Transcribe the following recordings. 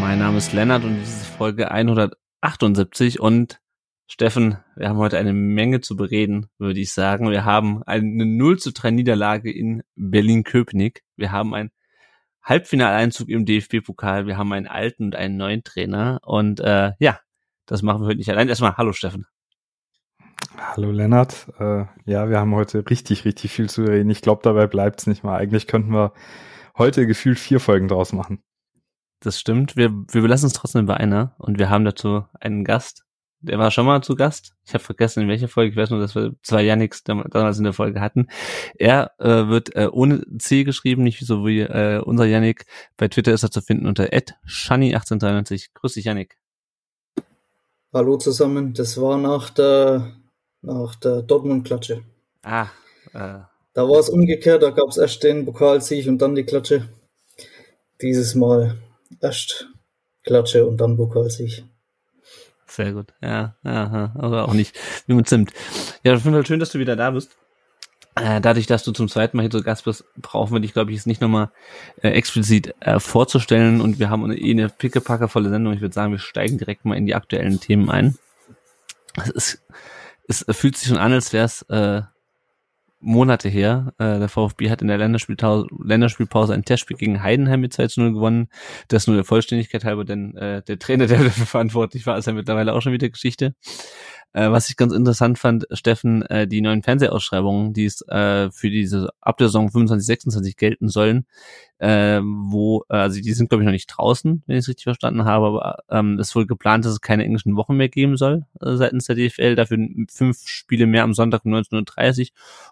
Mein Name ist Lennart und diese Folge 178 und Steffen, wir haben heute eine Menge zu bereden, würde ich sagen. Wir haben eine 0 zu 3 Niederlage in Berlin-Köpenick. Wir haben einen Halbfinaleinzug im DFB-Pokal. Wir haben einen alten und einen neuen Trainer. Und äh, ja, das machen wir heute nicht allein. Erstmal, hallo Steffen. Hallo Lennart. Äh, ja, wir haben heute richtig, richtig viel zu reden. Ich glaube, dabei bleibt's nicht mal. Eigentlich könnten wir heute gefühlt vier Folgen draus machen. Das stimmt. Wir, wir belassen uns trotzdem bei einer und wir haben dazu einen Gast. Der war schon mal zu Gast. Ich habe vergessen, in welcher Folge. Ich weiß nur, dass wir zwei Yannicks damals in der Folge hatten. Er äh, wird äh, ohne C geschrieben, nicht so wie äh, unser Yannick. Bei Twitter ist er zu finden unter @shani1893. Grüß dich, Yannick. Hallo zusammen. Das war nach der nach der Dortmund-Klatsche. Ah. Äh. Da war es umgekehrt. Da gab es erst den Pokalsieg und dann die Klatsche. Dieses Mal erst Klatsche und dann Pokalsieg. Sehr gut. Ja, ja, aber auch nicht wie mit Zimt. Ja, auf jeden Fall schön, dass du wieder da bist. Äh, dadurch, dass du zum zweiten Mal hier zu Gast bist, brauchen wir dich, glaube ich, jetzt nicht nochmal äh, explizit äh, vorzustellen. Und wir haben eine, eh eine pickepackervolle Sendung. Ich würde sagen, wir steigen direkt mal in die aktuellen Themen ein. Es, ist, es fühlt sich schon an, als wäre es äh, Monate her. Äh, der VfB hat in der Länderspielpause, ein Testspiel gegen Heidenheim mit 2 zu 0 gewonnen. Das nur der Vollständigkeit halber, denn äh, der Trainer, der dafür verantwortlich war, ist ja mittlerweile auch schon wieder Geschichte. Äh, was ich ganz interessant fand, Steffen, äh, die neuen Fernsehausschreibungen, die es äh, für diese ab der Saison 25, 26 gelten sollen, äh, wo, also die sind glaube ich noch nicht draußen, wenn ich es richtig verstanden habe, aber ähm, es wohl geplant, dass es keine englischen Wochen mehr geben soll äh, seitens der DFL, dafür fünf Spiele mehr am Sonntag um 19.30 Uhr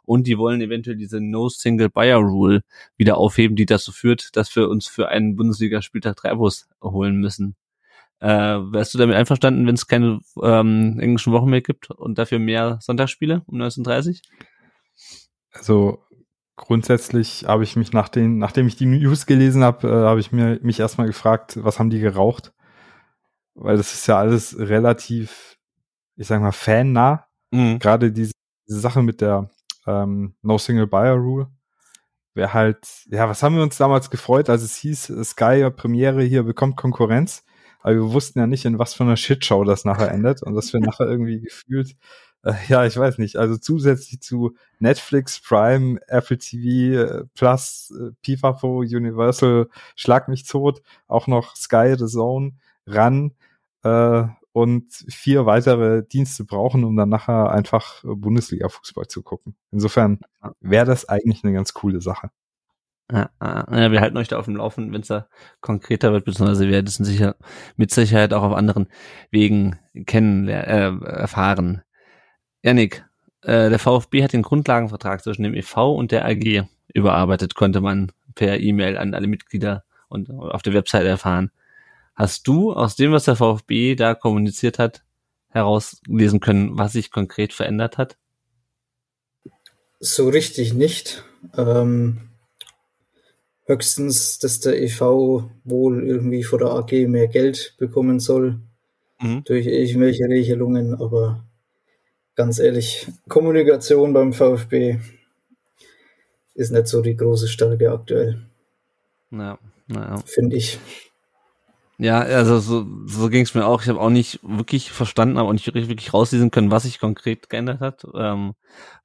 und die wollen eventuell diese No Single Buyer Rule wieder aufheben, die dazu führt, dass wir uns für einen Bundesliga-Spieltag drei Abos holen müssen. Äh, wärst du damit einverstanden, wenn es keine ähm, englischen Wochen mehr gibt und dafür mehr Sonntagsspiele um 19.30 Also grundsätzlich habe ich mich nach den, nachdem ich die News gelesen habe, äh, habe ich mir mich erstmal gefragt, was haben die geraucht? Weil das ist ja alles relativ, ich sag mal, fannah. Mhm. Gerade diese, diese Sache mit der ähm, No Single Buyer Rule. Wäre halt, ja, was haben wir uns damals gefreut, als es hieß, Sky Premiere hier bekommt Konkurrenz aber wir wussten ja nicht, in was für einer Shitshow das nachher endet und dass wir nachher irgendwie gefühlt, äh, ja, ich weiß nicht, also zusätzlich zu Netflix, Prime, Apple TV äh, Plus, äh, Pifafo, Universal, Schlag mich tot, auch noch Sky, The Zone, Run äh, und vier weitere Dienste brauchen, um dann nachher einfach Bundesliga-Fußball zu gucken. Insofern wäre das eigentlich eine ganz coole Sache. Ja, ja, wir halten euch da auf dem Laufen, wenn es da konkreter wird, beziehungsweise wir werden es sicher mit Sicherheit auch auf anderen Wegen kennen, äh, erfahren. Janik, äh, der VfB hat den Grundlagenvertrag zwischen dem EV und der AG überarbeitet, konnte man per E-Mail an alle Mitglieder und auf der Website erfahren. Hast du aus dem, was der VfB da kommuniziert hat, herauslesen können, was sich konkret verändert hat? So richtig nicht. Ähm höchstens, dass der EV wohl irgendwie vor der AG mehr Geld bekommen soll mhm. durch irgendwelche Regelungen, aber ganz ehrlich, Kommunikation beim VfB ist nicht so die große Stärke aktuell. Ja, naja. Finde ich. Ja, also so, so ging es mir auch. Ich habe auch nicht wirklich verstanden, aber auch nicht wirklich rauslesen können, was sich konkret geändert hat, ähm,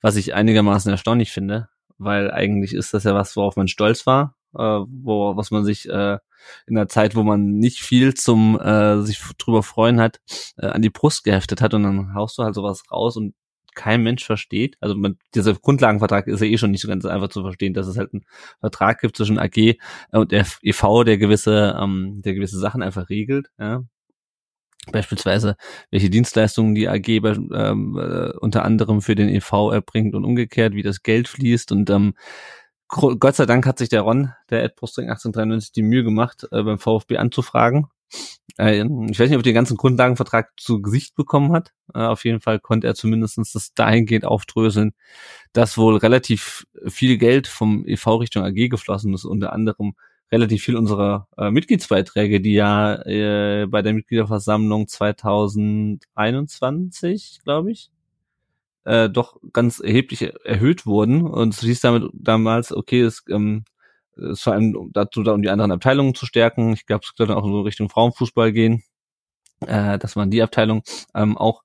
was ich einigermaßen erstaunlich finde, weil eigentlich ist das ja was, worauf man stolz war äh, wo, was man sich äh, in der Zeit, wo man nicht viel zum äh, sich drüber freuen hat, äh, an die Brust geheftet hat und dann haust du halt sowas raus und kein Mensch versteht. Also man, dieser Grundlagenvertrag ist ja eh schon nicht so ganz einfach zu verstehen, dass es halt einen Vertrag gibt zwischen AG und der EV, der gewisse, ähm, der gewisse Sachen einfach regelt. Ja? Beispielsweise, welche Dienstleistungen die AG ähm, äh, unter anderem für den EV erbringt und umgekehrt, wie das Geld fließt und ähm, Gott sei Dank hat sich der Ron, der Ed Brustring 1893, die Mühe gemacht, äh, beim VfB anzufragen. Äh, ich weiß nicht, ob er den ganzen Grundlagenvertrag zu Gesicht bekommen hat. Äh, auf jeden Fall konnte er zumindestens das dahingehend aufdröseln, dass wohl relativ viel Geld vom EV Richtung AG geflossen ist, unter anderem relativ viel unserer äh, Mitgliedsbeiträge, die ja bei der Mitgliederversammlung 2021, glaube ich, äh, doch ganz erheblich erhöht wurden. Und es hieß damit damals, okay, es ähm, ist vor allem dazu da, um die anderen Abteilungen zu stärken. Ich glaube, es könnte auch so Richtung Frauenfußball gehen, äh, dass man die Abteilung ähm, auch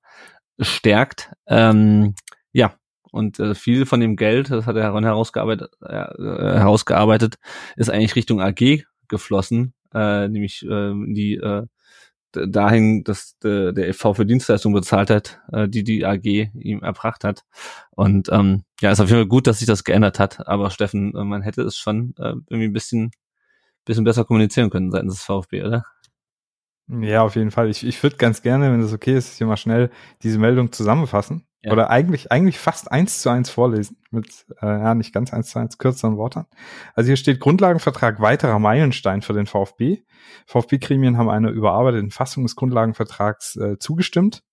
stärkt. Ähm, ja, und äh, viel von dem Geld, das hat Ron herausgearbeitet, äh, herausgearbeitet, ist eigentlich Richtung AG geflossen, äh, nämlich äh, die äh, dahin, dass der, der EV für Dienstleistungen bezahlt hat, äh, die die AG ihm erbracht hat. Und ähm, ja, ist auf jeden Fall gut, dass sich das geändert hat. Aber Steffen, äh, man hätte es schon äh, irgendwie ein bisschen, bisschen besser kommunizieren können seitens des VfB, oder? Ja, auf jeden Fall. Ich, ich würde ganz gerne, wenn das okay ist, hier mal schnell diese Meldung zusammenfassen. Oder eigentlich, eigentlich fast eins zu eins vorlesen. Mit, äh, ja, nicht ganz eins zu eins, kürzeren Worten. Also hier steht Grundlagenvertrag weiterer Meilenstein für den VfB. VfB-Gremien haben einer überarbeiteten Fassung des Grundlagenvertrags äh, zugestimmt,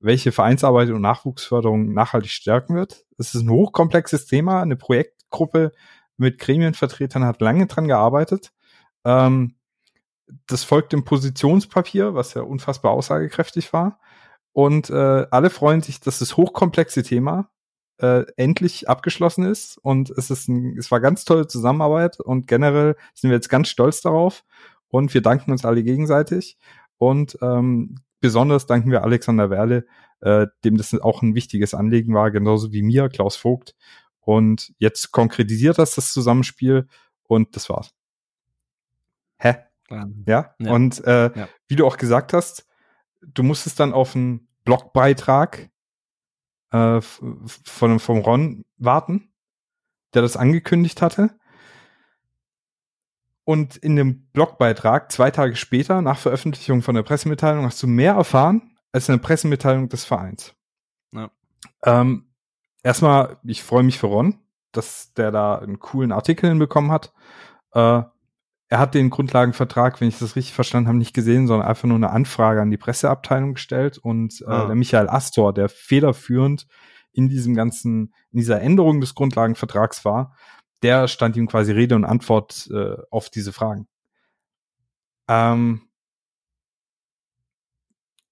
welche Vereinsarbeit und Nachwuchsförderung nachhaltig stärken wird. Es ist ein hochkomplexes Thema. Eine Projektgruppe mit Gremienvertretern hat lange dran gearbeitet. Ähm, das folgt dem Positionspapier, was ja unfassbar aussagekräftig war. Und äh, alle freuen sich, dass das hochkomplexe Thema äh, endlich abgeschlossen ist. Und es ist ein, es war ganz tolle Zusammenarbeit und generell sind wir jetzt ganz stolz darauf. Und wir danken uns alle gegenseitig. Und ähm, besonders danken wir Alexander Werle, äh, dem das auch ein wichtiges Anliegen war, genauso wie mir, Klaus Vogt. Und jetzt konkretisiert das das Zusammenspiel und das war's. Hä? Ja. ja. Und äh, ja. wie du auch gesagt hast, du musstest dann auf einen Blogbeitrag äh, von, vom Ron warten, der das angekündigt hatte. Und in dem Blogbeitrag, zwei Tage später, nach Veröffentlichung von der Pressemitteilung, hast du mehr erfahren als in der Pressemitteilung des Vereins. Ja. Ähm, erstmal, ich freue mich für Ron, dass der da einen coolen Artikel hinbekommen hat. Äh, er hat den Grundlagenvertrag, wenn ich das richtig verstanden habe, nicht gesehen, sondern einfach nur eine Anfrage an die Presseabteilung gestellt und äh, ah. der Michael Astor, der federführend in diesem ganzen, in dieser Änderung des Grundlagenvertrags war, der stand ihm quasi Rede und Antwort äh, auf diese Fragen. Ähm,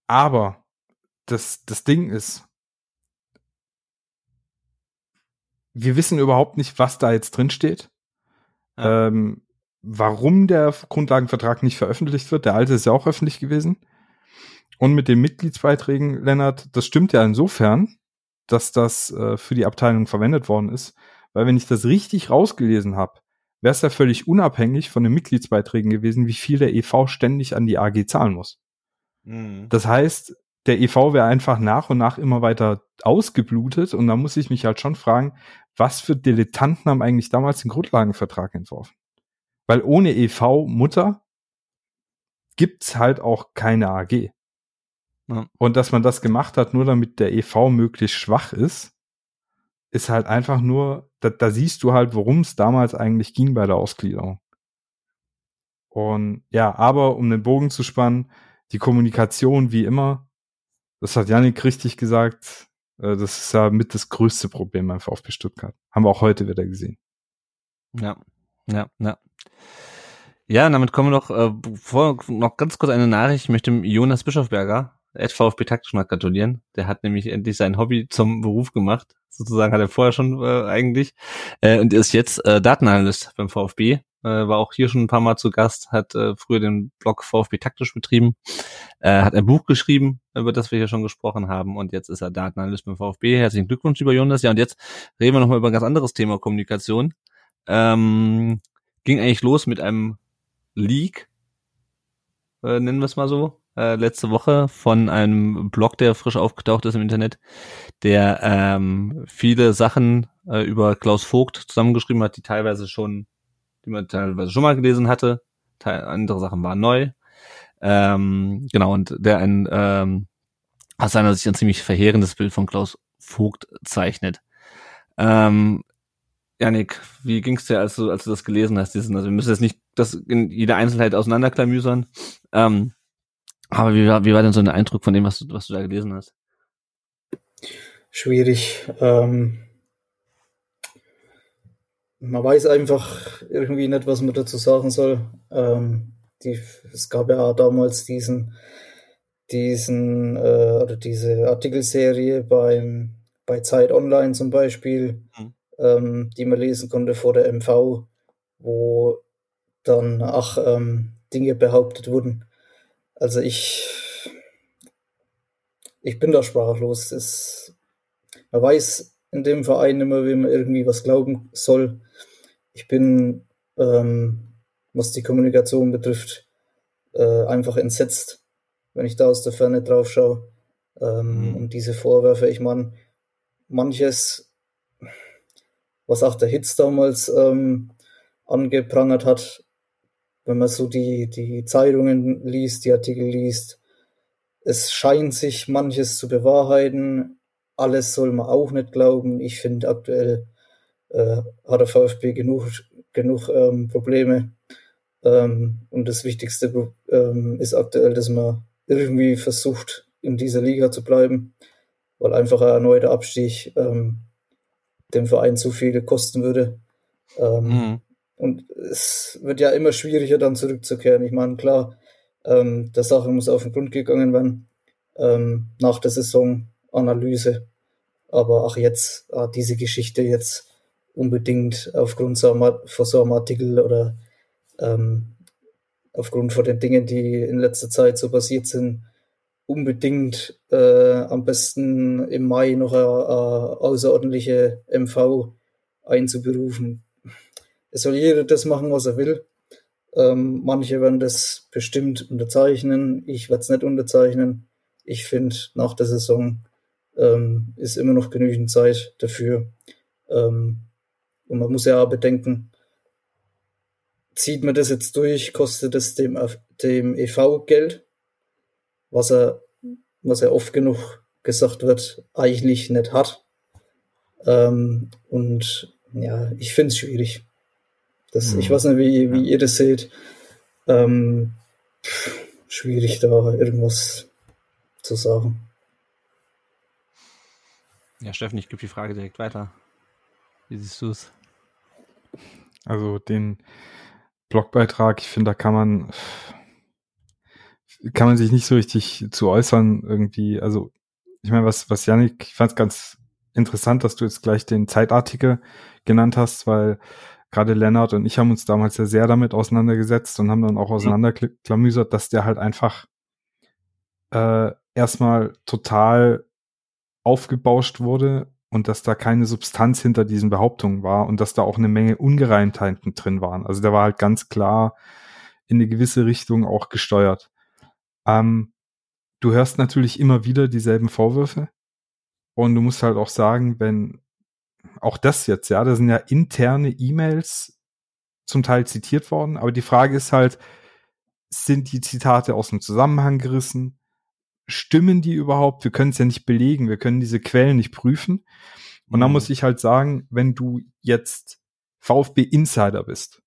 aber das, das Ding ist, wir wissen überhaupt nicht, was da jetzt drin steht. Ja. Ähm, warum der Grundlagenvertrag nicht veröffentlicht wird. Der alte ist ja auch öffentlich gewesen. Und mit den Mitgliedsbeiträgen, Lennart, das stimmt ja insofern, dass das äh, für die Abteilung verwendet worden ist. Weil wenn ich das richtig rausgelesen habe, wäre es ja völlig unabhängig von den Mitgliedsbeiträgen gewesen, wie viel der EV ständig an die AG zahlen muss. Mhm. Das heißt, der EV wäre einfach nach und nach immer weiter ausgeblutet und da muss ich mich halt schon fragen, was für Dilettanten haben eigentlich damals den Grundlagenvertrag entworfen? Weil ohne EV-Mutter gibt's halt auch keine AG. Ja. Und dass man das gemacht hat, nur damit der EV möglichst schwach ist, ist halt einfach nur, da, da siehst du halt, worum es damals eigentlich ging bei der Ausgliederung. Und ja, aber um den Bogen zu spannen, die Kommunikation wie immer, das hat Janik richtig gesagt, äh, das ist ja mit das größte Problem beim VfB Stuttgart. Haben wir auch heute wieder gesehen. Ja, ja, ja. Ja, damit kommen wir noch, äh, vor, noch ganz kurz eine Nachricht. Ich möchte Jonas Bischofberger, VfB Taktisch mal gratulieren. Der hat nämlich endlich sein Hobby zum Beruf gemacht. Sozusagen hat er vorher schon äh, eigentlich. Äh, und ist jetzt äh, Datenanalyst beim VfB. Äh, war auch hier schon ein paar Mal zu Gast, hat äh, früher den Blog VfB Taktisch betrieben, äh, hat ein Buch geschrieben, über das wir hier schon gesprochen haben. Und jetzt ist er Datenanalyst beim VfB. Herzlichen Glückwunsch, lieber Jonas. Ja, und jetzt reden wir nochmal über ein ganz anderes Thema Kommunikation. Ähm, ging eigentlich los mit einem Leak, äh, nennen wir es mal so, äh, letzte Woche von einem Blog, der frisch aufgetaucht ist im Internet, der ähm, viele Sachen äh, über Klaus Vogt zusammengeschrieben hat, die teilweise schon, die man teilweise schon mal gelesen hatte, teil, andere Sachen waren neu. Ähm, genau, und der ein ähm, aus seiner Sicht ein ziemlich verheerendes Bild von Klaus Vogt zeichnet. Ähm, Janik, wie ging's dir, als du, als du das gelesen hast? Diesen, also wir müssen jetzt nicht das in jeder Einzelheit auseinanderklamüsern. Ähm, aber wie war, wie war denn so ein Eindruck von dem, was du, was du da gelesen hast? Schwierig. Ähm, man weiß einfach irgendwie nicht, was man dazu sagen soll. Ähm, die, es gab ja damals diesen, diesen, äh, oder diese Artikelserie beim, bei Zeit Online zum Beispiel, mhm. Ähm, die man lesen konnte vor der MV, wo dann ach, ähm, Dinge behauptet wurden. Also ich, ich bin da sprachlos. Es, man weiß in dem Verein immer, wie man irgendwie was glauben soll. Ich bin, ähm, was die Kommunikation betrifft, äh, einfach entsetzt, wenn ich da aus der Ferne drauf schaue. Ähm, mhm. Und diese Vorwürfe, ich meine, manches, was auch der Hitz damals ähm, angeprangert hat, wenn man so die, die Zeitungen liest, die Artikel liest, es scheint sich manches zu bewahrheiten. Alles soll man auch nicht glauben. Ich finde aktuell äh, hat der VfB genug, genug ähm, Probleme. Ähm, und das Wichtigste ähm, ist aktuell, dass man irgendwie versucht, in dieser Liga zu bleiben, weil einfach ein erneuter Abstieg ähm, dem Verein zu viel kosten würde. Ähm, mhm. Und es wird ja immer schwieriger, dann zurückzukehren. Ich meine, klar, ähm, der Sache muss auf den Grund gegangen werden ähm, nach der Saisonanalyse. Aber auch jetzt, ah, diese Geschichte jetzt unbedingt aufgrund so einem, von so einem Artikel oder ähm, aufgrund von den Dingen, die in letzter Zeit so passiert sind, unbedingt äh, am besten im Mai noch eine, eine außerordentliche MV einzuberufen es soll jeder das machen, was er will. Ähm, manche werden das bestimmt unterzeichnen. Ich werde es nicht unterzeichnen. Ich finde, nach der Saison ähm, ist immer noch genügend Zeit dafür. Ähm, und man muss ja auch bedenken, zieht man das jetzt durch, kostet es dem, dem EV Geld, was er, was er oft genug gesagt wird, eigentlich nicht hat. Ähm, und ja, ich finde es schwierig. Das, mhm. Ich weiß nicht, wie, wie ihr das seht. Ähm, schwierig da irgendwas zu sagen. Ja, Steffen, ich gebe die Frage direkt weiter. Wie siehst du es? Also den Blogbeitrag, ich finde, da kann man kann man sich nicht so richtig zu äußern irgendwie. Also ich meine, was was Janik, ich fand es ganz interessant, dass du jetzt gleich den Zeitartikel genannt hast, weil gerade Lennart und ich haben uns damals ja sehr damit auseinandergesetzt und haben dann auch auseinanderklamüsert, dass der halt einfach äh, erstmal total aufgebauscht wurde und dass da keine Substanz hinter diesen Behauptungen war und dass da auch eine Menge Ungereimtheiten drin waren. Also der war halt ganz klar in eine gewisse Richtung auch gesteuert. Ähm, du hörst natürlich immer wieder dieselben Vorwürfe und du musst halt auch sagen, wenn auch das jetzt, ja, da sind ja interne E-Mails zum Teil zitiert worden, aber die Frage ist halt, sind die Zitate aus dem Zusammenhang gerissen? Stimmen die überhaupt? Wir können es ja nicht belegen, wir können diese Quellen nicht prüfen. Und mhm. dann muss ich halt sagen, wenn du jetzt VfB Insider bist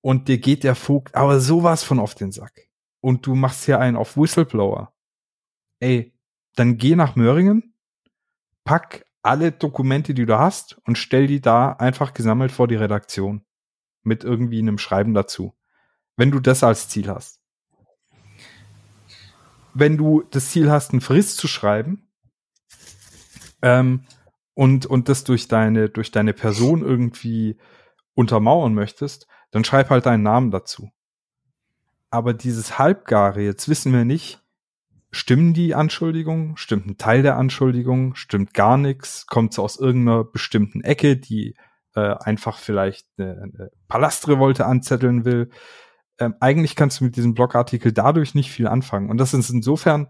und dir geht der Vogt aber sowas von auf den Sack und du machst hier einen auf Whistleblower, ey, dann geh nach Möhringen, pack alle Dokumente, die du hast und stell die da einfach gesammelt vor die Redaktion mit irgendwie einem Schreiben dazu. Wenn du das als Ziel hast. Wenn du das Ziel hast, einen Frist zu schreiben ähm, und, und das durch deine, durch deine Person irgendwie untermauern möchtest, dann schreib halt deinen Namen dazu. Aber dieses Halbgare, jetzt wissen wir nicht, Stimmen die Anschuldigungen? Stimmt ein Teil der Anschuldigungen? Stimmt gar nichts? Kommt es aus irgendeiner bestimmten Ecke, die äh, einfach vielleicht eine, eine Palastrevolte anzetteln will? Ähm, eigentlich kannst du mit diesem Blogartikel dadurch nicht viel anfangen. Und das ist insofern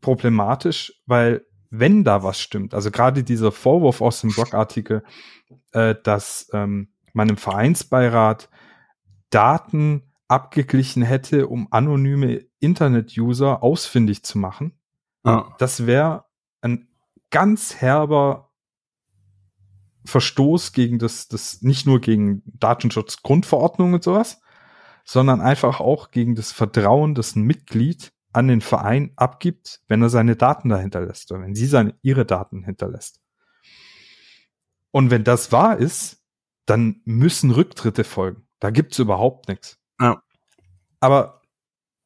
problematisch, weil wenn da was stimmt, also gerade dieser Vorwurf aus dem Blogartikel, äh, dass ähm, man im Vereinsbeirat Daten abgeglichen hätte, um anonyme Internet-User ausfindig zu machen. Ah. Das wäre ein ganz herber Verstoß gegen das, das nicht nur gegen Datenschutzgrundverordnung und sowas, sondern einfach auch gegen das Vertrauen, das ein Mitglied an den Verein abgibt, wenn er seine Daten dahinter lässt oder wenn sie seine, ihre Daten hinterlässt. Und wenn das wahr ist, dann müssen Rücktritte folgen. Da gibt's überhaupt nichts. Ja. Aber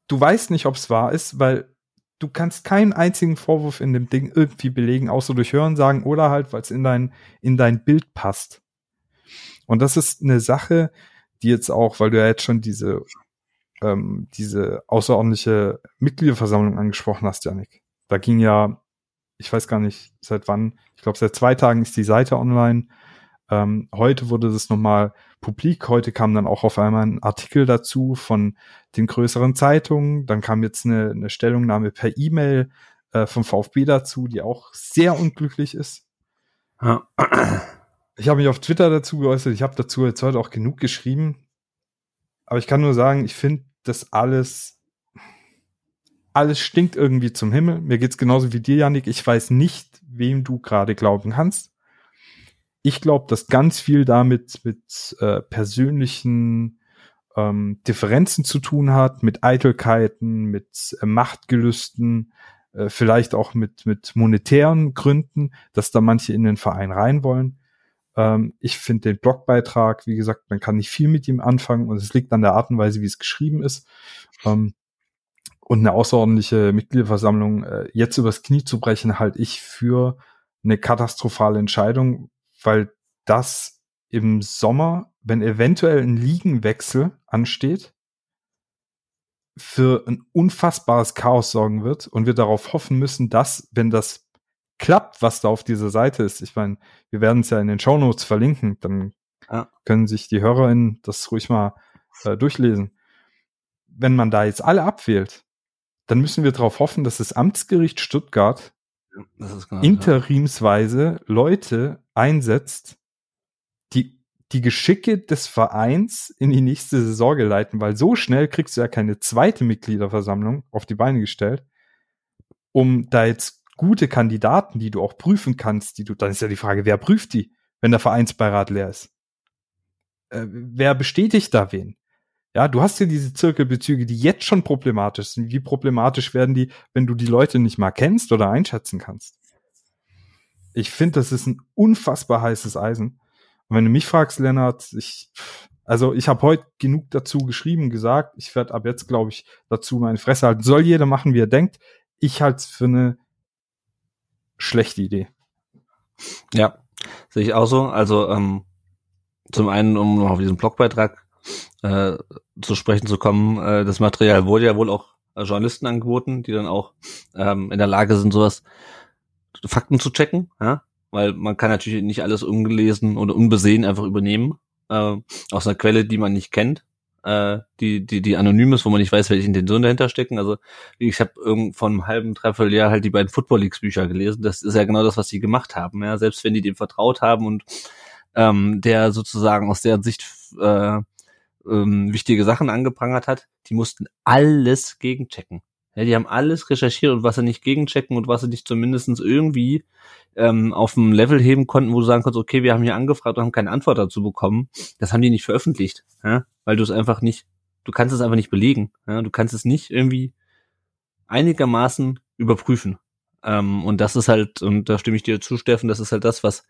du weißt nicht, ob es wahr ist, weil du kannst keinen einzigen Vorwurf in dem Ding irgendwie belegen, außer durch Hören sagen oder halt, weil es in dein, in dein Bild passt. Und das ist eine Sache, die jetzt auch, weil du ja jetzt schon diese, ähm, diese außerordentliche Mitgliederversammlung angesprochen hast, Janik. Da ging ja, ich weiß gar nicht, seit wann, ich glaube, seit zwei Tagen ist die Seite online. Ähm, heute wurde das nochmal publik. Heute kam dann auch auf einmal ein Artikel dazu von den größeren Zeitungen. Dann kam jetzt eine, eine Stellungnahme per E-Mail äh, vom VfB dazu, die auch sehr unglücklich ist. Ja. Ich habe mich auf Twitter dazu geäußert. Ich habe dazu jetzt heute auch genug geschrieben. Aber ich kann nur sagen, ich finde das alles, alles stinkt irgendwie zum Himmel. Mir geht's genauso wie dir, Janik. Ich weiß nicht, wem du gerade glauben kannst. Ich glaube, dass ganz viel damit mit äh, persönlichen ähm, Differenzen zu tun hat, mit Eitelkeiten, mit äh, Machtgelüsten, äh, vielleicht auch mit, mit monetären Gründen, dass da manche in den Verein rein wollen. Ähm, ich finde den Blogbeitrag, wie gesagt, man kann nicht viel mit ihm anfangen und es liegt an der Art und Weise, wie es geschrieben ist. Ähm, und eine außerordentliche Mitgliederversammlung äh, jetzt übers Knie zu brechen, halte ich für eine katastrophale Entscheidung, weil das im Sommer, wenn eventuell ein Ligenwechsel ansteht, für ein unfassbares Chaos sorgen wird und wir darauf hoffen müssen, dass, wenn das klappt, was da auf dieser Seite ist, ich meine, wir werden es ja in den Show Notes verlinken, dann ja. können sich die HörerInnen das ruhig mal äh, durchlesen. Wenn man da jetzt alle abwählt, dann müssen wir darauf hoffen, dass das Amtsgericht Stuttgart genau, interimsweise ja. Leute einsetzt, die die Geschicke des Vereins in die nächste Saison geleiten, weil so schnell kriegst du ja keine zweite Mitgliederversammlung auf die Beine gestellt, um da jetzt gute Kandidaten, die du auch prüfen kannst, die du, dann ist ja die Frage, wer prüft die, wenn der Vereinsbeirat leer ist? Äh, wer bestätigt da wen? Ja, du hast ja diese Zirkelbezüge, die jetzt schon problematisch sind. Wie problematisch werden die, wenn du die Leute nicht mal kennst oder einschätzen kannst? Ich finde, das ist ein unfassbar heißes Eisen. Und wenn du mich fragst, Lennart, ich, also ich habe heute genug dazu geschrieben, gesagt, ich werde ab jetzt, glaube ich, dazu meine Fresse halten. Soll jeder machen, wie er denkt. Ich halte es für eine schlechte Idee. Ja, sehe ich auch so. Also ähm, zum einen, um noch auf diesen Blogbeitrag äh, zu sprechen zu kommen, äh, das Material wurde ja wohl auch äh, Journalisten angeboten, die dann auch ähm, in der Lage sind, sowas Fakten zu checken, ja, weil man kann natürlich nicht alles ungelesen oder unbesehen einfach übernehmen äh, aus einer Quelle, die man nicht kennt, äh, die die die anonym ist, wo man nicht weiß, welche Intentionen dahinter stecken. Also ich habe von einem halben Dreivierteljahr halt die beiden Football Leagues Bücher gelesen. Das ist ja genau das, was sie gemacht haben. Ja, selbst wenn die dem vertraut haben und ähm, der sozusagen aus deren Sicht äh, ähm, wichtige Sachen angeprangert hat, die mussten alles gegenchecken. Ja, die haben alles recherchiert und was sie nicht gegenchecken und was sie nicht zumindestens irgendwie ähm, auf dem Level heben konnten, wo du sagen kannst, okay, wir haben hier angefragt und haben keine Antwort dazu bekommen, das haben die nicht veröffentlicht, ja? weil du es einfach nicht, du kannst es einfach nicht belegen, ja? du kannst es nicht irgendwie einigermaßen überprüfen. Ähm, und das ist halt, und da stimme ich dir zu, Steffen, das ist halt das, was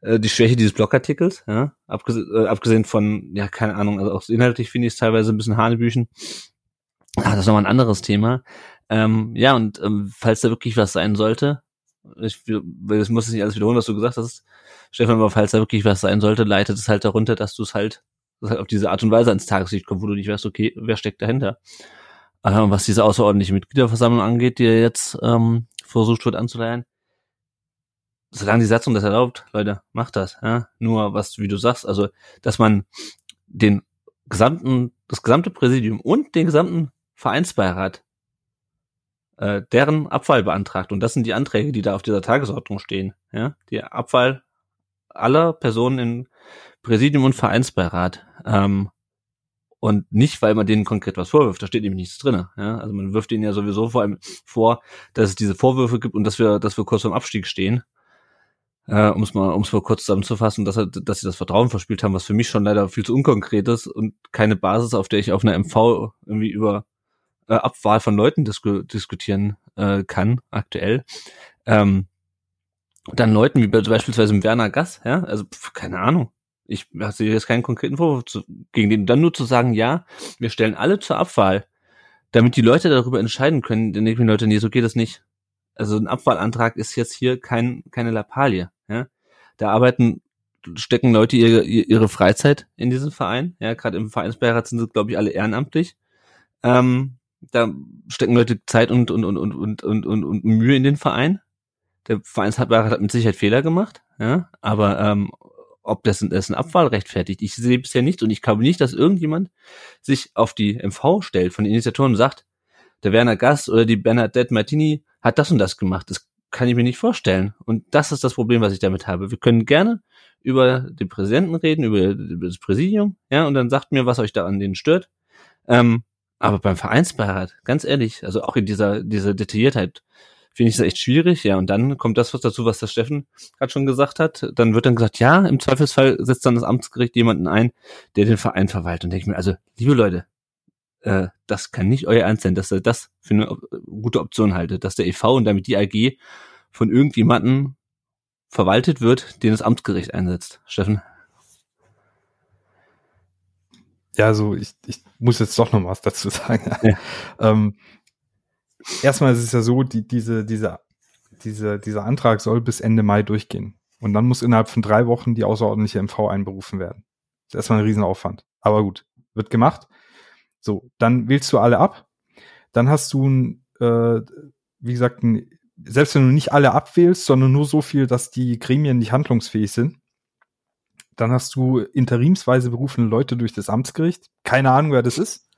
äh, die Schwäche dieses Blogartikels, ja, abgesehen, äh, abgesehen von, ja, keine Ahnung, also auch inhaltlich finde ich es teilweise ein bisschen Hanebüchen. Ah, das ist nochmal ein anderes Thema. Ähm, ja, und ähm, falls da wirklich was sein sollte, ich, ich muss nicht alles wiederholen, was du gesagt hast, Stefan, aber falls da wirklich was sein sollte, leitet es halt darunter, dass du es halt, dass halt auf diese Art und Weise ans Tageslicht kommt, wo du nicht weißt, okay, wer steckt dahinter. Äh, was diese außerordentliche Mitgliederversammlung angeht, die jetzt ähm, versucht wird anzuleihen, solange die Satzung das erlaubt, Leute, macht das. Ja? Nur was, wie du sagst, also, dass man den gesamten, das gesamte Präsidium und den gesamten Vereinsbeirat äh, deren Abfall beantragt. Und das sind die Anträge, die da auf dieser Tagesordnung stehen. Ja? Die Abfall aller Personen im Präsidium und Vereinsbeirat. Ähm, und nicht, weil man denen konkret was vorwirft, da steht nämlich nichts drin. Ja? Also man wirft ihnen ja sowieso vor allem vor, dass es diese Vorwürfe gibt und dass wir, dass wir kurz vorm Abstieg stehen. äh, um es mal, um es mal kurz zusammenzufassen, dass, dass sie das Vertrauen verspielt haben, was für mich schon leider viel zu unkonkret ist und keine Basis, auf der ich auf einer MV irgendwie über äh, Abwahl von Leuten disku diskutieren äh, kann, aktuell. Ähm, dann Leuten wie beispielsweise Werner Gass, ja, also keine Ahnung. Ich sehe jetzt keinen konkreten Vorwurf zu, gegen den. Dann nur zu sagen, ja, wir stellen alle zur Abwahl, damit die Leute darüber entscheiden können, dann denken die Leute, nee, so geht das nicht. Also ein Abwahlantrag ist jetzt hier kein, keine Lappalie. Ja? Da arbeiten, stecken Leute ihre, ihre Freizeit in diesen Verein. Ja, gerade im Vereinsbeirat sind sie, glaube ich, alle ehrenamtlich. Ähm, da stecken Leute Zeit und, und, und, und, und, und, und, und Mühe in den Verein. Der Vereinsbeirat hat mit Sicherheit Fehler gemacht, ja, aber ähm, ob das, das ein Abwahl rechtfertigt, ich sehe bisher nicht und ich glaube nicht, dass irgendjemand sich auf die MV stellt von den Initiatoren und sagt, der Werner Gass oder die Bernadette Martini hat das und das gemacht. Das kann ich mir nicht vorstellen. Und das ist das Problem, was ich damit habe. Wir können gerne über den Präsidenten reden, über das Präsidium, ja, und dann sagt mir, was euch da an denen stört. Ähm, aber beim Vereinsbeirat, ganz ehrlich, also auch in dieser, dieser Detailliertheit, finde ich das echt schwierig, ja. Und dann kommt das was dazu, was der Steffen gerade schon gesagt hat. Dann wird dann gesagt, ja, im Zweifelsfall setzt dann das Amtsgericht jemanden ein, der den Verein verwaltet. Und denke ich mir, also, liebe Leute, äh, das kann nicht euer Ernst sein, dass ihr das für eine gute Option haltet, dass der EV und damit die AG von irgendjemanden verwaltet wird, den das Amtsgericht einsetzt. Steffen? Ja, also ich, ich muss jetzt doch noch was dazu sagen. Ja. ähm, erstmal ist es ja so, die, diese, diese, diese, dieser Antrag soll bis Ende Mai durchgehen. Und dann muss innerhalb von drei Wochen die außerordentliche MV einberufen werden. Das ist erstmal ein Riesenaufwand. Aber gut, wird gemacht. So, dann wählst du alle ab. Dann hast du ein, äh, wie gesagt, ein, selbst wenn du nicht alle abwählst, sondern nur so viel, dass die Gremien nicht handlungsfähig sind, dann hast du interimsweise berufene Leute durch das Amtsgericht. Keine Ahnung, wer das ist.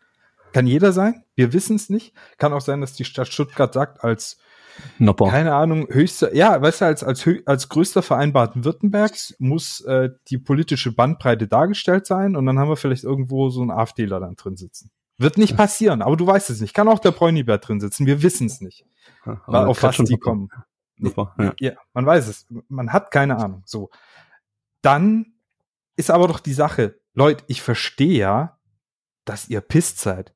Kann jeder sein. Wir wissen es nicht. Kann auch sein, dass die Stadt Stuttgart sagt, als Nopper. keine Ahnung, höchster, ja, weißt du, als, als, als größter Verein Baden-Württembergs muss äh, die politische Bandbreite dargestellt sein und dann haben wir vielleicht irgendwo so einen AfDler dann drin sitzen. Wird nicht passieren, aber du weißt es nicht. Kann auch der Bräunibert drin sitzen. Wir wissen es nicht. Ja, auf was die kommen. Super, ja. ja, man weiß es. Man hat keine Ahnung. So. Dann ist aber doch die Sache, Leute, ich verstehe ja, dass ihr pisst seid.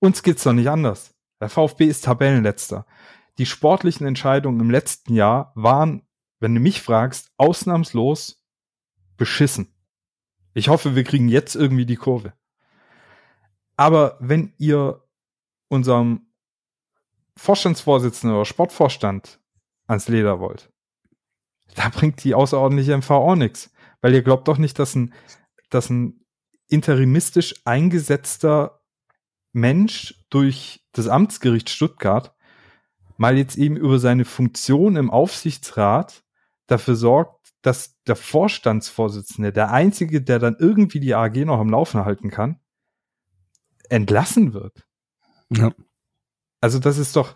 Uns geht's doch nicht anders. Der VfB ist Tabellenletzter. Die sportlichen Entscheidungen im letzten Jahr waren, wenn du mich fragst, ausnahmslos beschissen. Ich hoffe, wir kriegen jetzt irgendwie die Kurve. Aber wenn ihr unserem Vorstandsvorsitzenden oder Sportvorstand ans Leder wollt, da bringt die außerordentliche MV auch nichts. Weil ihr glaubt doch nicht, dass ein, dass ein interimistisch eingesetzter Mensch durch das Amtsgericht Stuttgart mal jetzt eben über seine Funktion im Aufsichtsrat dafür sorgt, dass der Vorstandsvorsitzende, der einzige, der dann irgendwie die AG noch am Laufen halten kann, entlassen wird. Ja. Also das ist doch,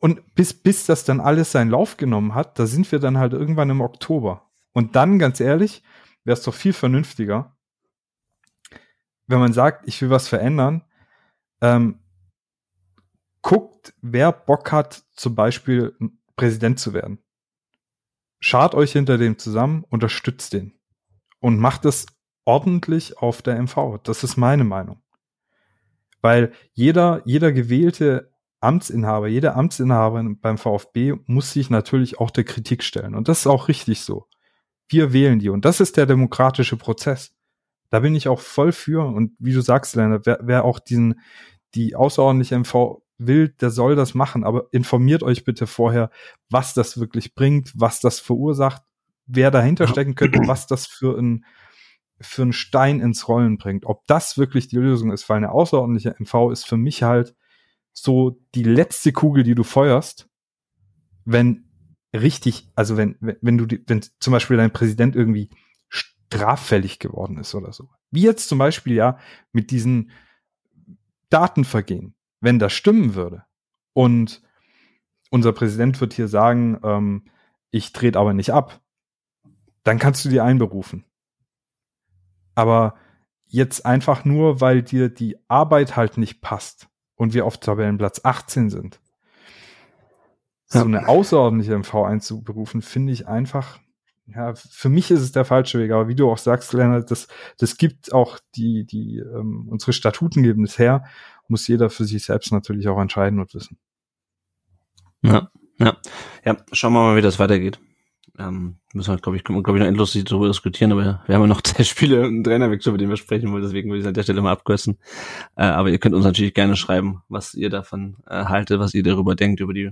und bis, bis das dann alles seinen Lauf genommen hat, da sind wir dann halt irgendwann im Oktober. Und dann, ganz ehrlich, wäre es doch viel vernünftiger, wenn man sagt, ich will was verändern, ähm, guckt, wer Bock hat, zum Beispiel Präsident zu werden. Schart euch hinter dem zusammen, unterstützt den und macht es ordentlich auf der MV. Das ist meine Meinung. Weil jeder, jeder gewählte Amtsinhaber, jede Amtsinhaberin beim VfB muss sich natürlich auch der Kritik stellen. Und das ist auch richtig so. Wir wählen die. Und das ist der demokratische Prozess. Da bin ich auch voll für. Und wie du sagst, Lennart, wer, wer auch diesen, die außerordentliche MV will, der soll das machen. Aber informiert euch bitte vorher, was das wirklich bringt, was das verursacht, wer dahinter stecken könnte, was das für ein, für einen Stein ins Rollen bringt. Ob das wirklich die Lösung ist, weil eine außerordentliche MV ist für mich halt so die letzte Kugel, die du feuerst, wenn richtig, also wenn, wenn, du, wenn zum Beispiel dein Präsident irgendwie straffällig geworden ist oder so. Wie jetzt zum Beispiel ja mit diesen Datenvergehen. Wenn das stimmen würde und unser Präsident wird hier sagen, ähm, ich trete aber nicht ab, dann kannst du die einberufen. Aber jetzt einfach nur, weil dir die Arbeit halt nicht passt und wir auf Tabellenplatz 18 sind, so eine außerordentliche MV einzuberufen, finde ich einfach ja, für mich ist es der falsche Weg, aber wie du auch sagst, Lennart, das, das gibt auch die, die, ähm, unsere Statuten geben es her, muss jeder für sich selbst natürlich auch entscheiden und wissen. Ja, ja, ja, schauen wir mal, wie das weitergeht. Ähm, müssen wir, glaube ich, glaube ich, noch endlos darüber diskutieren, aber wir haben ja noch zwei Spiele und einen Trainerwechsel, über den wir sprechen wollen, deswegen würde ich es an der Stelle mal abkürzen. Äh, aber ihr könnt uns natürlich gerne schreiben, was ihr davon äh, haltet, was ihr darüber denkt, über die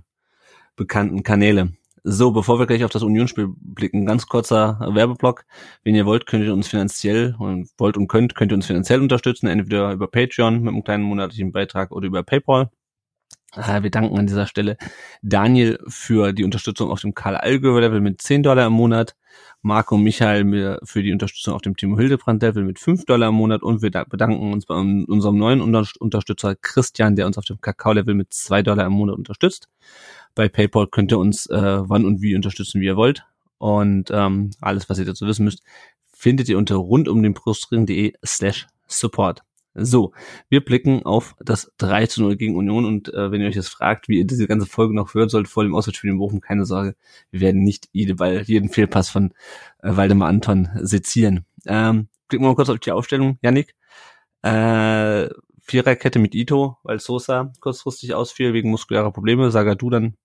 bekannten Kanäle. So, bevor wir gleich auf das Unionsspiel blicken, ganz kurzer Werbeblock. Wenn ihr wollt, könnt ihr uns finanziell und wollt und könnt, könnt ihr uns finanziell unterstützen, entweder über Patreon mit einem kleinen monatlichen Beitrag oder über PayPal. Äh, wir danken an dieser Stelle Daniel für die Unterstützung auf dem Karl Allgöwer Level mit 10 Dollar im Monat, Marco und Michael für die Unterstützung auf dem Timo Hildebrand Level mit 5 Dollar im Monat und wir bedanken uns bei unserem neuen Unterstützer Christian, der uns auf dem Kakao Level mit 2 Dollar im Monat unterstützt. Bei PayPal könnt ihr uns äh, wann und wie unterstützen, wie ihr wollt. Und ähm, alles, was ihr dazu wissen müsst, findet ihr unter rundumdenbrustring.de slash support. So, wir blicken auf das 3 zu 0 gegen Union und äh, wenn ihr euch das fragt, wie ihr diese ganze Folge noch hören sollt vor dem Auswärtsspiel in Bochum, keine Sorge, wir werden nicht jede, weil jeden Fehlpass von äh, Waldemar Anton sezieren. Ähm, blicken wir mal kurz auf die Aufstellung, Yannick. Äh, Viererkette mit Ito, weil Sosa kurzfristig ausfiel wegen muskulärer Probleme. Sagadu dann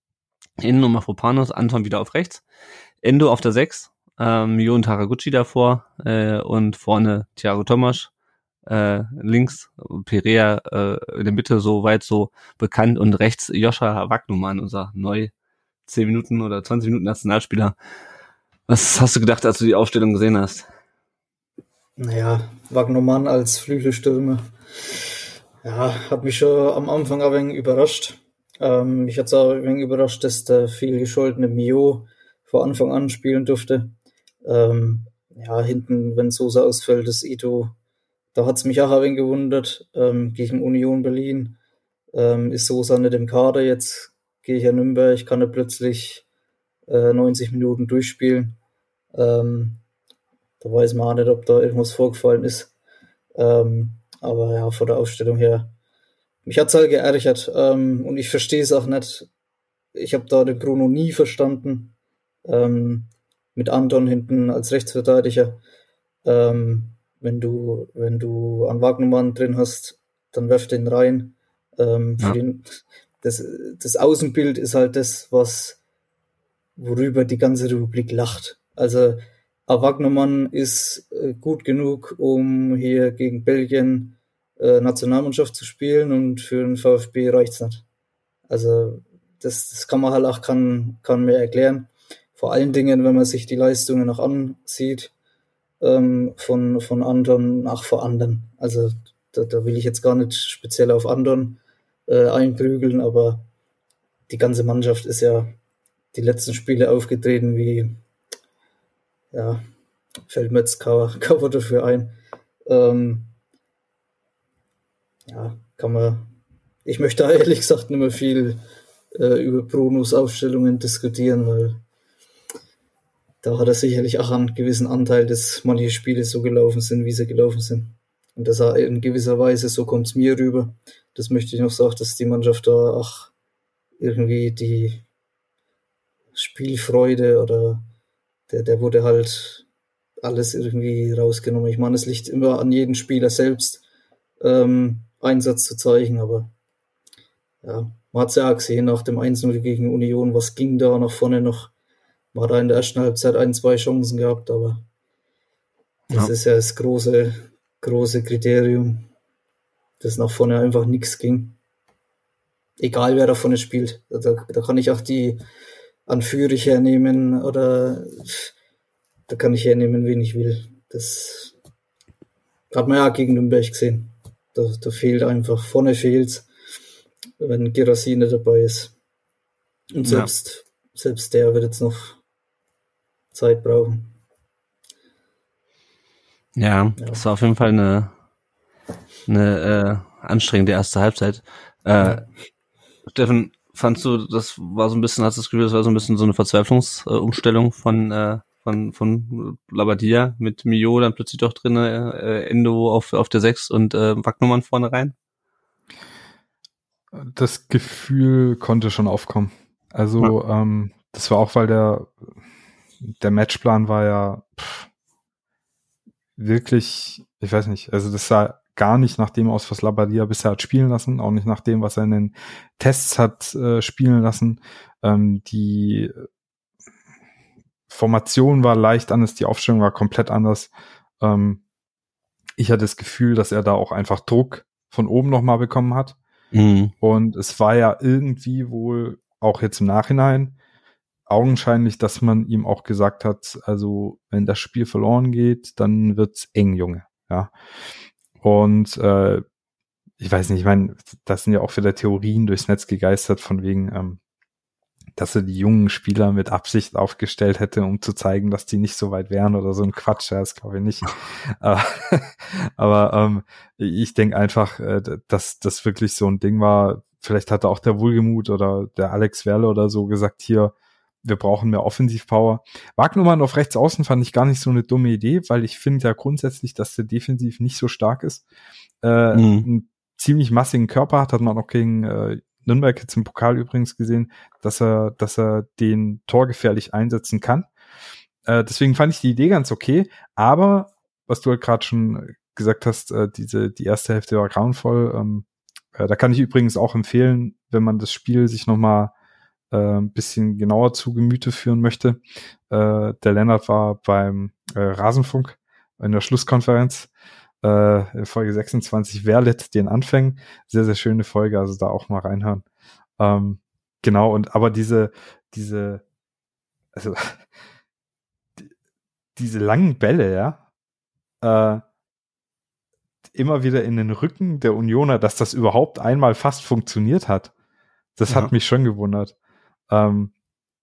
innen und Mafropanos, Anton wieder auf rechts. Endo auf der 6, ähm, Mio und Haraguchi davor äh, und vorne Thiago Tomasch äh, links, Perea äh, in der Mitte so weit so bekannt und rechts Joscha Wagnumann, unser neu 10 Minuten oder 20 Minuten Nationalspieler. Was hast du gedacht, als du die Aufstellung gesehen hast? Naja, Wagnumann als Flügelstürmer ja, hat mich schon am Anfang ein wenig überrascht. Ähm, mich hat es auch ein wenig überrascht, dass der viel gescholtene Mio vor Anfang an spielen durfte. Ähm, ja, hinten, wenn Sosa ausfällt, das Ito, da hat es mich auch ein wenig gewundert. Ähm, gegen Union Berlin ähm, ist Sosa nicht im Kader. Jetzt gehe ich an Nürnberg, kann er plötzlich äh, 90 Minuten durchspielen. Ähm, da weiß man auch nicht, ob da irgendwas vorgefallen ist. Ähm, aber ja, vor der Aufstellung her, mich hat's halt geärgert. Ähm, und ich verstehe es auch nicht. Ich habe da den Bruno nie verstanden. Ähm, mit Anton hinten als Rechtsverteidiger. Ähm, wenn du, wenn du an Wagnermann drin hast, dann werf den rein. Ähm, ja. den, das, das Außenbild ist halt das, was worüber die ganze Republik lacht. Also Wagnermann ist äh, gut genug, um hier gegen Belgien äh, Nationalmannschaft zu spielen und für den VfB reicht's nicht. Also das, das kann man halt auch kann, kann mehr erklären. Vor allen Dingen, wenn man sich die Leistungen noch ansieht ähm, von, von anderen nach vor anderen. Also da, da will ich jetzt gar nicht speziell auf anderen äh, einprügeln, aber die ganze Mannschaft ist ja die letzten Spiele aufgetreten wie ja, fällt mir jetzt Cover dafür ein. Ähm, ja, kann man. Ich möchte ehrlich gesagt nicht mehr viel äh, über Brunos Aufstellungen diskutieren, weil da hat er sicherlich auch einen gewissen Anteil, dass manche Spiele so gelaufen sind, wie sie gelaufen sind. Und das in gewisser Weise, so kommt es mir rüber. Das möchte ich noch sagen, dass die Mannschaft da auch irgendwie die Spielfreude oder der, der wurde halt alles irgendwie rausgenommen. Ich meine, es liegt immer an jedem Spieler selbst, ähm, Einsatz zu zeigen, aber ja, man hat es ja auch gesehen nach dem 1-0 gegen Union, was ging da nach vorne noch. Man hat da in der ersten Halbzeit ein, zwei Chancen gehabt, aber das ja. ist ja das große, große Kriterium, dass nach vorne einfach nichts ging. Egal wer da vorne spielt. Da, da kann ich auch die an Fürich hernehmen oder da kann ich hernehmen, wen ich will. Das hat man ja gegen Nürnberg gesehen. Da, da fehlt einfach, vorne fehlt wenn Gerasine dabei ist. Und selbst, ja. selbst der wird jetzt noch Zeit brauchen. Ja, ja. das war auf jeden Fall eine, eine äh, anstrengende erste Halbzeit. Äh, ja. Steffen, fandst du, das war so ein bisschen, hast du das Gefühl, das war so ein bisschen so eine Verzweiflungsumstellung von, äh, von, von Labadia mit Mio dann plötzlich doch drin, äh, Endo auf, auf der 6 und äh, Wagnumann vorne rein? Das Gefühl konnte schon aufkommen. Also, ja. ähm, das war auch, weil der der Matchplan war ja pff, wirklich, ich weiß nicht, also das sah gar nicht nach dem aus, was Labadia bisher hat spielen lassen, auch nicht nach dem, was er in den Tests hat äh, spielen lassen. Ähm, die Formation war leicht anders, die Aufstellung war komplett anders. Ähm, ich hatte das Gefühl, dass er da auch einfach Druck von oben nochmal bekommen hat. Mhm. Und es war ja irgendwie wohl auch jetzt im Nachhinein augenscheinlich, dass man ihm auch gesagt hat, also wenn das Spiel verloren geht, dann wird's eng, Junge. Ja. Und äh, ich weiß nicht, ich meine, das sind ja auch wieder Theorien durchs Netz gegeistert, von wegen, ähm, dass er die jungen Spieler mit Absicht aufgestellt hätte, um zu zeigen, dass die nicht so weit wären oder so ein Quatsch, ja, das glaube ich nicht. aber ähm, ich denke einfach, äh, dass das wirklich so ein Ding war. Vielleicht hatte auch der Wohlgemut oder der Alex Werle oder so gesagt, hier, wir brauchen mehr Offensivpower. Wagnumann auf rechts außen fand ich gar nicht so eine dumme Idee, weil ich finde ja grundsätzlich, dass der defensiv nicht so stark ist. Äh, mhm. Einen ziemlich massigen Körper hat, hat man auch gegen äh, Nürnberg jetzt im Pokal übrigens gesehen, dass er, dass er den torgefährlich einsetzen kann. Äh, deswegen fand ich die Idee ganz okay, aber was du halt gerade schon gesagt hast, äh, diese, die erste Hälfte war grauenvoll. Ähm, äh, da kann ich übrigens auch empfehlen, wenn man das Spiel sich nochmal äh, ein bisschen genauer zu Gemüte führen möchte. Äh, der Lennart war beim äh, Rasenfunk in der Schlusskonferenz äh, Folge 26, wer litt den Anfängen. Sehr, sehr schöne Folge, also da auch mal reinhören. Ähm, genau, und aber diese, diese, also die, diese langen Bälle, ja, äh, immer wieder in den Rücken der Unioner, dass das überhaupt einmal fast funktioniert hat. Das ja. hat mich schon gewundert. Ähm,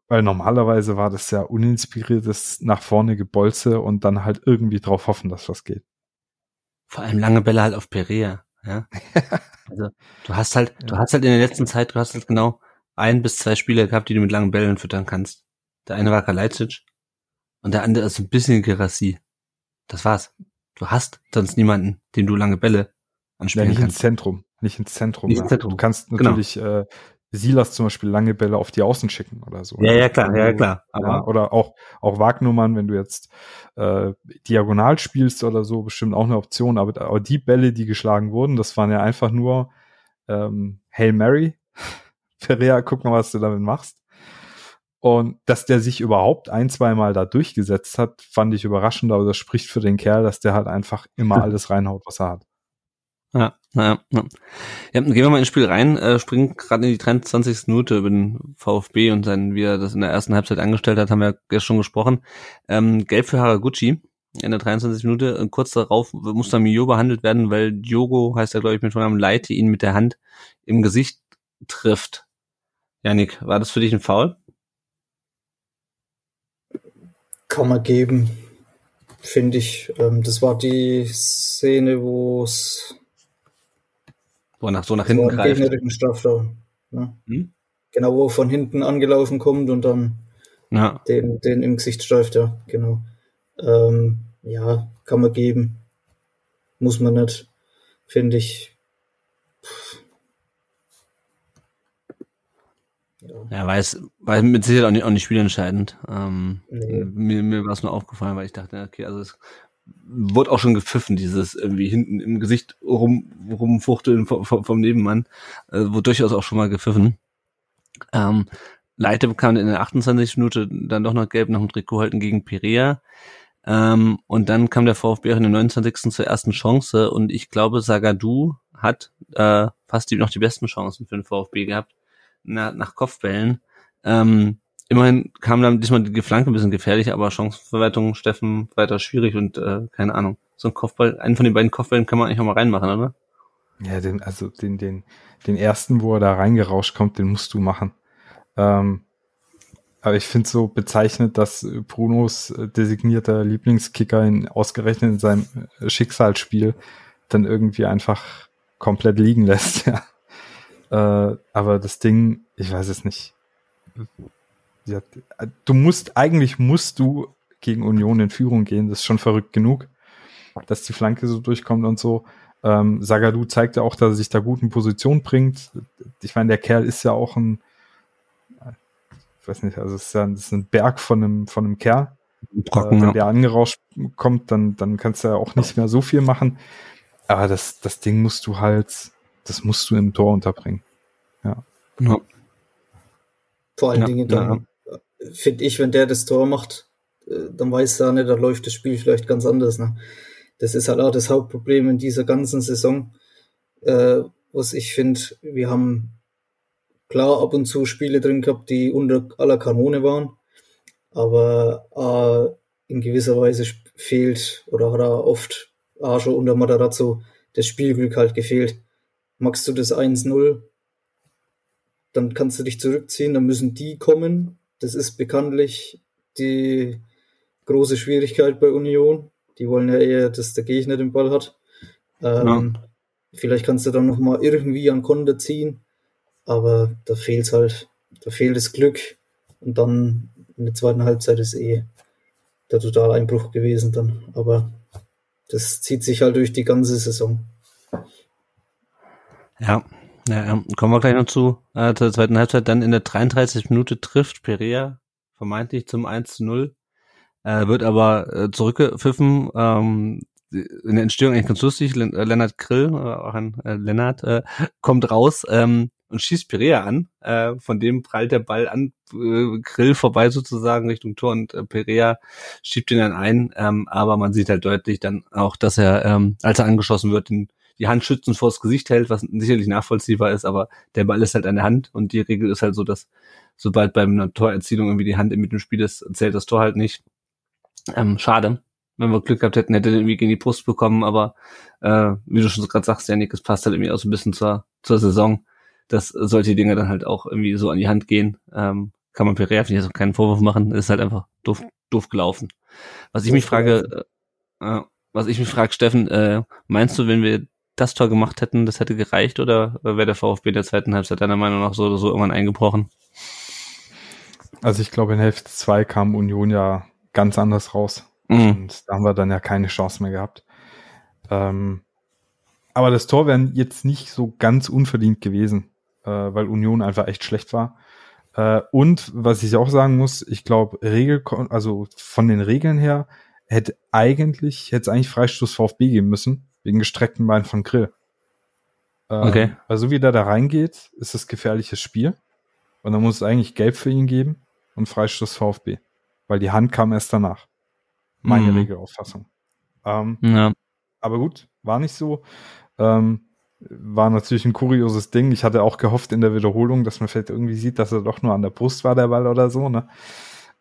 weil normalerweise war das ja uninspiriertes nach vorne Gebolze und dann halt irgendwie drauf hoffen, dass was geht. Vor allem lange Bälle halt auf Perea, ja. also du hast halt, du hast halt in der letzten Zeit, du hast halt genau ein bis zwei Spieler gehabt, die du mit langen Bällen füttern kannst. Der eine war Kalajdzic und der andere ist ein bisschen Gerassi. Das war's. Du hast sonst niemanden, dem du lange Bälle anspielen ja, nicht kannst. ins Zentrum, nicht ins Zentrum. Nicht ins Zentrum. Du kannst genau. natürlich genau. äh, Silas zum Beispiel lange Bälle auf die Außen schicken oder so. Ja, ja, klar, ja, klar. Aber ja, oder auch, auch Wagnummern, wenn du jetzt äh, diagonal spielst oder so, bestimmt auch eine Option. Aber, aber die Bälle, die geschlagen wurden, das waren ja einfach nur ähm, Hail Mary. Perea, guck mal, was du damit machst. Und dass der sich überhaupt ein, zwei Mal da durchgesetzt hat, fand ich überraschend, aber das spricht für den Kerl, dass der halt einfach immer alles reinhaut, was er hat. Ja, ja, ja. ja gehen wir mal ins Spiel rein, äh, springen gerade in die 23. Minute über den VfB und sein, wie er das in der ersten Halbzeit angestellt hat, haben wir ja schon gesprochen. Ähm, Gelb für Haraguchi in der 23. Minute. Und kurz darauf muss dann Mio behandelt werden, weil Diogo, heißt er glaube ich mit Vornamen, Leite ihn mit der Hand im Gesicht trifft. Janik, war das für dich ein Foul? Kann man geben, finde ich. Ähm, das war die Szene, wo es wo er nach, so nach hinten so greift. Gegnerischen Strafraum. Ne? Hm? Genau, wo er von hinten angelaufen kommt und dann ja. den, den im Gesicht streift, ja, genau. Ähm, ja, kann man geben. Muss man nicht, finde ich. Ja, ja weil es war mit Sicherheit auch nicht, auch nicht spielentscheidend. Ähm, nee. Mir, mir war es nur aufgefallen, weil ich dachte, okay, also es wurde auch schon gepfiffen, dieses irgendwie hinten im Gesicht rum, rumfuchteln vom, vom Nebenmann, äh, wurde durchaus auch schon mal gepfiffen. Ähm, Leite bekam in der 28. Minute dann doch noch gelb nach dem Trikot halten gegen Perea. Ähm, und dann kam der VfB auch in der 29. zur ersten Chance und ich glaube, Sagadu hat äh, fast die, noch die besten Chancen für den VfB gehabt na, nach Kopfbällen. Ähm, immerhin kam dann diesmal die Flanke ein bisschen gefährlich, aber Chancenverwertung Steffen weiter schwierig und äh, keine Ahnung. So ein Kopfball, einen von den beiden Kopfbällen kann man eigentlich auch mal reinmachen, oder? Ja, den, also den, den, den ersten, wo er da reingerauscht kommt, den musst du machen. Ähm, aber ich finde so bezeichnet, dass Brunos äh, designierter Lieblingskicker in, ausgerechnet in seinem äh, Schicksalsspiel dann irgendwie einfach komplett liegen lässt, ja. Äh, aber das Ding, ich weiß es nicht du musst, eigentlich musst du gegen Union in Führung gehen. Das ist schon verrückt genug, dass die Flanke so durchkommt und so. Ähm, Sagadu zeigt ja auch, dass er sich da gut in Position bringt. Ich meine, der Kerl ist ja auch ein ich weiß nicht, also es ist ja das ist ein Berg von einem, von einem Kerl. Brocken, äh, wenn ja. der angerauscht kommt, dann, dann kannst du ja auch nicht mehr so viel machen. Aber das, das Ding musst du halt, das musst du im Tor unterbringen. Ja. Vor allen Ja, Dingen dann, finde ich, wenn der das Tor macht, äh, dann weiß er nicht, da läuft das Spiel vielleicht ganz anders. Ne? Das ist halt auch das Hauptproblem in dieser ganzen Saison, äh, was ich finde, wir haben klar ab und zu Spiele drin gehabt, die unter aller Kanone waren, aber äh, in gewisser Weise fehlt oder hat er oft auch schon unter Matarazzo das Spielglück halt gefehlt. Magst du das 1-0, dann kannst du dich zurückziehen, dann müssen die kommen. Das ist bekanntlich die große Schwierigkeit bei Union. Die wollen ja eher, dass der Gegner den Ball hat. Ähm, Vielleicht kannst du dann noch mal irgendwie an Konter ziehen, aber da fehlt's halt, da fehlt das Glück und dann in der zweiten Halbzeit ist eh der totale Einbruch gewesen dann. Aber das zieht sich halt durch die ganze Saison. Ja, ja, ja. kommen wir gleich noch zu, äh, zur zweiten Halbzeit. Dann in der 33. Minute trifft Perea vermeintlich zum 1 zu 0, äh, wird aber äh, zurückgepfiffen. Ähm, in der Entstehung eigentlich ganz lustig. Äh, Lennart Grill, äh, auch ein äh, Lennart, äh, kommt raus ähm, und schießt Perea an. Äh, von dem prallt der Ball an äh, Grill vorbei sozusagen Richtung Tor und äh, Perea schiebt ihn dann ein. Ähm, aber man sieht halt deutlich dann auch, dass er, ähm, als er angeschossen wird, den die Hand schützend vors Gesicht hält, was sicherlich nachvollziehbar ist, aber der Ball ist halt an der Hand und die Regel ist halt so, dass sobald bei einer Torerzielung irgendwie die Hand mit dem Spiel ist, zählt das Tor halt nicht. Ähm, schade. Wenn wir Glück gehabt hätten, hätte er irgendwie gegen die Brust bekommen, aber äh, wie du schon gerade sagst, Janik, es passt halt irgendwie auch so ein bisschen zur, zur Saison, dass solche Dinge dann halt auch irgendwie so an die Hand gehen. Ähm, kann man ich jetzt auch keinen Vorwurf machen, ist halt einfach doof, doof gelaufen. Was ich mich frage, äh, äh, was ich mich frage, Steffen, äh, meinst du, wenn wir das Tor gemacht hätten, das hätte gereicht oder wäre der VfB in der zweiten Halbzeit deiner Meinung nach so oder so irgendwann eingebrochen? Also ich glaube, in Hälfte 2 kam Union ja ganz anders raus. Mhm. Und da haben wir dann ja keine Chance mehr gehabt. Ähm, aber das Tor wäre jetzt nicht so ganz unverdient gewesen, äh, weil Union einfach echt schlecht war. Äh, und was ich auch sagen muss, ich glaube, Regel, also von den Regeln her, hätte eigentlich, hätte es eigentlich Freistoß VfB geben müssen, wegen gestreckten Beinen von Grill. Ähm, Okay. Also wie der da reingeht, ist das gefährliches Spiel. Und dann muss es eigentlich Gelb für ihn geben und Freistoß VfB. Weil die Hand kam erst danach. Meine Mhm. Regelauffassung. Ähm, Ja. aber gut, war nicht so. Ähm, war natürlich ein kurioses Ding. Ich hatte auch gehofft in der Wiederholung, dass man vielleicht irgendwie sieht, dass er doch nur an der Brust war, der Ball oder so, ne?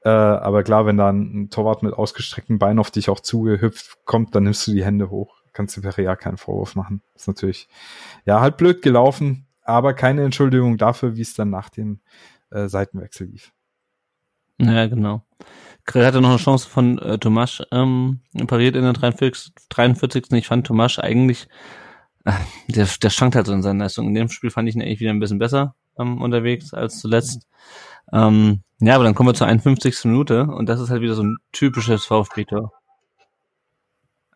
Äh, aber klar, wenn da ein Torwart mit ausgestreckten Beinen auf dich auch zugehüpft kommt, dann nimmst du die Hände hoch. Kannst du Perea keinen Vorwurf machen. Ist natürlich, ja, halt blöd gelaufen, aber keine Entschuldigung dafür, wie es dann nach dem äh, Seitenwechsel lief. Ja, genau. Grill hatte noch eine Chance von äh, Tomasch ähm, pariert in der 43. 43. Ich fand Tomasch eigentlich, äh, der, der schwankt halt so in seinen Leistungen. In dem Spiel fand ich ihn eigentlich wieder ein bisschen besser ähm, unterwegs als zuletzt. Ähm, ja, aber dann kommen wir zur 51. Minute und das ist halt wieder so ein typisches VfB-Tor.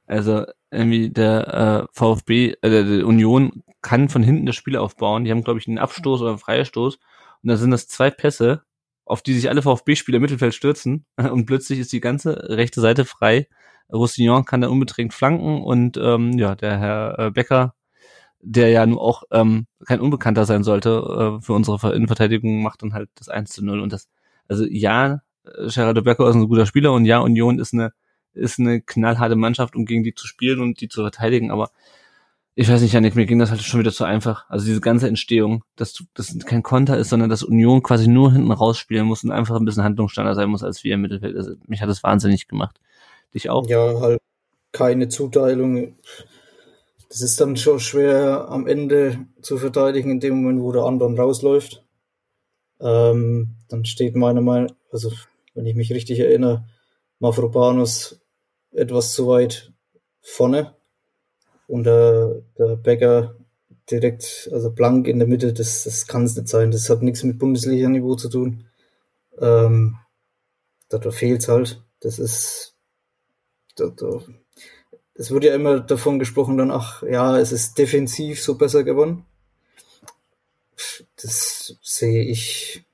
Also irgendwie der äh, VfB, äh, der, Union kann von hinten das Spiel aufbauen. Die haben, glaube ich, einen Abstoß oder einen Freistoß. Und da sind das zwei Pässe, auf die sich alle VfB-Spieler im Mittelfeld stürzen. Und plötzlich ist die ganze rechte Seite frei. Roussillon kann da unbedingt flanken und ähm, ja, der Herr äh, Becker, der ja nun auch ähm, kein Unbekannter sein sollte äh, für unsere Innenverteidigung, macht dann halt das 1 zu 0. Und das, also ja, Gerardo Becker ist ein guter Spieler und ja, Union ist eine ist eine knallharte Mannschaft, um gegen die zu spielen und die zu verteidigen, aber ich weiß nicht, Janik, mir ging das halt schon wieder zu einfach. Also diese ganze Entstehung, dass das kein Konter ist, sondern dass Union quasi nur hinten rausspielen muss und einfach ein bisschen handlungsstärker sein muss als wir im Mittelfeld. Also mich hat das wahnsinnig gemacht. Dich auch? Ja, halt keine Zuteilung. Das ist dann schon schwer am Ende zu verteidigen, in dem Moment, wo der andere rausläuft. Ähm, dann steht meiner Meinung, also wenn ich mich richtig erinnere, Mavropanos etwas zu weit vorne und der, der Becker direkt, also blank in der Mitte, das, das kann es nicht sein. Das hat nichts mit Bundesliga-Niveau zu tun. Ähm, da, fehlt halt. Das ist, da, da, es wird ja immer davon gesprochen, dann, ach ja, es ist defensiv so besser gewonnen. Das sehe ich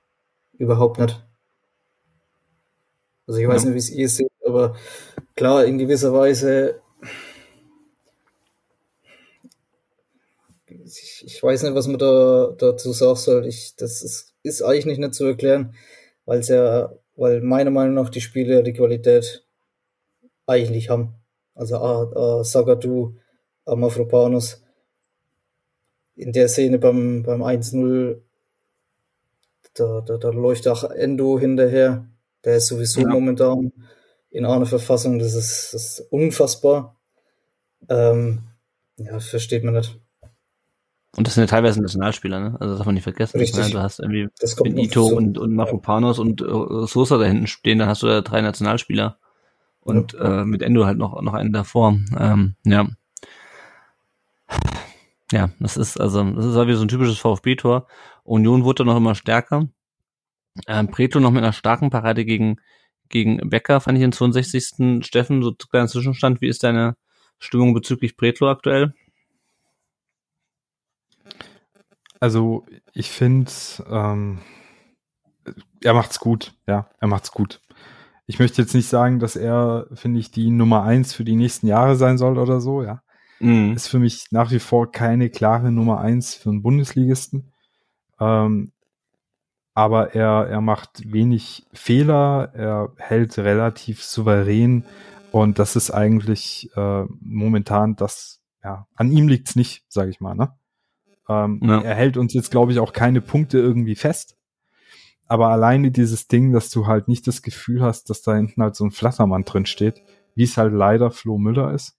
überhaupt nicht. Also ich weiß ja. nicht, wie es ihr seht, aber klar, in gewisser Weise ich, ich weiß nicht, was man da dazu sagen soll. Ich, das ist, ist eigentlich nicht zu erklären, weil es ja, weil meiner Meinung nach die Spieler die Qualität eigentlich haben. Also uh, uh, Sagadu, Amafropanus. In der Szene beim, beim 1-0, da, da, da läuft auch Endo hinterher. Der ist sowieso ja. momentan in einer Verfassung, das ist, das ist unfassbar. Ähm, ja, versteht man nicht. Und das sind ja teilweise Nationalspieler, ne? Also das darf man nicht vergessen. Richtig. Du hast irgendwie Benito und, und Mafropanos ja. und uh, Sosa da hinten stehen, dann hast du da drei Nationalspieler. Und ja. äh, mit Endo halt noch, noch einen davor. Ähm, ja. Ja, das ist also, das ist halt wie so ein typisches VfB-Tor. Union wurde noch immer stärker. Ähm, Preto noch mit einer starken Parade gegen, gegen Becker, fand ich in 62. Steffen, so kleiner Zwischenstand. Wie ist deine Stimmung bezüglich Pretlo aktuell? Also ich finde, ähm, er macht's gut, ja, er macht's gut. Ich möchte jetzt nicht sagen, dass er, finde ich, die Nummer eins für die nächsten Jahre sein soll oder so, ja. Mhm. Ist für mich nach wie vor keine klare Nummer eins für einen Bundesligisten. Ähm, aber er, er macht wenig Fehler, er hält relativ souverän und das ist eigentlich äh, momentan das, ja, an ihm liegt's nicht, sage ich mal, ne? Ähm, ja. Er hält uns jetzt, glaube ich, auch keine Punkte irgendwie fest. Aber alleine dieses Ding, dass du halt nicht das Gefühl hast, dass da hinten halt so ein Flattermann drin steht, wie es halt leider Flo Müller ist,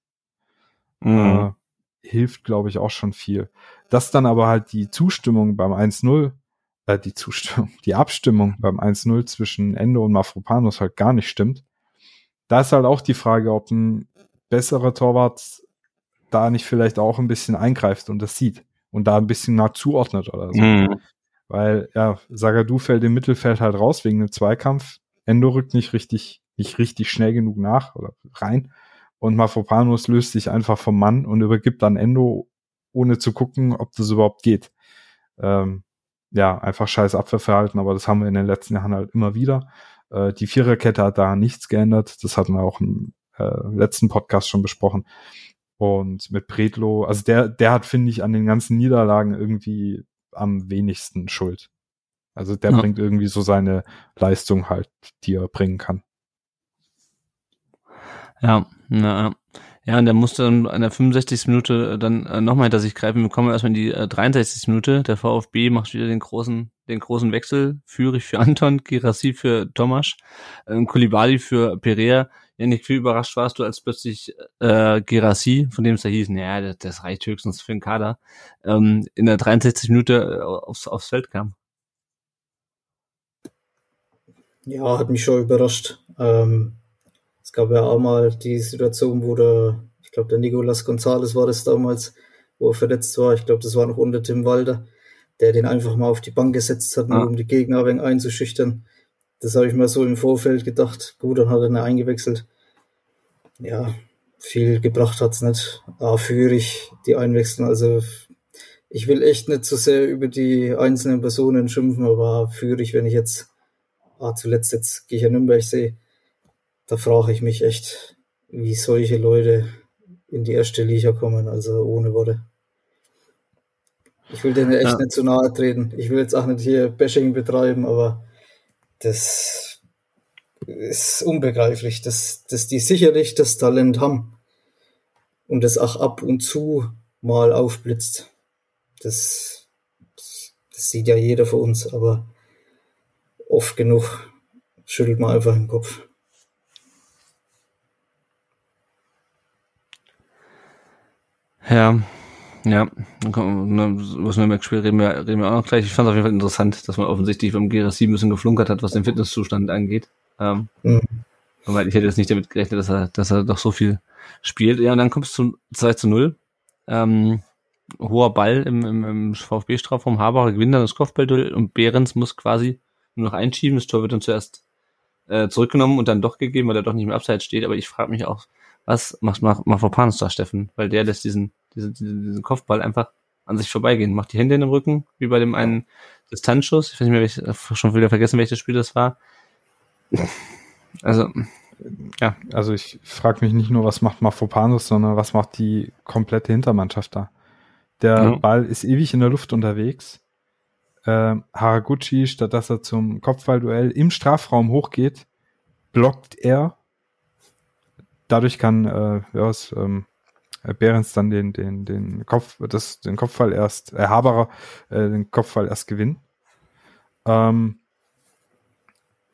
mhm. äh, hilft, glaube ich, auch schon viel. Dass dann aber halt die Zustimmung beim 1-0, äh, die Zustimmung, die Abstimmung beim 1-0 zwischen Endo und Mafropanos halt gar nicht stimmt. Da ist halt auch die Frage, ob ein besserer Torwart da nicht vielleicht auch ein bisschen eingreift und das sieht und da ein bisschen nach zuordnet oder so. Mhm. Weil, ja, Sagadu fällt im Mittelfeld halt raus wegen einem Zweikampf. Endo rückt nicht richtig, nicht richtig schnell genug nach oder rein. Und Mafropanos löst sich einfach vom Mann und übergibt dann Endo, ohne zu gucken, ob das überhaupt geht. Ähm, ja, einfach scheiß Abwehrverhalten, aber das haben wir in den letzten Jahren halt immer wieder. Äh, die Viererkette hat da nichts geändert. Das hatten wir auch im äh, letzten Podcast schon besprochen. Und mit Bredlo, also der, der hat, finde ich, an den ganzen Niederlagen irgendwie am wenigsten Schuld. Also der ja. bringt irgendwie so seine Leistung halt, die er bringen kann. Ja, na, ja, und der musste dann an der 65. Minute dann äh, nochmal hinter sich greifen. Wir kommen erstmal in die äh, 63. Minute. Der VfB macht wieder den großen, den großen Wechsel. Führig für Anton, Girassi für Tomasch, ähm, Kulibali für Perea. Ja, nicht viel überrascht warst du, als plötzlich äh, Gerassi, von dem es da hieß, naja, das, das reicht höchstens für den Kader, ähm, in der 63 Minute äh, aufs, aufs Feld kam. Ja, hat mich schon überrascht. Ähm, es gab ja auch mal die Situation, wo der, ich glaube, der Nicolas Gonzalez war das damals, wo er verletzt war. Ich glaube, das war noch unter Tim Walder, der den einfach mal auf die Bank gesetzt hat, nur ah. um die Gegner ein wenig einzuschüchtern. Das habe ich mir so im Vorfeld gedacht. Gut, dann hat er ihn eingewechselt. Ja, viel gebracht hat's nicht. A, führe ich die Einwechseln. Also ich will echt nicht so sehr über die einzelnen Personen schimpfen, aber führe ich, wenn ich jetzt, ah, zuletzt jetzt gehe ich ja Nürnberg sehe, da frage ich mich echt, wie solche Leute in die erste Liga kommen, also ohne Worte. Ich will denen echt ja. nicht zu nahe treten. Ich will jetzt auch nicht hier Bashing betreiben, aber das ist unbegreiflich, dass, dass die sicherlich das Talent haben und das auch ab und zu mal aufblitzt. Das, das, das sieht ja jeder von uns, aber oft genug schüttelt man einfach den Kopf. Ja, ja, ne, was wir im Spiel reden wir, reden wir auch noch gleich. Ich fand es auf jeden Fall interessant, dass man offensichtlich beim GRC ein bisschen geflunkert hat, was den Fitnesszustand angeht. Ähm, mhm. Weil ich hätte jetzt nicht damit gerechnet, dass er, dass er doch so viel spielt. Ja, und dann kommst du zum 2 zu 0. Ähm, hoher Ball im, im, im VfB-Strafraum. Haber gewinnt dann das Kopfballduell und Behrens muss quasi nur noch einschieben. Das Tor wird dann zuerst äh, zurückgenommen und dann doch gegeben, weil er doch nicht im Abseits steht. Aber ich frage mich auch, was macht Mafropanos da, Steffen? Weil der lässt diesen, diesen, diesen Kopfball einfach an sich vorbeigehen. Macht die Hände in den Rücken, wie bei dem einen Distanzschuss. Ich weiß nicht mehr, ich schon wieder vergessen, welches Spiel das war. Also, ja. Also ich frage mich nicht nur, was macht Mafropanus, sondern was macht die komplette Hintermannschaft da? Der ja. Ball ist ewig in der Luft unterwegs. Äh, Haraguchi, statt dass er zum Kopfballduell im Strafraum hochgeht, blockt er. Dadurch kann äh, ja, was, ähm, Behrens dann den, den, den Kopf, das, den Kopfball erst, äh, Haberer, äh, den Kopfball erst gewinnen. Ähm,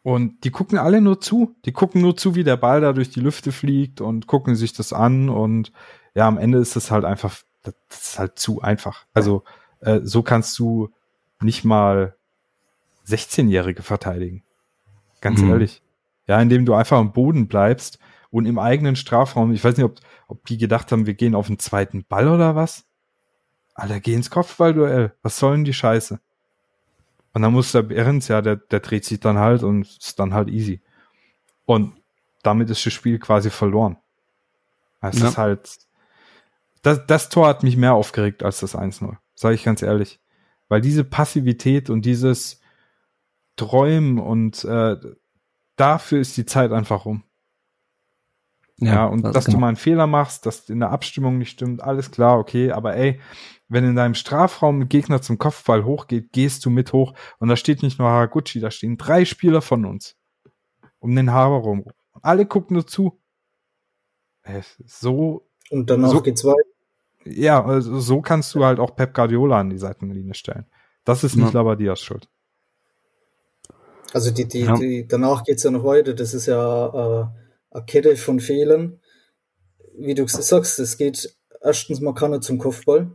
und die gucken alle nur zu. Die gucken nur zu, wie der Ball da durch die Lüfte fliegt und gucken sich das an. Und ja, am Ende ist das halt einfach, das ist halt zu einfach. Also äh, so kannst du nicht mal 16-Jährige verteidigen. Ganz mhm. ehrlich. Ja, indem du einfach am Boden bleibst und im eigenen Strafraum, ich weiß nicht, ob, ob die gedacht haben, wir gehen auf den zweiten Ball oder was. Alter, geh ins Kopfballduell. Was soll denn die Scheiße? Und dann muss der Behrens, ja, der, der dreht sich dann halt und ist dann halt easy. Und damit ist das Spiel quasi verloren. Es ja. ist halt, das, das Tor hat mich mehr aufgeregt als das 1-0. Sage ich ganz ehrlich. Weil diese Passivität und dieses Träumen und äh, dafür ist die Zeit einfach rum. Ja, ja und das dass genau. du mal einen Fehler machst, dass in der Abstimmung nicht stimmt, alles klar, okay, aber ey, wenn in deinem Strafraum ein Gegner zum Kopfball hochgeht, gehst du mit hoch und da steht nicht nur Haraguchi, da stehen drei Spieler von uns um den Haber rum. Alle gucken nur zu. So. Und danach so, geht's weiter. Ja, also so kannst du halt auch Pep Guardiola an die Seitenlinie stellen. Das ist nicht ja. Labadias Schuld. Also die, die, ja. die, danach geht's ja noch weiter. Das ist ja äh, eine Kette von Fehlern. Wie du sagst, es geht erstens mal keiner zum Kopfball.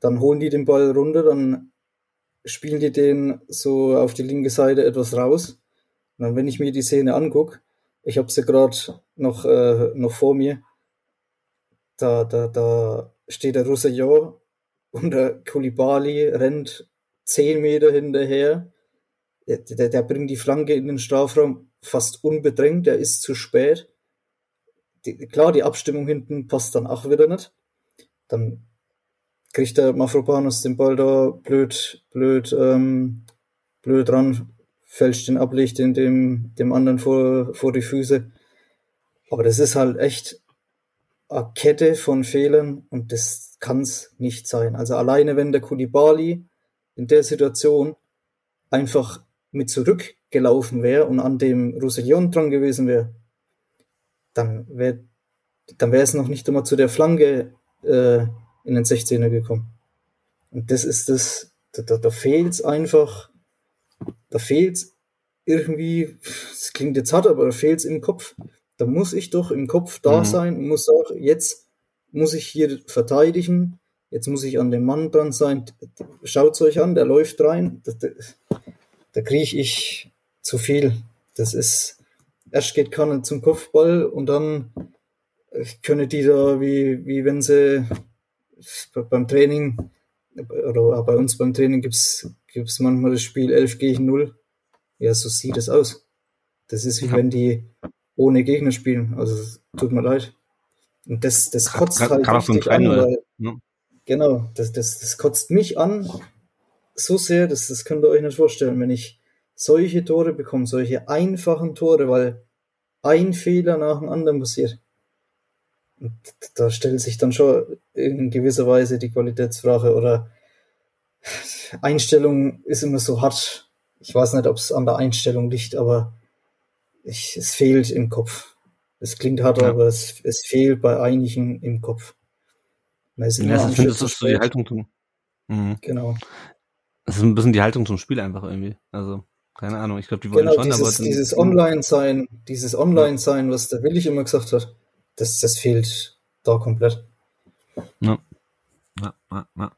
Dann holen die den Ball runter, dann spielen die den so auf die linke Seite etwas raus. Und dann, wenn ich mir die Szene angucke, ich habe sie gerade noch, äh, noch vor mir, da, da, da steht der Roussillon und der Kulibali rennt zehn Meter hinterher. Der, der, der bringt die Flanke in den Strafraum fast unbedrängt, der ist zu spät. Die, klar, die Abstimmung hinten passt dann auch wieder nicht. Dann kriegt der Mafropanus den Ball da blöd, blöd, ähm, blöd dran, fälscht den Ablicht in dem, dem anderen vor, vor die Füße. Aber das ist halt echt eine Kette von Fehlern und das kann's nicht sein. Also alleine wenn der Kulibali in der Situation einfach mit zurückgelaufen wäre und an dem Roussillon dran gewesen wäre, dann wäre dann wäre es noch nicht einmal zu der Flanke äh, in den 16er gekommen. Und das ist das, da, da, fehlt es einfach, da fehlt es irgendwie, das klingt jetzt hart, aber da fehlt es im Kopf. Da muss ich doch im Kopf da mhm. sein und muss auch, jetzt muss ich hier verteidigen, jetzt muss ich an dem Mann dran sein. Schaut euch an, der läuft rein, da, da, da kriege ich zu viel. Das ist, erst geht Kanne zum Kopfball und dann können die da, wie, wie wenn sie beim Training oder bei uns beim Training gibt's gibt's manchmal das Spiel 11 gegen 0. Ja, so sieht es aus. Das ist wie ja. wenn die ohne Gegner spielen. Also tut mir leid. Und das, das kotzt kann, halt kann richtig an, weil, ja. genau, das, das, das kotzt mich an so sehr, das, das könnt ihr euch nicht vorstellen, wenn ich solche Tore bekomme, solche einfachen Tore, weil ein Fehler nach dem anderen passiert. Und da stellt sich dann schon in gewisser Weise die Qualitätsfrage oder Einstellung ist immer so hart. Ich weiß nicht, ob es an der Einstellung liegt, aber ich, es fehlt im Kopf. Es klingt hart, ja. aber es, es fehlt bei einigen im Kopf. Man ist ja, das ist, das ist so die Haltung zum. Mhm. Genau. Das ist ein bisschen die Haltung zum Spiel einfach irgendwie. Also, keine Ahnung, ich glaube, die wollen genau, schon, dieses, aber. Dieses Online-Sein, dieses Online-Sein, was der Willig immer gesagt hat das, das fehlt da komplett. Ja. Ja, ja, ja.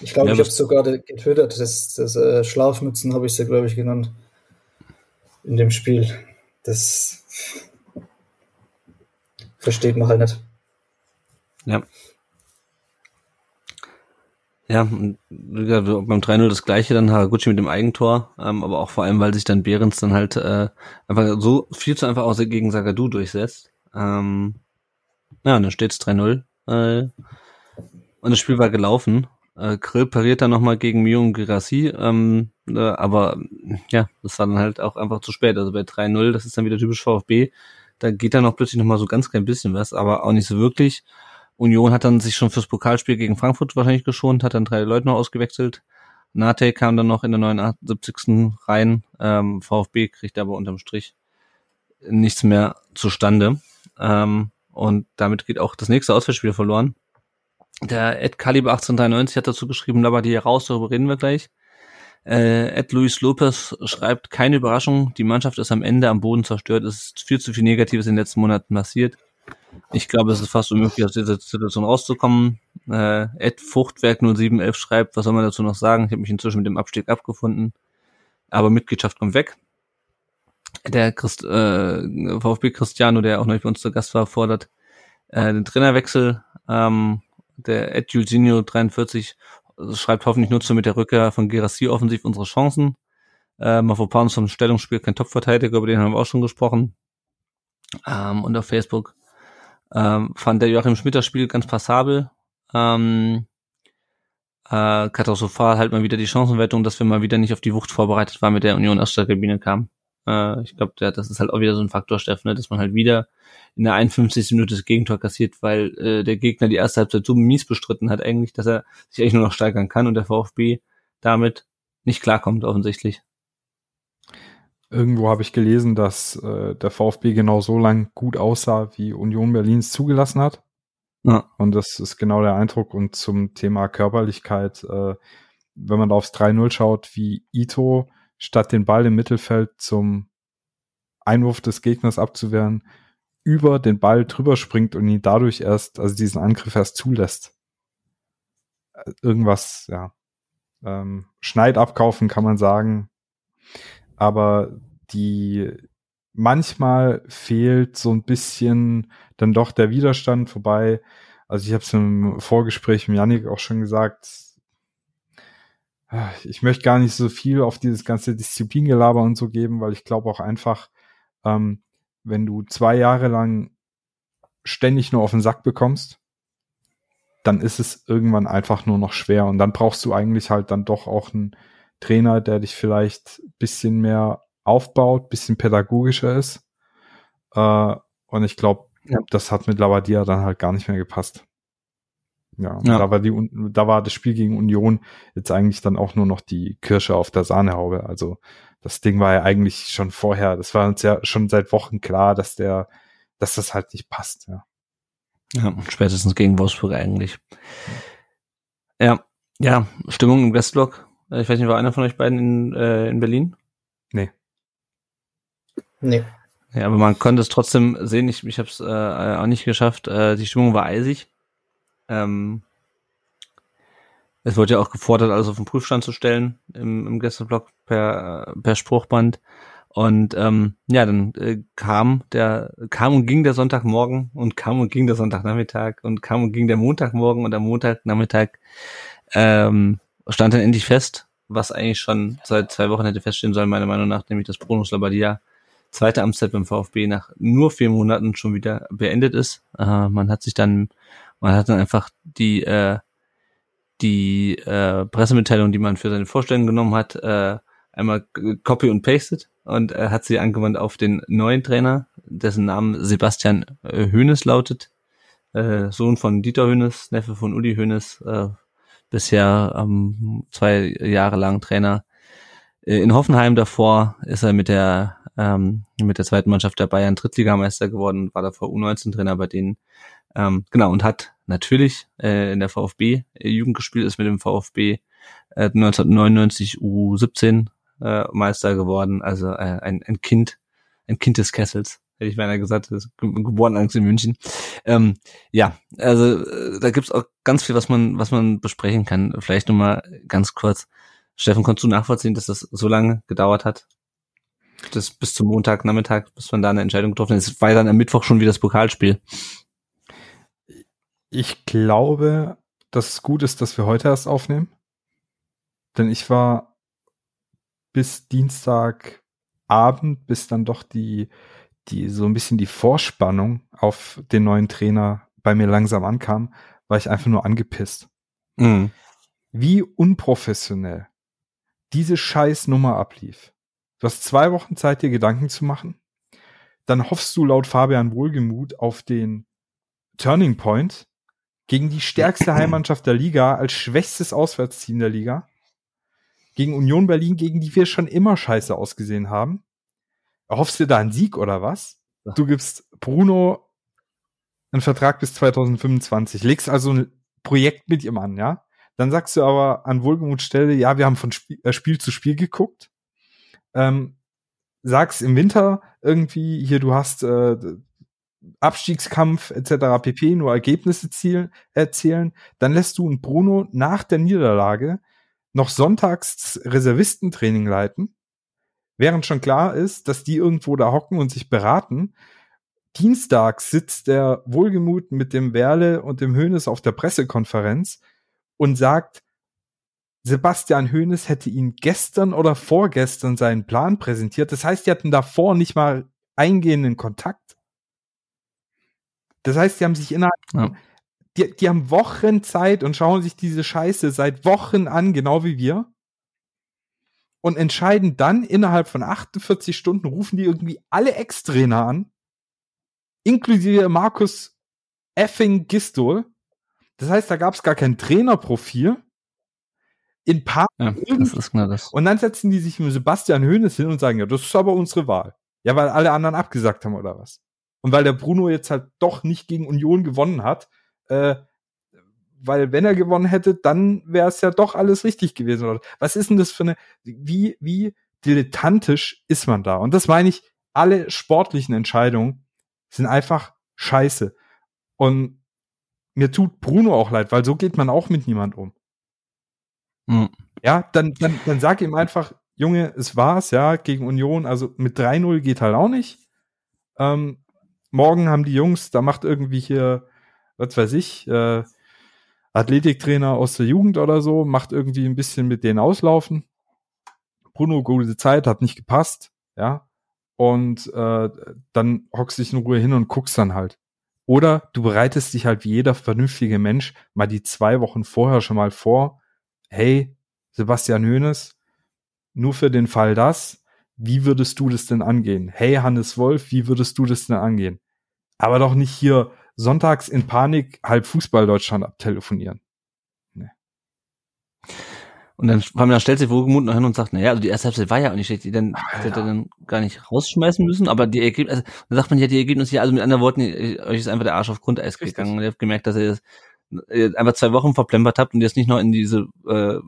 Ich glaube, ja, ich habe sogar getwittert, das, das äh, Schlafmützen habe ich sie, glaube ich, genannt. In dem Spiel. Das versteht man halt nicht. Ja. Ja, und beim 3-0 das gleiche, dann Haraguchi mit dem Eigentor, ähm, aber auch vor allem, weil sich dann Behrens dann halt äh, einfach so viel zu einfach auch gegen Sagadu durchsetzt. Ähm, ja, und dann steht es 3-0. Äh, und das Spiel war gelaufen. Äh, Grill pariert dann nochmal gegen Myung Girassi. Ähm, Äh, aber ja, das war dann halt auch einfach zu spät. Also bei 3-0, das ist dann wieder typisch VfB. Da geht dann auch plötzlich nochmal so ganz klein bisschen was, aber auch nicht so wirklich. Union hat dann sich schon fürs Pokalspiel gegen Frankfurt wahrscheinlich geschont, hat dann drei Leute noch ausgewechselt. Nate kam dann noch in der 79. rein. Ähm, VfB kriegt aber unterm Strich nichts mehr zustande. Ähm, und damit geht auch das nächste Auswärtsspiel verloren. Der Ed Caliber 1893 hat dazu geschrieben, Labadier raus, darüber reden wir gleich. Äh, Ed Luis Lopez schreibt, keine Überraschung, die Mannschaft ist am Ende am Boden zerstört, es ist viel zu viel Negatives in den letzten Monaten passiert. Ich glaube, es ist fast unmöglich, aus dieser Situation rauszukommen. Äh, Ed Fruchtwerk 0711 schreibt, was soll man dazu noch sagen? Ich habe mich inzwischen mit dem Abstieg abgefunden. Aber Mitgliedschaft kommt weg. Der Christ, äh, VfB Cristiano, der auch noch bei uns zu Gast war, fordert äh, den Trainerwechsel. Ähm, der Ed Julzinho 43 schreibt hoffentlich nutzt du mit der Rückkehr von Gerassi offensiv unsere Chancen. Äh, Mafropanos vom Stellungsspiel kein Topverteidiger, über den haben wir auch schon gesprochen. Ähm, und auf Facebook ähm, fand der Joachim Schmidt das Spiel ganz passabel. Ähm, äh, katastrophal halt mal wieder die Chancenwertung, dass wir mal wieder nicht auf die Wucht vorbereitet waren, mit der Union aus der Kabine kam. Äh, ich glaube, das ist halt auch wieder so ein Faktor, Steffen, ne, dass man halt wieder in der 51. Minute das Gegentor kassiert, weil äh, der Gegner die erste Halbzeit so mies bestritten hat eigentlich, dass er sich eigentlich nur noch steigern kann und der VfB damit nicht klarkommt offensichtlich. Irgendwo habe ich gelesen, dass äh, der VfB genau so lang gut aussah, wie Union Berlins zugelassen hat. Ja. Und das ist genau der Eindruck. Und zum Thema Körperlichkeit, äh, wenn man aufs 3-0 schaut, wie Ito statt den Ball im Mittelfeld zum Einwurf des Gegners abzuwehren, über den Ball drüber springt und ihn dadurch erst, also diesen Angriff erst zulässt. Äh, irgendwas, ja. Ähm, Schneid abkaufen kann man sagen aber die manchmal fehlt so ein bisschen dann doch der Widerstand vorbei. Also ich habe es im Vorgespräch mit Janik auch schon gesagt, ich möchte gar nicht so viel auf dieses ganze Disziplingelaber und so geben, weil ich glaube auch einfach, ähm, wenn du zwei Jahre lang ständig nur auf den Sack bekommst, dann ist es irgendwann einfach nur noch schwer und dann brauchst du eigentlich halt dann doch auch einen Trainer, der dich vielleicht bisschen mehr aufbaut, bisschen pädagogischer ist. Äh, und ich glaube, ja. das hat mit Lavadia dann halt gar nicht mehr gepasst. Ja, ja, Da, war die, da war das Spiel gegen Union jetzt eigentlich dann auch nur noch die Kirsche auf der Sahnehaube. Also das Ding war ja eigentlich schon vorher, das war uns ja schon seit Wochen klar, dass der, dass das halt nicht passt. Ja, ja spätestens gegen Wolfsburg eigentlich. Ja, ja, Stimmung im Westblock ich weiß nicht, war einer von euch beiden in, äh, in Berlin? Nee. Nee. Ja, aber man konnte es trotzdem sehen. Ich, ich habe es äh, auch nicht geschafft. Äh, die Stimmung war eisig. Ähm, es wurde ja auch gefordert, alles auf den Prüfstand zu stellen im, im Gästeblock per, per Spruchband. Und ähm, ja, dann äh, kam der kam und ging der Sonntagmorgen und kam und ging der Sonntagnachmittag und kam und ging der Montagmorgen und am Montagnachmittag ähm, stand dann endlich fest, was eigentlich schon seit zwei Wochen hätte feststehen sollen, meiner Meinung nach, nämlich dass Bruno Slabadia zweite Amtszeit beim VfB nach nur vier Monaten schon wieder beendet ist. Äh, man hat sich dann, man hat dann einfach die äh, die äh, Pressemitteilung, die man für seine Vorstellung genommen hat, äh, einmal copy und pasted und äh, hat sie angewandt auf den neuen Trainer, dessen Name Sebastian äh, lautet, äh, Sohn von Dieter Hönes, Neffe von Uli Hönes, äh, bisher ähm, zwei Jahre lang Trainer äh, in Hoffenheim. Davor ist er mit der ähm, mit der zweiten Mannschaft der Bayern Drittligameister geworden, war davor U19-Trainer bei denen. Ähm, genau, und hat natürlich äh, in der VfB äh, Jugend gespielt, ist mit dem VfB äh, 1999 U17 äh, Meister geworden, also äh, ein, ein Kind, ein Kind des Kessels hätte ich beinahe gesagt, ist geboren allerdings in München. Ähm, ja, also äh, da gibt's auch ganz viel, was man, was man besprechen kann. Vielleicht nur mal ganz kurz. Steffen, konntest du nachvollziehen, dass das so lange gedauert hat? Das bis zum Montagnachmittag, bis man da eine Entscheidung getroffen hat. Es war dann am Mittwoch schon wieder das Pokalspiel. Ich glaube, dass es gut ist, dass wir heute erst aufnehmen. Denn ich war bis Dienstagabend, bis dann doch die die so ein bisschen die Vorspannung auf den neuen Trainer bei mir langsam ankam, war ich einfach nur angepisst. Mhm. Wie unprofessionell diese scheiß Nummer ablief. Du hast zwei Wochen Zeit, dir Gedanken zu machen. Dann hoffst du laut Fabian Wohlgemuth auf den Turning Point gegen die stärkste Heimmannschaft der Liga als schwächstes Auswärtsteam der Liga. Gegen Union Berlin, gegen die wir schon immer scheiße ausgesehen haben. Erhoffst du da einen Sieg oder was? Du gibst Bruno einen Vertrag bis 2025, legst also ein Projekt mit ihm an, ja? Dann sagst du aber an Wohlgemutstelle, ja, wir haben von Spiel, äh, Spiel zu Spiel geguckt. Ähm, sagst im Winter irgendwie, hier, du hast äh, Abstiegskampf etc. pp. nur Ergebnisse ziel, erzählen, dann lässt du einen Bruno nach der Niederlage noch sonntags Reservistentraining leiten, während schon klar ist, dass die irgendwo da hocken und sich beraten. Dienstags sitzt der Wohlgemut mit dem Werle und dem Hönes auf der Pressekonferenz und sagt, Sebastian Hoeneß hätte ihn gestern oder vorgestern seinen Plan präsentiert. Das heißt, die hatten davor nicht mal eingehenden Kontakt. Das heißt, die haben sich innerhalb, ja. die, die haben Wochen Zeit und schauen sich diese Scheiße seit Wochen an, genau wie wir. Und entscheiden dann innerhalb von 48 Stunden, rufen die irgendwie alle Ex-Trainer an, inklusive Markus Effing Gistol. Das heißt, da gab es gar kein Trainerprofil in paar ja. Und dann setzen die sich mit Sebastian Hoeneß hin und sagen, ja, das ist aber unsere Wahl. Ja, weil alle anderen abgesagt haben oder was. Und weil der Bruno jetzt halt doch nicht gegen Union gewonnen hat, äh, weil wenn er gewonnen hätte, dann wäre es ja doch alles richtig gewesen. Oder was ist denn das für eine, wie, wie dilettantisch ist man da? Und das meine ich, alle sportlichen Entscheidungen sind einfach scheiße. Und mir tut Bruno auch leid, weil so geht man auch mit niemand um. Mhm. Ja, dann, dann, dann sag ihm einfach, Junge, es war's, ja, gegen Union, also mit 3-0 geht halt auch nicht. Ähm, morgen haben die Jungs, da macht irgendwie hier, was weiß ich, äh, Athletiktrainer aus der Jugend oder so, macht irgendwie ein bisschen mit denen auslaufen. Bruno, gute Zeit, hat nicht gepasst, ja. Und äh, dann hockst dich in Ruhe hin und guckst dann halt. Oder du bereitest dich halt wie jeder vernünftige Mensch mal die zwei Wochen vorher schon mal vor, hey, Sebastian Hoeneß, nur für den Fall das, wie würdest du das denn angehen? Hey, Hannes Wolf, wie würdest du das denn angehen? Aber doch nicht hier sonntags in Panik halb Fußball Deutschland abtelefonieren. Nee. Und dann, dann stellt sich Wohlgemut noch hin und sagt, naja, also die erste Halbzeit war ja auch nicht schlecht, die dann Alter. hätte dann gar nicht rausschmeißen müssen, aber die Ergebnisse, also, dann sagt man ja die Ergebnisse, ja, also mit anderen Worten, euch ist einfach der Arsch auf Grundeis Richtig. gegangen und ihr habt gemerkt, dass ihr das einfach zwei Wochen verplempert habt und jetzt nicht noch in diese äh,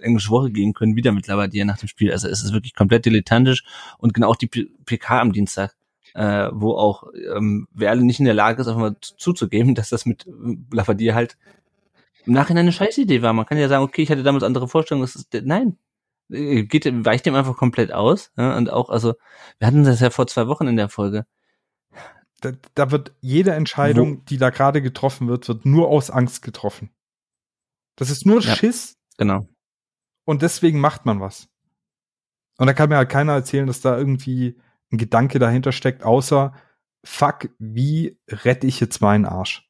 englische Woche gehen können, wieder mittlerweile dir nach dem Spiel. Also es ist wirklich komplett dilettantisch und genau auch die PK am Dienstag, äh, wo auch ähm, Werle nicht in der Lage ist, einfach mal zuzugeben, dass das mit Lavadier halt im Nachhinein eine Scheißidee war. Man kann ja sagen, okay, ich hatte damals andere Vorstellungen. Das ist, nein, äh, geht, weicht dem einfach komplett aus. Ja? Und auch, also, wir hatten das ja vor zwei Wochen in der Folge da, da wird jede Entscheidung, Wo? die da gerade getroffen wird, wird nur aus Angst getroffen. Das ist nur ja, Schiss. Genau. Und deswegen macht man was. Und da kann mir halt keiner erzählen, dass da irgendwie ein Gedanke dahinter steckt, außer fuck, wie rette ich jetzt meinen Arsch?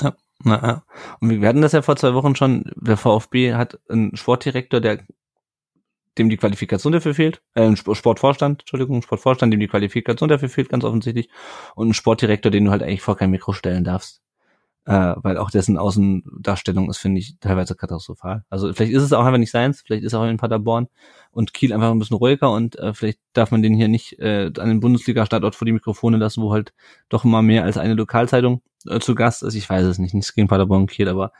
Ja, na ja. Und wir hatten das ja vor zwei Wochen schon. Der VfB hat einen Sportdirektor, der dem die Qualifikation dafür fehlt, äh, Sportvorstand, Entschuldigung, Sportvorstand, dem die Qualifikation dafür fehlt, ganz offensichtlich, und ein Sportdirektor, den du halt eigentlich vor kein Mikro stellen darfst. Äh, weil auch dessen Außendarstellung ist, finde ich, teilweise katastrophal. Also vielleicht ist es auch einfach nicht seins, vielleicht ist er auch in Paderborn und Kiel einfach ein bisschen ruhiger und äh, vielleicht darf man den hier nicht äh, an den Bundesliga-Standort vor die Mikrofone lassen, wo halt doch immer mehr als eine Lokalzeitung äh, zu Gast ist. Ich weiß es nicht, nichts gegen Paderborn und Kiel, aber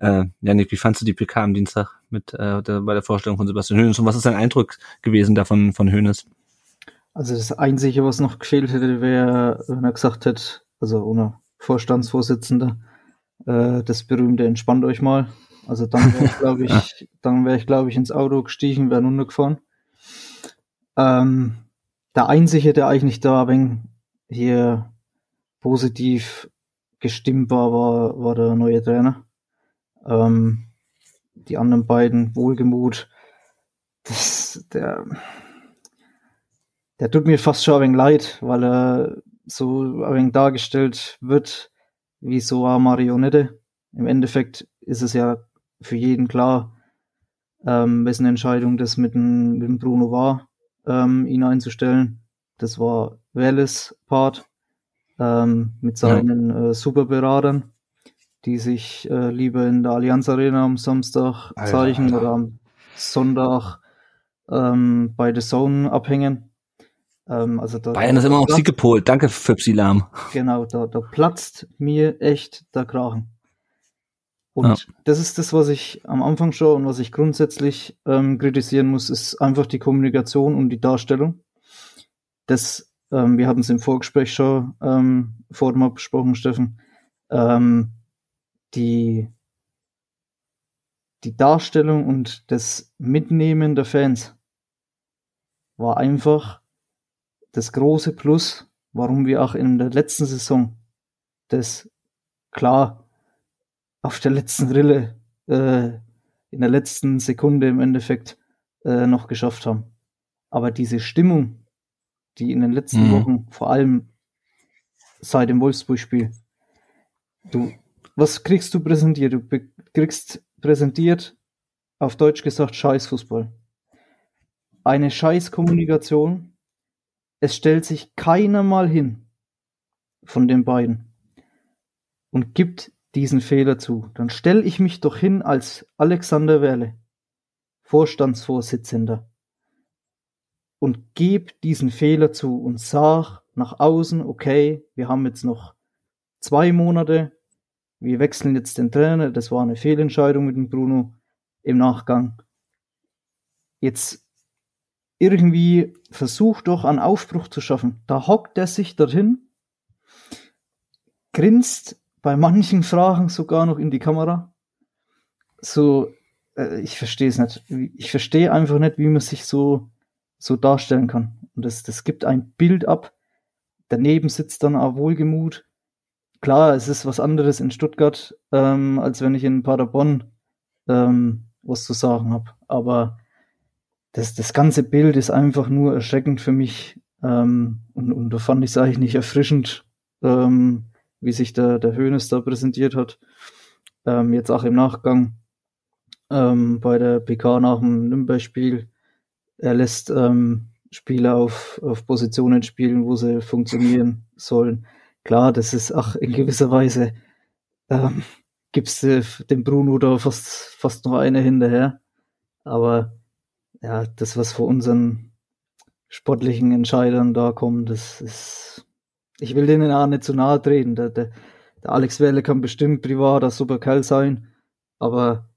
äh, Janik, wie fandst du die PK am Dienstag mit äh, der, bei der Vorstellung von Sebastian Hönes und was ist dein Eindruck gewesen davon von Hönes? Also das Einzige, was noch gefehlt hätte, wäre, wenn er gesagt hätte, also ohne Vorstandsvorsitzender, äh, das berühmte entspannt euch mal. Also dann wäre ich, glaube ich, dann wäre ich, glaube ich, ins Auto gestiegen, wäre runtergefahren. Ähm, der Einzige, der eigentlich da wenn hier positiv gestimmt war, war, war der neue Trainer. Ähm, die anderen beiden, Wohlgemut, das, der, der tut mir fast schon ein wenig leid, weil er so ein wenig dargestellt wird wie so eine Marionette. Im Endeffekt ist es ja für jeden klar, ähm, wessen Entscheidung das mit dem, mit dem Bruno war, ähm, ihn einzustellen. Das war Welles Part ähm, mit seinen ja. äh, Superberatern, die sich äh, lieber in der Allianz Arena am Samstag Alter, zeigen Alter. oder am Sonntag ähm, bei The Zone abhängen. Ähm, also da, Bayern ist immer auf Sieg gepolt. Danke, Füpsi Lahm. Genau, da, da platzt mir echt der Kragen. Und ja. das ist das, was ich am Anfang schon und was ich grundsätzlich ähm, kritisieren muss, ist einfach die Kommunikation und die Darstellung. Das, ähm, wir hatten es im Vorgespräch schon ähm, vor dem besprochen, Steffen. Ähm, die, die Darstellung und das Mitnehmen der Fans war einfach das große Plus, warum wir auch in der letzten Saison das klar auf der letzten Rille, äh, in der letzten Sekunde im Endeffekt äh, noch geschafft haben. Aber diese Stimmung, die in den letzten mhm. Wochen, vor allem seit dem Wolfsburg-Spiel, du, was kriegst du präsentiert? Du kriegst präsentiert, auf Deutsch gesagt, Scheißfußball. Eine Scheißkommunikation. Es stellt sich keiner mal hin von den beiden und gibt diesen Fehler zu, dann stelle ich mich doch hin als Alexander Werle, Vorstandsvorsitzender, und gebe diesen Fehler zu und sag nach außen, okay, wir haben jetzt noch zwei Monate, wir wechseln jetzt den Trainer, das war eine Fehlentscheidung mit dem Bruno im Nachgang. Jetzt irgendwie versuch doch einen Aufbruch zu schaffen. Da hockt er sich dorthin, grinst bei manchen Fragen sogar noch in die Kamera. So, äh, ich verstehe es nicht. Ich verstehe einfach nicht, wie man sich so, so darstellen kann. Und das, das gibt ein Bild ab. Daneben sitzt dann auch Wohlgemut. Klar, es ist was anderes in Stuttgart, ähm, als wenn ich in Paderborn ähm, was zu sagen habe. Aber das, das ganze Bild ist einfach nur erschreckend für mich. Ähm, und, und da fand ich es eigentlich nicht erfrischend, ähm, wie sich der, der Hönes da präsentiert hat. Ähm, jetzt auch im Nachgang ähm, bei der PK nach dem Nürnberg-Spiel. Er lässt ähm, Spieler auf, auf Positionen spielen, wo sie funktionieren sollen. Klar, das ist auch in gewisser Weise ähm, gibt's äh, dem Bruno da fast, fast noch eine hinterher. Aber ja, das, was vor unseren sportlichen Entscheidern da kommt, das ist ich will denen auch nicht zu nahe treten. Der, der, der Alex Welle kann bestimmt privat ein super Kerl sein, aber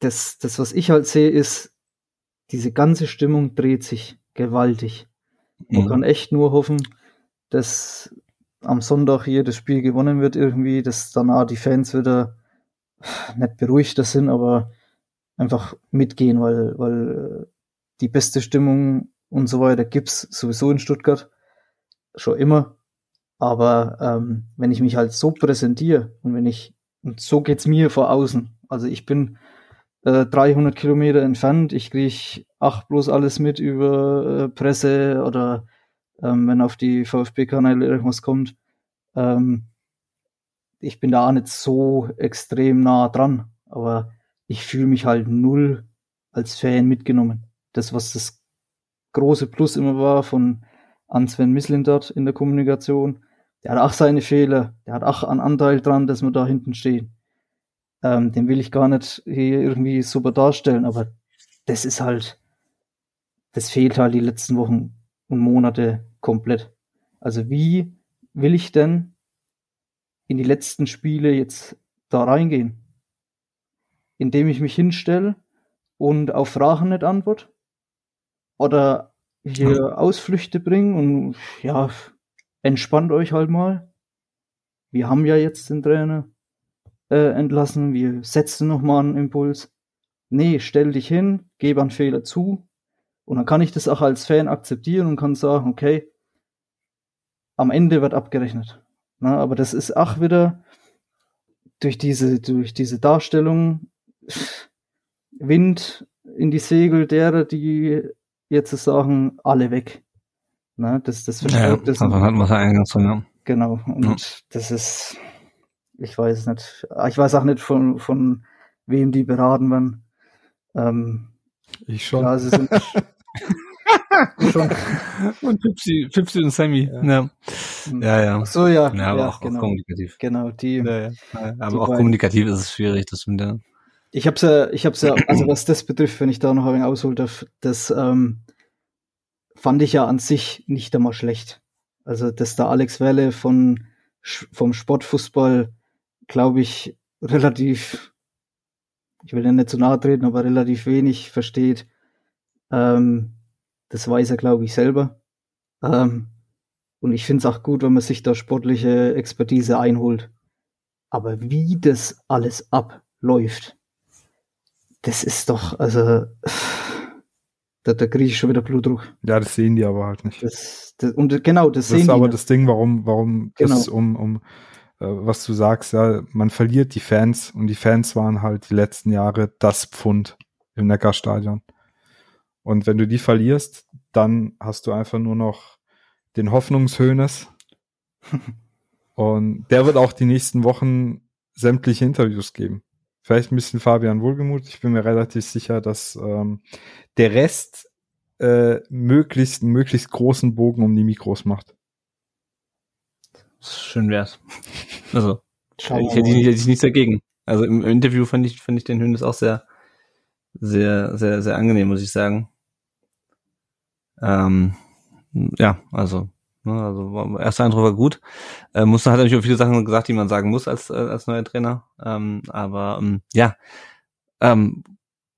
das, das, was ich halt sehe, ist, diese ganze Stimmung dreht sich gewaltig. Man mhm. kann echt nur hoffen, dass am Sonntag hier das Spiel gewonnen wird irgendwie, dass danach die Fans wieder nicht beruhigter sind, aber einfach mitgehen, weil, weil die beste Stimmung und so weiter gibt's sowieso in Stuttgart schon immer. Aber ähm, wenn ich mich halt so präsentiere und wenn ich, und so geht's mir vor außen. Also ich bin äh, 300 Kilometer entfernt, ich kriege ach bloß alles mit über äh, Presse oder ähm, wenn auf die VfB-Kanäle irgendwas kommt. Ähm, ich bin da auch nicht so extrem nah dran, aber ich fühle mich halt null als Fan mitgenommen. Das, was das große Plus immer war von an Sven in der Kommunikation. Der hat auch seine Fehler, der hat auch einen Anteil dran, dass wir da hinten stehen. Ähm, den will ich gar nicht hier irgendwie super darstellen, aber das ist halt, das fehlt halt die letzten Wochen und Monate komplett. Also wie will ich denn in die letzten Spiele jetzt da reingehen? Indem ich mich hinstelle und auf Fragen nicht antwort? Oder hier ja. Ausflüchte bringen und ja, entspannt euch halt mal. Wir haben ja jetzt den Trainer äh, entlassen, wir setzen nochmal einen Impuls. Nee, stell dich hin, gebe einen Fehler zu und dann kann ich das auch als Fan akzeptieren und kann sagen, okay, am Ende wird abgerechnet. Na, aber das ist auch wieder durch diese, durch diese Darstellung Wind in die Segel derer, die jetzt sagen, alle weg. Ne, das, das verstärkt ja, das. Davon hatten wir es eingangs schon, ja. Genau. Und ja. das ist, ich weiß nicht, ich weiß auch nicht von, von wem die beraten werden. Ähm, ich schon. Sie sind schon. Und Pipsi, Pipsi und Sammy. Ja, ja. ja. ja. so, ja. Ja, aber ja, auch, genau. auch, kommunikativ. Genau, die. Ja, ja. Aber die auch kommunikativ ist es schwierig, das stimmt, ja. Ich hab's ja, ich hab's ja, also was das betrifft, wenn ich da noch ein wenig ausholen darf, das ähm, fand ich ja an sich nicht einmal schlecht. Also, dass da Alex Welle von, vom Sportfußball, glaube ich, relativ, ich will ja nicht zu nahe treten, aber relativ wenig versteht. Ähm, das weiß er, glaube ich, selber. Ähm, und ich finde es auch gut, wenn man sich da sportliche Expertise einholt. Aber wie das alles abläuft, das ist doch, also, da, da kriege ich schon wieder Blutdruck. Ja, das sehen die aber halt nicht. Das, das, und genau, das, das sehen die. Das ist aber das Ding, warum, warum genau. das um, um äh, was du sagst, ja, man verliert die Fans und die Fans waren halt die letzten Jahre das Pfund im Neckarstadion. Und wenn du die verlierst, dann hast du einfach nur noch den Hoffnungshöhnes. und der wird auch die nächsten Wochen sämtliche Interviews geben. Vielleicht ein bisschen Fabian Wohlgemuth. Ich bin mir relativ sicher, dass ähm, der Rest äh, möglichst möglichst großen Bogen um die Mikros macht. Schön wär's. Also, Schau ich hätte, ich, hätte ich nichts dagegen. Also im Interview fand ich, fand ich den Hönes auch sehr, sehr, sehr, sehr angenehm, muss ich sagen. Ähm, ja, also, also erster Eindruck war gut. Äh, musste hat natürlich auch viele Sachen gesagt, die man sagen muss als, äh, als neuer Trainer. Ähm, aber ähm, ja, ähm,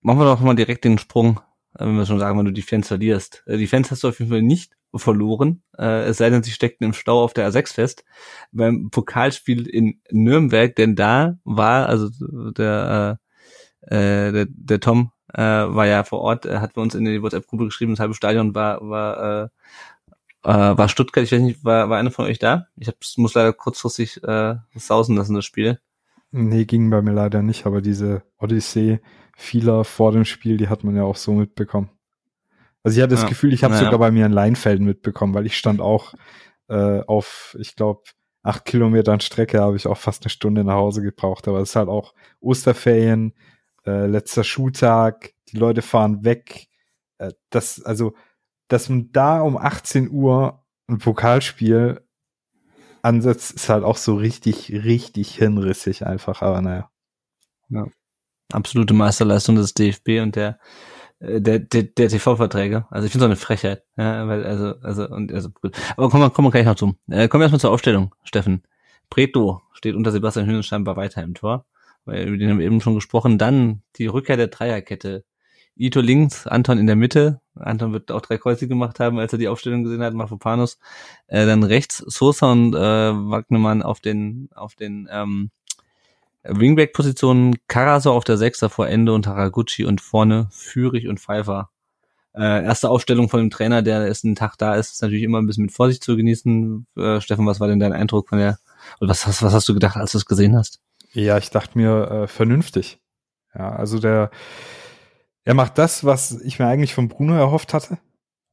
machen wir doch mal direkt den Sprung, äh, wenn wir schon sagen, wenn du die Fans verlierst. Äh, die Fans hast du auf jeden Fall nicht verloren, äh, es sei denn, sie steckten im Stau auf der A6 fest, beim Pokalspiel in Nürnberg, denn da war, also der, äh, äh der, der Tom äh, war ja vor Ort, er hat bei uns in die WhatsApp-Gruppe geschrieben, das halbe Stadion war, war, äh, äh, war Stuttgart, ich weiß nicht, war, war einer von euch da? Ich hab, muss leider kurzfristig äh, sausen lassen, das Spiel. Nee, ging bei mir leider nicht, aber diese Odyssee vieler vor dem Spiel, die hat man ja auch so mitbekommen. Also ich hatte das ja. Gefühl, ich habe naja. sogar bei mir in Leinfelden mitbekommen, weil ich stand auch äh, auf, ich glaube, acht Kilometern Strecke habe ich auch fast eine Stunde nach Hause gebraucht. Aber es ist halt auch Osterferien, äh, letzter Schultag, die Leute fahren weg. Äh, das, also, dass man da um 18 Uhr ein Pokalspiel ansetzt, ist halt auch so richtig, richtig hinrissig einfach, aber naja. Ja. Absolute Meisterleistung des DFB und der äh, der, der, der TV-Verträge. Also ich finde so eine Frechheit. Ja, weil, also, also, und also gut. Aber kommen wir, kommen wir gleich noch zu. Äh, kommen wir erstmal zur Aufstellung, Steffen. Preto steht unter Sebastian Hühner scheinbar weiter im Tor. Weil über den haben wir eben schon gesprochen. Dann die Rückkehr der Dreierkette. Ito links, Anton in der Mitte. Anton wird auch drei Kreuze gemacht haben, als er die Aufstellung gesehen hat, Mafropanos. Äh, dann rechts Sosa und äh, Wagnermann auf den, auf den ähm, Wingback-Positionen Karaso auf der 6, davor Ende und Haraguchi und vorne Führig und Pfeiffer. Äh, erste Aufstellung von dem Trainer, der erst einen Tag da ist, ist natürlich immer ein bisschen mit Vorsicht zu genießen. Äh, Steffen, was war denn dein Eindruck von der, oder was hast, was hast du gedacht, als du es gesehen hast? Ja, ich dachte mir, äh, vernünftig. Ja, also der, er macht das, was ich mir eigentlich von Bruno erhofft hatte.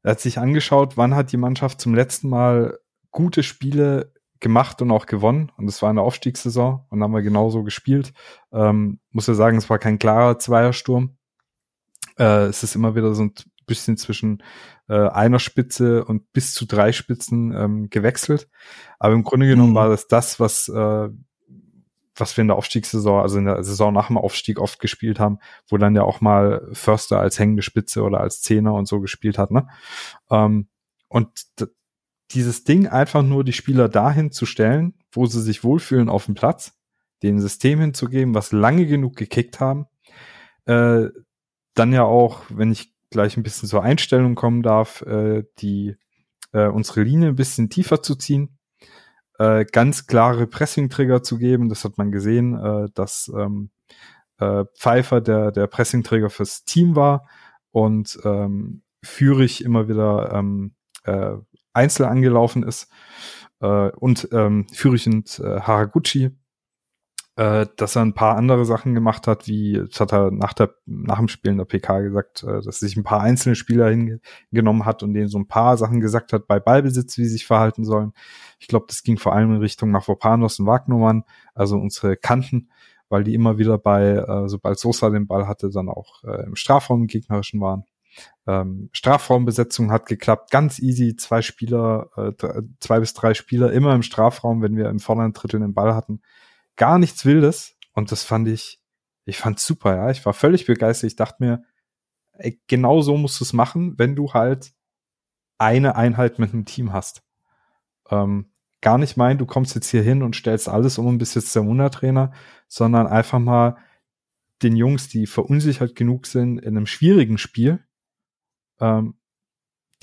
Er hat sich angeschaut, wann hat die Mannschaft zum letzten Mal gute Spiele gemacht und auch gewonnen. Und es war eine Aufstiegssaison und haben wir genauso gespielt. Ähm, muss ja sagen, es war kein klarer Zweiersturm. Äh, es ist immer wieder so ein bisschen zwischen äh, einer Spitze und bis zu drei Spitzen ähm, gewechselt. Aber im Grunde genommen mhm. war das das, was äh, was wir in der Aufstiegssaison, also in der Saison nach dem Aufstieg oft gespielt haben, wo dann ja auch mal Förster als hängende Spitze oder als Zehner und so gespielt hat. Ne? Ähm, und dieses Ding einfach nur die Spieler dahin zu stellen, wo sie sich wohlfühlen auf dem Platz, dem System hinzugeben, was lange genug gekickt haben, äh, dann ja auch, wenn ich gleich ein bisschen zur Einstellung kommen darf, äh, die äh, unsere Linie ein bisschen tiefer zu ziehen, äh, ganz klare Pressing-Trigger zu geben. Das hat man gesehen, äh, dass ähm, äh, Pfeiffer der der Pressing-Träger fürs Team war und ähm, Führig immer wieder ähm, äh, einzeln angelaufen ist äh, und ähm, Fürich und äh, Haraguchi, äh, dass er ein paar andere Sachen gemacht hat, wie das hat er nach, der, nach dem Spiel in der PK gesagt, äh, dass sich ein paar einzelne Spieler hingenommen hat und denen so ein paar Sachen gesagt hat bei Ballbesitz, wie sie sich verhalten sollen. Ich glaube, das ging vor allem in Richtung Mafropanos und Wagnermann, also unsere Kanten. weil die immer wieder bei, äh, sobald Sosa den Ball hatte, dann auch äh, im Strafraum im gegnerischen waren. Ähm, Strafraumbesetzung hat geklappt, ganz easy, zwei Spieler, äh, zwei bis drei Spieler immer im Strafraum, wenn wir im vorderen Drittel den Ball hatten. Gar nichts Wildes und das fand ich, ich fand's super, ja. Ich war völlig begeistert. Ich dachte mir, ey, genau so musst du es machen, wenn du halt eine Einheit mit einem Team hast. Ähm, gar nicht meinen, du kommst jetzt hier hin und stellst alles um und bist jetzt der Wundertrainer, sondern einfach mal den Jungs, die verunsichert genug sind in einem schwierigen Spiel, ähm,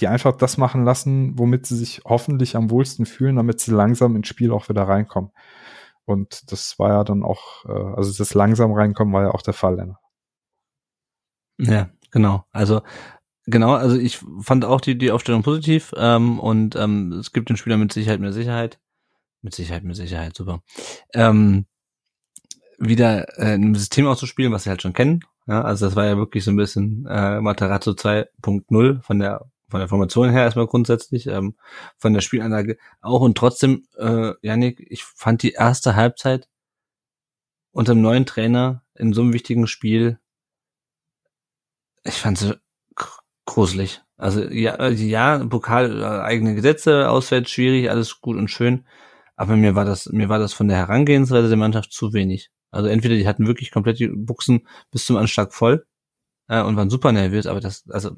die einfach das machen lassen, womit sie sich hoffentlich am wohlsten fühlen, damit sie langsam ins Spiel auch wieder reinkommen. Und das war ja dann auch, äh, also das langsam reinkommen war ja auch der Fall. Ja, genau. Also Genau, also ich fand auch die, die Aufstellung positiv ähm, und ähm, es gibt den Spieler mit Sicherheit mehr Sicherheit. Mit Sicherheit mehr Sicherheit, super. Ähm, wieder äh, ein System auszuspielen, was sie halt schon kennen. Ja, also das war ja wirklich so ein bisschen äh, Materazzo 2.0 von der von der Formation her erstmal grundsätzlich, ähm, von der Spielanlage auch und trotzdem, äh, Janik, ich fand die erste Halbzeit unter dem neuen Trainer in so einem wichtigen Spiel, ich fand sie gruselig. Also ja, also, ja, Pokal äh, eigene Gesetze, auswärts schwierig, alles gut und schön. Aber mir war das, mir war das von der Herangehensweise der Mannschaft zu wenig. Also entweder die hatten wirklich komplett die Buchsen bis zum Anschlag voll äh, und waren super nervös, aber das, also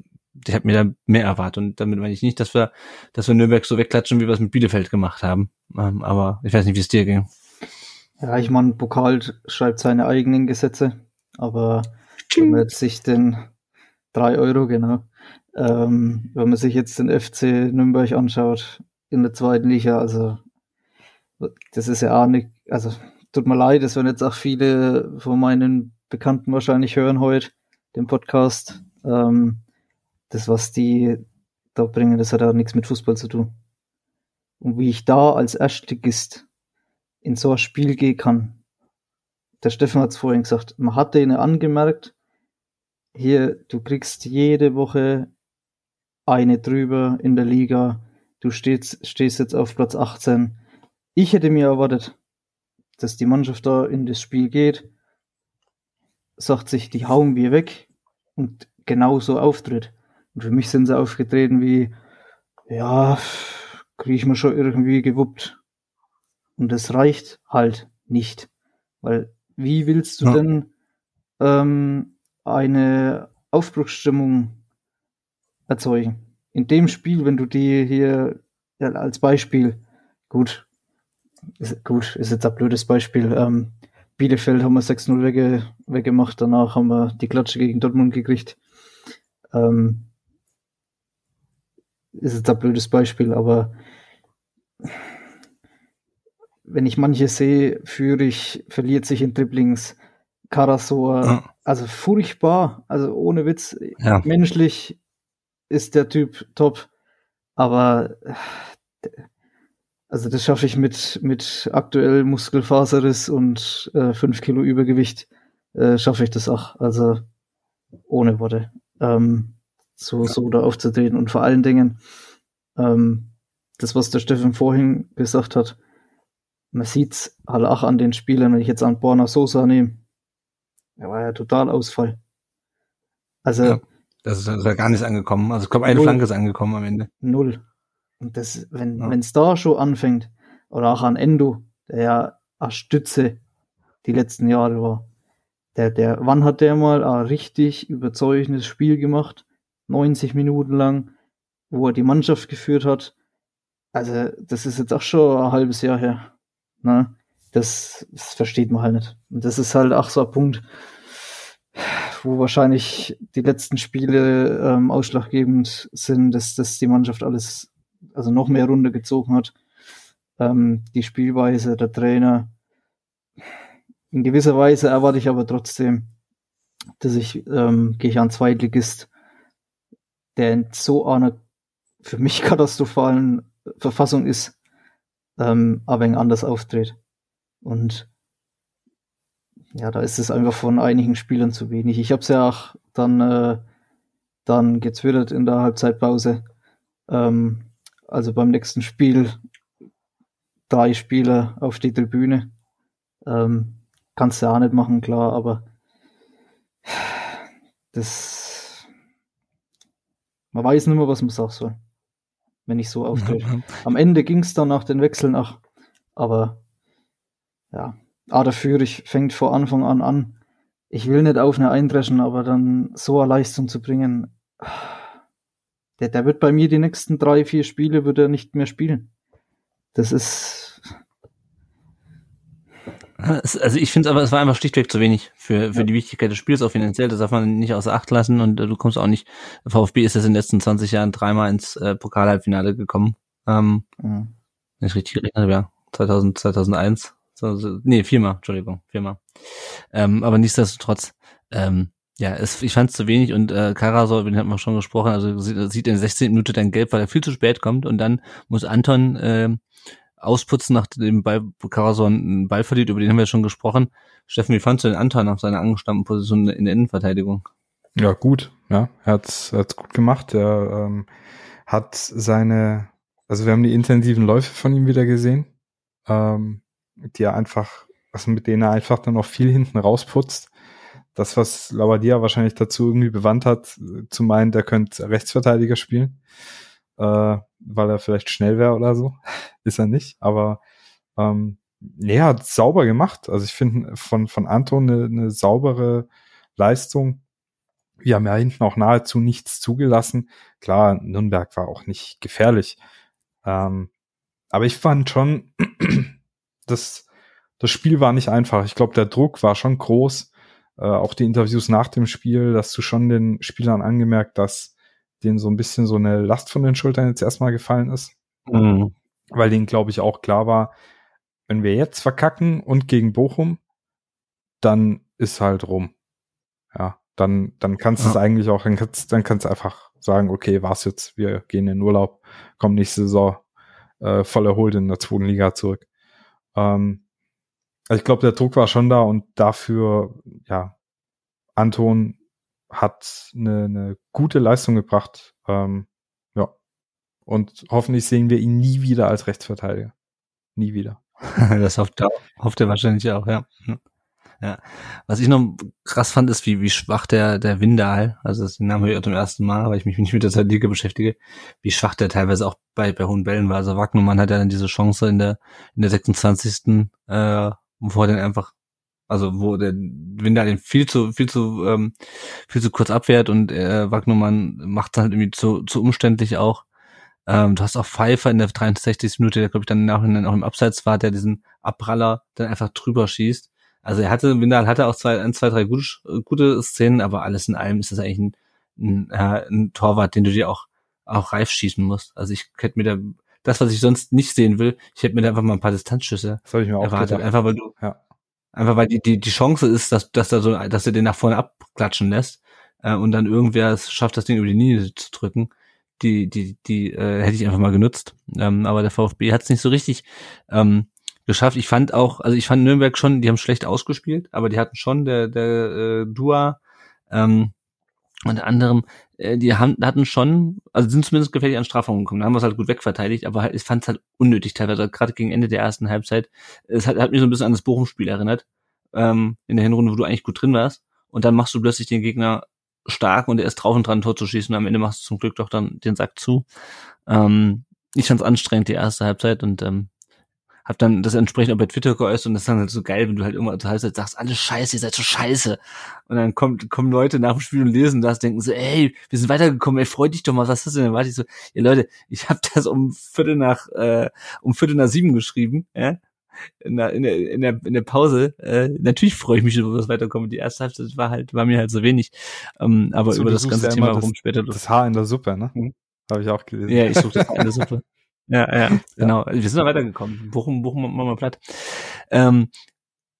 ich habe mir da mehr erwartet und damit meine ich nicht, dass wir, dass wir Nürnberg so wegklatschen, wie wir es mit Bielefeld gemacht haben. Ähm, aber ich weiß nicht, wie es dir ging. Ja, ich meine, Pokal schreibt seine eigenen Gesetze, aber wenn man sich den drei Euro, genau, ähm, wenn man sich jetzt den FC Nürnberg anschaut in der zweiten Liga, also das ist ja auch nicht, also tut mir leid, das werden jetzt auch viele von meinen Bekannten wahrscheinlich hören heute, den Podcast. Ähm, das, was die da bringen, das hat auch nichts mit Fußball zu tun. Und wie ich da als Erstligist in so ein Spiel gehen kann, der Steffen hat es vorhin gesagt, man hat denen angemerkt, hier, du kriegst jede Woche eine drüber in der Liga. Du stehst, stehst jetzt auf Platz 18. Ich hätte mir erwartet, dass die Mannschaft da in das Spiel geht, sagt sich, die hauen wir weg und genauso auftritt. Und für mich sind sie aufgetreten wie, ja, kriege ich mir schon irgendwie gewuppt. Und das reicht halt nicht. Weil wie willst du ja. denn ähm, eine Aufbruchsstimmung erzeugen. In dem Spiel, wenn du die hier ja, als Beispiel, gut, ist, gut, ist jetzt ein blödes Beispiel, ähm, Bielefeld haben wir 6-0 wegge weggemacht, danach haben wir die Klatsche gegen Dortmund gekriegt. Ähm, ist jetzt ein blödes Beispiel, aber wenn ich manche sehe, Führig verliert sich in Dribblings, Karasor, ja. also furchtbar, also ohne Witz, ja. menschlich ist der Typ top, aber also das schaffe ich mit, mit aktuell Muskelfaserriss und äh, 5 Kilo Übergewicht, äh, schaffe ich das auch, also ohne Worte, ähm, so, ja. so da aufzutreten und vor allen Dingen, ähm, das, was der Steffen vorhin gesagt hat, man sieht's halt auch an den Spielern, wenn ich jetzt an Borna Sosa nehme, er war ja total Ausfall. Also, ja. Das ist, das ist ja gar nicht angekommen. Also ich glaube, eine null. Flanke ist angekommen am Ende. Null. Und das, wenn ja. es da schon anfängt, oder auch an Endo, der ja eine Stütze die letzten Jahre war. Der, der, wann hat der mal ein richtig überzeugendes Spiel gemacht? 90 Minuten lang, wo er die Mannschaft geführt hat. Also, das ist jetzt auch schon ein halbes Jahr her. Ne? Das, das versteht man halt nicht. Und das ist halt auch so ein Punkt, wo wahrscheinlich die letzten Spiele ähm, ausschlaggebend sind, dass, dass die Mannschaft alles, also noch mehr Runde gezogen hat. Ähm, die Spielweise, der Trainer. In gewisser Weise erwarte ich aber trotzdem, dass ich, ähm, gehe ich an Zweitligist, der in so einer für mich katastrophalen Verfassung ist, ähm, aber ein anders auftritt. Und ja, da ist es einfach von einigen Spielern zu wenig. Ich habe es ja auch dann, äh, dann gezwittert in der Halbzeitpause. Ähm, also beim nächsten Spiel drei Spieler auf die Tribüne. Ähm, kannst du auch nicht machen, klar, aber das, man weiß nicht mehr, was man sagen soll, wenn ich so auftrete. Am Ende ging es dann nach den Wechseln nach, aber ja, Ader Fürich fängt vor Anfang an an. Ich will nicht auf eine eindreschen, aber dann so eine Leistung zu bringen, der, der wird bei mir die nächsten drei, vier Spiele wird er nicht mehr spielen. Das ist. Also ich finde aber, es war einfach schlichtweg zu wenig für, für ja. die Wichtigkeit des Spiels, auch finanziell. Das darf man nicht außer Acht lassen und äh, du kommst auch nicht. VfB ist jetzt in den letzten 20 Jahren dreimal ins äh, Pokalhalbfinale gekommen. Ähm, mhm. Wenn ich richtig gerechnet ja. 2000, 2001. So, nee, viermal, Entschuldigung, viermal. Ähm, aber nichtsdestotrotz, ähm, ja, es, ich fand es zu wenig und äh, Karasor, über den hat man schon gesprochen, also sieht, sieht in der 16. Minute dann gelb, weil er viel zu spät kommt und dann muss Anton äh, ausputzen, nachdem bei Karasor einen Ball verliert, über den haben wir schon gesprochen. Steffen, wie fandst du den Anton auf seiner angestammten Position in der Innenverteidigung? Ja, gut, ja, er hat's, hat's gut gemacht. Er ähm, hat seine, also wir haben die intensiven Läufe von ihm wieder gesehen, ähm, die er einfach, also mit denen er einfach dann noch viel hinten rausputzt das, was Labadia wahrscheinlich dazu irgendwie bewandt hat, zu meinen, der könnte Rechtsverteidiger spielen, äh, weil er vielleicht schnell wäre oder so. Ist er nicht, aber ähm, nee, hat sauber gemacht. Also ich finde von, von Anton eine, eine saubere Leistung. Wir haben ja hinten auch nahezu nichts zugelassen. Klar, Nürnberg war auch nicht gefährlich. Ähm, aber ich fand schon, das, das Spiel war nicht einfach. Ich glaube, der Druck war schon groß äh, auch die Interviews nach dem Spiel, dass du schon den Spielern angemerkt, dass denen so ein bisschen so eine Last von den Schultern jetzt erstmal gefallen ist. Mhm. Weil denen, glaube ich, auch klar war, wenn wir jetzt verkacken und gegen Bochum, dann ist halt rum. Ja, dann, dann kannst du ja. es eigentlich auch, dann kannst, dann kannst du einfach sagen, okay, war's jetzt, wir gehen in Urlaub, kommen nächste Saison äh, voll erholt in der zweiten Liga zurück. Ähm, also ich glaube, der Druck war schon da und dafür, ja, Anton hat eine, eine gute Leistung gebracht. Ähm, ja. Und hoffentlich sehen wir ihn nie wieder als Rechtsverteidiger. Nie wieder. das hofft er, hofft er wahrscheinlich auch, ja. Ja. Was ich noch krass fand, ist, wie, wie schwach der, der Windal, also das Namen höre ich auch zum ersten Mal, weil ich mich nicht mit der Liga beschäftige, wie schwach der teilweise auch bei, bei hohen Bällen war. Also Wagnermann hat ja dann diese Chance in der, in der 26. Äh, wo er dann einfach, also wo der Winder den viel zu, viel zu, ähm, viel zu kurz abwehrt und äh, Wagnermann macht halt irgendwie zu, zu umständlich auch. Ähm, du hast auch Pfeiffer in der 63. Minute, der glaube ich dann nachher auch im Abseits war, der diesen Abpraller dann einfach drüber schießt. Also er hatte, Windal hatte auch zwei, ein, zwei, drei gute, gute Szenen, aber alles in allem ist das eigentlich ein, ein, äh, ein Torwart, den du dir auch, auch reif schießen musst. Also ich hätte mir da das, was ich sonst nicht sehen will. Ich hätte mir da einfach mal ein paar Distanzschüsse das ich mir auch erwartet. Gedacht. Einfach weil du, ja. Einfach weil die, die, die Chance ist, dass, dass da so, dass er den nach vorne abklatschen lässt äh, und dann irgendwer es schafft, das Ding über die Linie zu drücken. Die, die, die äh, hätte ich einfach mal genutzt. Ähm, aber der VfB hat es nicht so richtig ähm, geschafft. Ich fand auch, also ich fand Nürnberg schon, die haben schlecht ausgespielt, aber die hatten schon der, der äh, Dua ähm, unter anderem äh, die haben, hatten schon, also sind zumindest gefährlich an Strafraum gekommen, da haben wir es halt gut wegverteidigt, aber halt, ich fand es halt unnötig teilweise, gerade gegen Ende der ersten Halbzeit. Es hat, hat mich so ein bisschen an das Bochum-Spiel erinnert, ähm, in der Hinrunde, wo du eigentlich gut drin warst, und dann machst du plötzlich den Gegner stark und er ist drauf und dran, Tor zu schießen, und am Ende machst du zum Glück doch dann den Sack zu. Ähm, ich fand es anstrengend, die erste Halbzeit, und ähm, hab dann das entsprechend auch bei Twitter geäußert und das ist dann halt so geil, wenn du halt immer zur Halbzeit sagst, alles scheiße, ihr seid so scheiße. Und dann kommt, kommen Leute nach dem Spiel und lesen das, denken so, ey, wir sind weitergekommen, ey, freu dich doch mal, was ist das denn? Dann warte ich so, ihr Leute, ich habe das um Viertel nach, äh, um Viertel nach sieben geschrieben, ja, in der, in der, in der, in der Pause. Äh, natürlich freue ich mich über das Weiterkommen. Die erste Halbzeit war halt, war mir halt so wenig. Ähm, aber so, über das ganze Thema rum später. Das Haar in der Suppe, ne? Mhm. Habe ich auch gelesen. Ja, ich suche das Haar in der Suppe. Ja, ja, genau. Wir sind da weitergekommen. Bochum, Bochum machen wir platt. Ähm,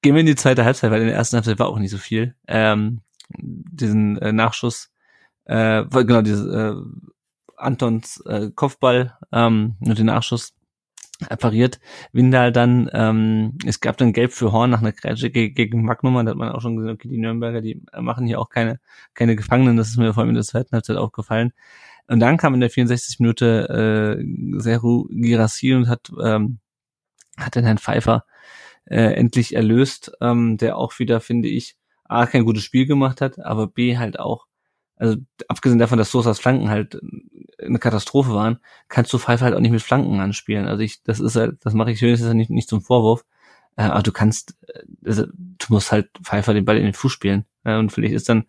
gehen wir in die zweite Halbzeit, weil in der ersten Halbzeit war auch nicht so viel. Ähm, diesen äh, Nachschuss, äh, genau, dieses äh, Antons äh, Kopfball ähm, und den Nachschuss appariert. Windal dann, ähm, es gab dann Gelb für Horn nach einer Grätsche gegen Magnum, da hat man auch schon gesehen, okay, die Nürnberger, die machen hier auch keine, keine Gefangenen, das ist mir vor allem in der zweiten Halbzeit aufgefallen. Und dann kam in der 64. Minute äh, Seru Girassi und hat, ähm, hat den Herrn Pfeiffer äh, endlich erlöst, ähm, der auch wieder, finde ich, A, kein gutes Spiel gemacht hat, aber B halt auch, also abgesehen davon, dass Sosas Flanken halt eine Katastrophe waren, kannst du Pfeiffer halt auch nicht mit Flanken anspielen. Also ich, das ist halt, das mache ich höchstens nicht, nicht zum Vorwurf. Äh, aber du kannst, äh, also, du musst halt Pfeiffer den Ball in den Fuß spielen. Ja, und vielleicht ist dann,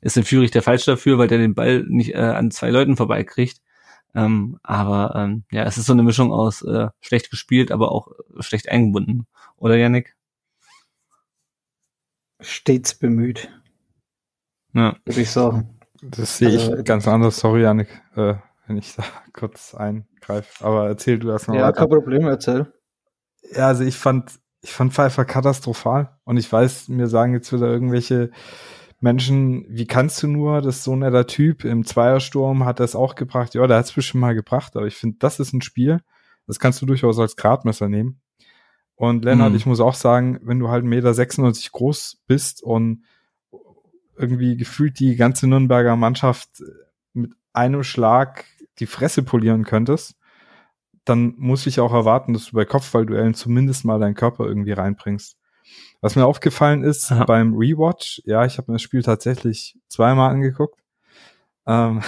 ist dann Führig der falsch dafür, weil der den Ball nicht äh, an zwei Leuten vorbeikriegt. Ähm, aber ähm, ja, es ist so eine Mischung aus äh, schlecht gespielt, aber auch schlecht eingebunden. Oder Yannick? Stets bemüht. Ja. Würde ich sagen. Das sehe ich also, ganz anders. Sorry, Yannick, äh, wenn ich da kurz eingreife. Aber erzähl du erst mal ja, weiter. Ja, kein Problem, erzähl. Ja, also ich fand, ich fand Pfeiffer katastrophal. Und ich weiß, mir sagen jetzt wieder irgendwelche Menschen, wie kannst du nur, das ist so ein netter Typ, im Zweiersturm hat es auch gebracht. Ja, der hat es bestimmt mal gebracht, aber ich finde, das ist ein Spiel, das kannst du durchaus als Gradmesser nehmen. Und Lennart, mhm. ich muss auch sagen, wenn du halt 1,96 Meter groß bist und irgendwie gefühlt die ganze Nürnberger Mannschaft mit einem Schlag die Fresse polieren könntest, dann muss ich auch erwarten, dass du bei Kopfballduellen zumindest mal deinen Körper irgendwie reinbringst. Was mir aufgefallen ist Aha. beim Rewatch, ja, ich habe mir das Spiel tatsächlich zweimal angeguckt, ähm,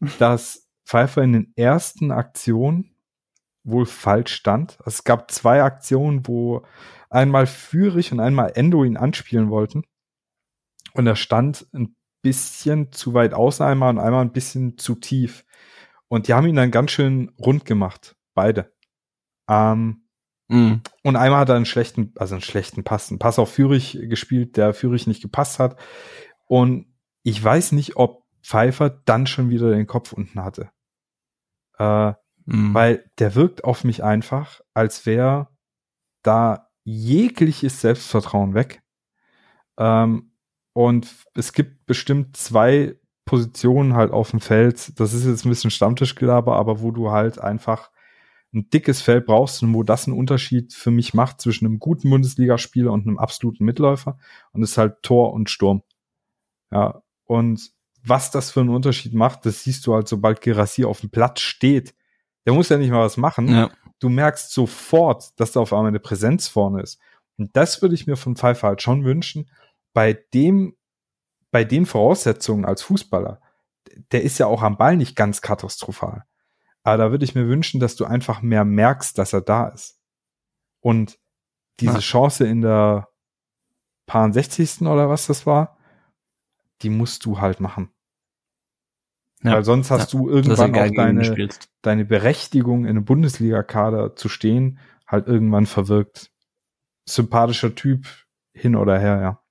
dass Pfeiffer in den ersten Aktionen wohl falsch stand. Also es gab zwei Aktionen, wo einmal Führig und einmal Endo ihn anspielen wollten. Und er stand ein bisschen zu weit außen einmal und einmal ein bisschen zu tief. Und die haben ihn dann ganz schön rund gemacht. Beide. Ähm, mm. Und einmal hat er einen schlechten, also einen schlechten Pass, einen Pass auf Führig gespielt, der Führig nicht gepasst hat. Und ich weiß nicht, ob Pfeiffer dann schon wieder den Kopf unten hatte. Äh, mm. Weil der wirkt auf mich einfach, als wäre da jegliches Selbstvertrauen weg. Ähm, und es gibt bestimmt zwei Positionen halt auf dem Feld, das ist jetzt ein bisschen Stammtischgelaber, aber wo du halt einfach ein dickes Feld brauchst und wo das einen Unterschied für mich macht zwischen einem guten Bundesligaspieler und einem absoluten Mitläufer und ist halt Tor und Sturm. Ja, und was das für einen Unterschied macht, das siehst du halt, sobald Gerassi auf dem Platz steht. Der muss ja nicht mal was machen. Ja. Du merkst sofort, dass da auf einmal eine Präsenz vorne ist. Und das würde ich mir von Pfeiffer halt schon wünschen. Bei dem bei den Voraussetzungen als Fußballer, der ist ja auch am Ball nicht ganz katastrophal. Aber da würde ich mir wünschen, dass du einfach mehr merkst, dass er da ist. Und diese ja. Chance in der paar 60. oder was das war, die musst du halt machen. Ja, Weil sonst hast ja, du irgendwann auch deine, deine Berechtigung in einem Bundesliga-Kader zu stehen, halt irgendwann verwirkt. Sympathischer Typ, hin oder her, ja.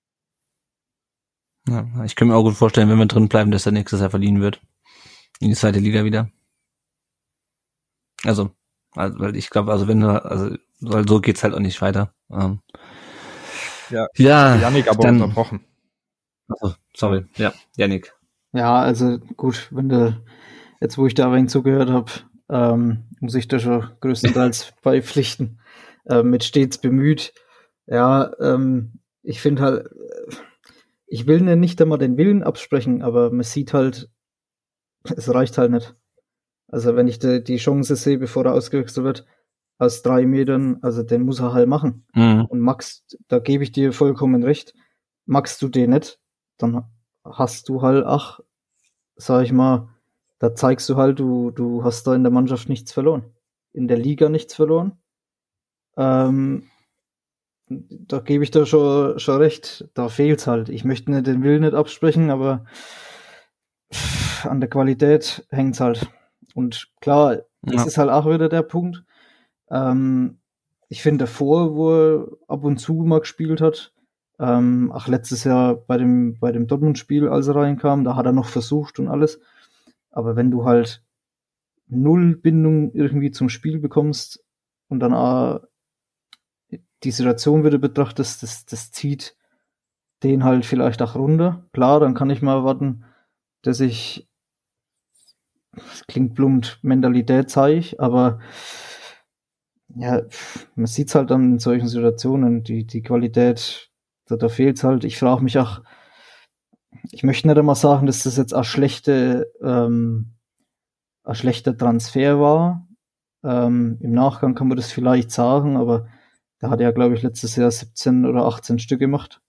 Ja, ich kann mir auch gut vorstellen, wenn wir drin bleiben, dass der nächstes Jahr verliehen wird. In die zweite Liga wieder. Also, also weil ich glaube, also wenn du, also weil so geht's halt auch nicht weiter. Ähm, ja, ja Janik aber dann, unterbrochen. Also, sorry, ja, Janik. Ja, also gut, wenn du jetzt, wo ich da ein wenig zugehört habe, ähm, muss ich da schon größtenteils beipflichten. Äh, mit stets bemüht. Ja, ähm, ich finde halt, ich will mir nicht einmal den Willen absprechen, aber man sieht halt, es reicht halt nicht. Also wenn ich die, die Chance sehe, bevor er ausgewechselt wird, aus drei Metern, also den muss er halt machen. Mhm. Und Max, da gebe ich dir vollkommen recht, magst du den nicht, dann hast du halt, ach, sag ich mal, da zeigst du halt, du, du hast da in der Mannschaft nichts verloren. In der Liga nichts verloren. Ähm, da gebe ich da schon, schon recht. Da fehlt's halt. Ich möchte nicht den Willen nicht absprechen, aber an der Qualität hängt's halt. Und klar, ja. das ist halt auch wieder der Punkt. Ähm, ich finde davor, wo er ab und zu mal gespielt hat, ähm, ach, letztes Jahr bei dem, bei dem Dortmund-Spiel, als er reinkam, da hat er noch versucht und alles. Aber wenn du halt null Bindung irgendwie zum Spiel bekommst und dann auch die Situation wieder betrachtest, das, das zieht den halt vielleicht auch runter. Klar, dann kann ich mal erwarten, dass ich, das klingt plump, Mentalität zeige, aber ja, man sieht's halt dann in solchen Situationen, die, die Qualität, da, da fehlt's halt. Ich frage mich auch, ich möchte nicht einmal sagen, dass das jetzt ein schlechte, ähm, ein schlechter Transfer war. Ähm, Im Nachgang kann man das vielleicht sagen, aber Der hat ja, glaube ich, letztes Jahr 17 oder 18 Stück gemacht.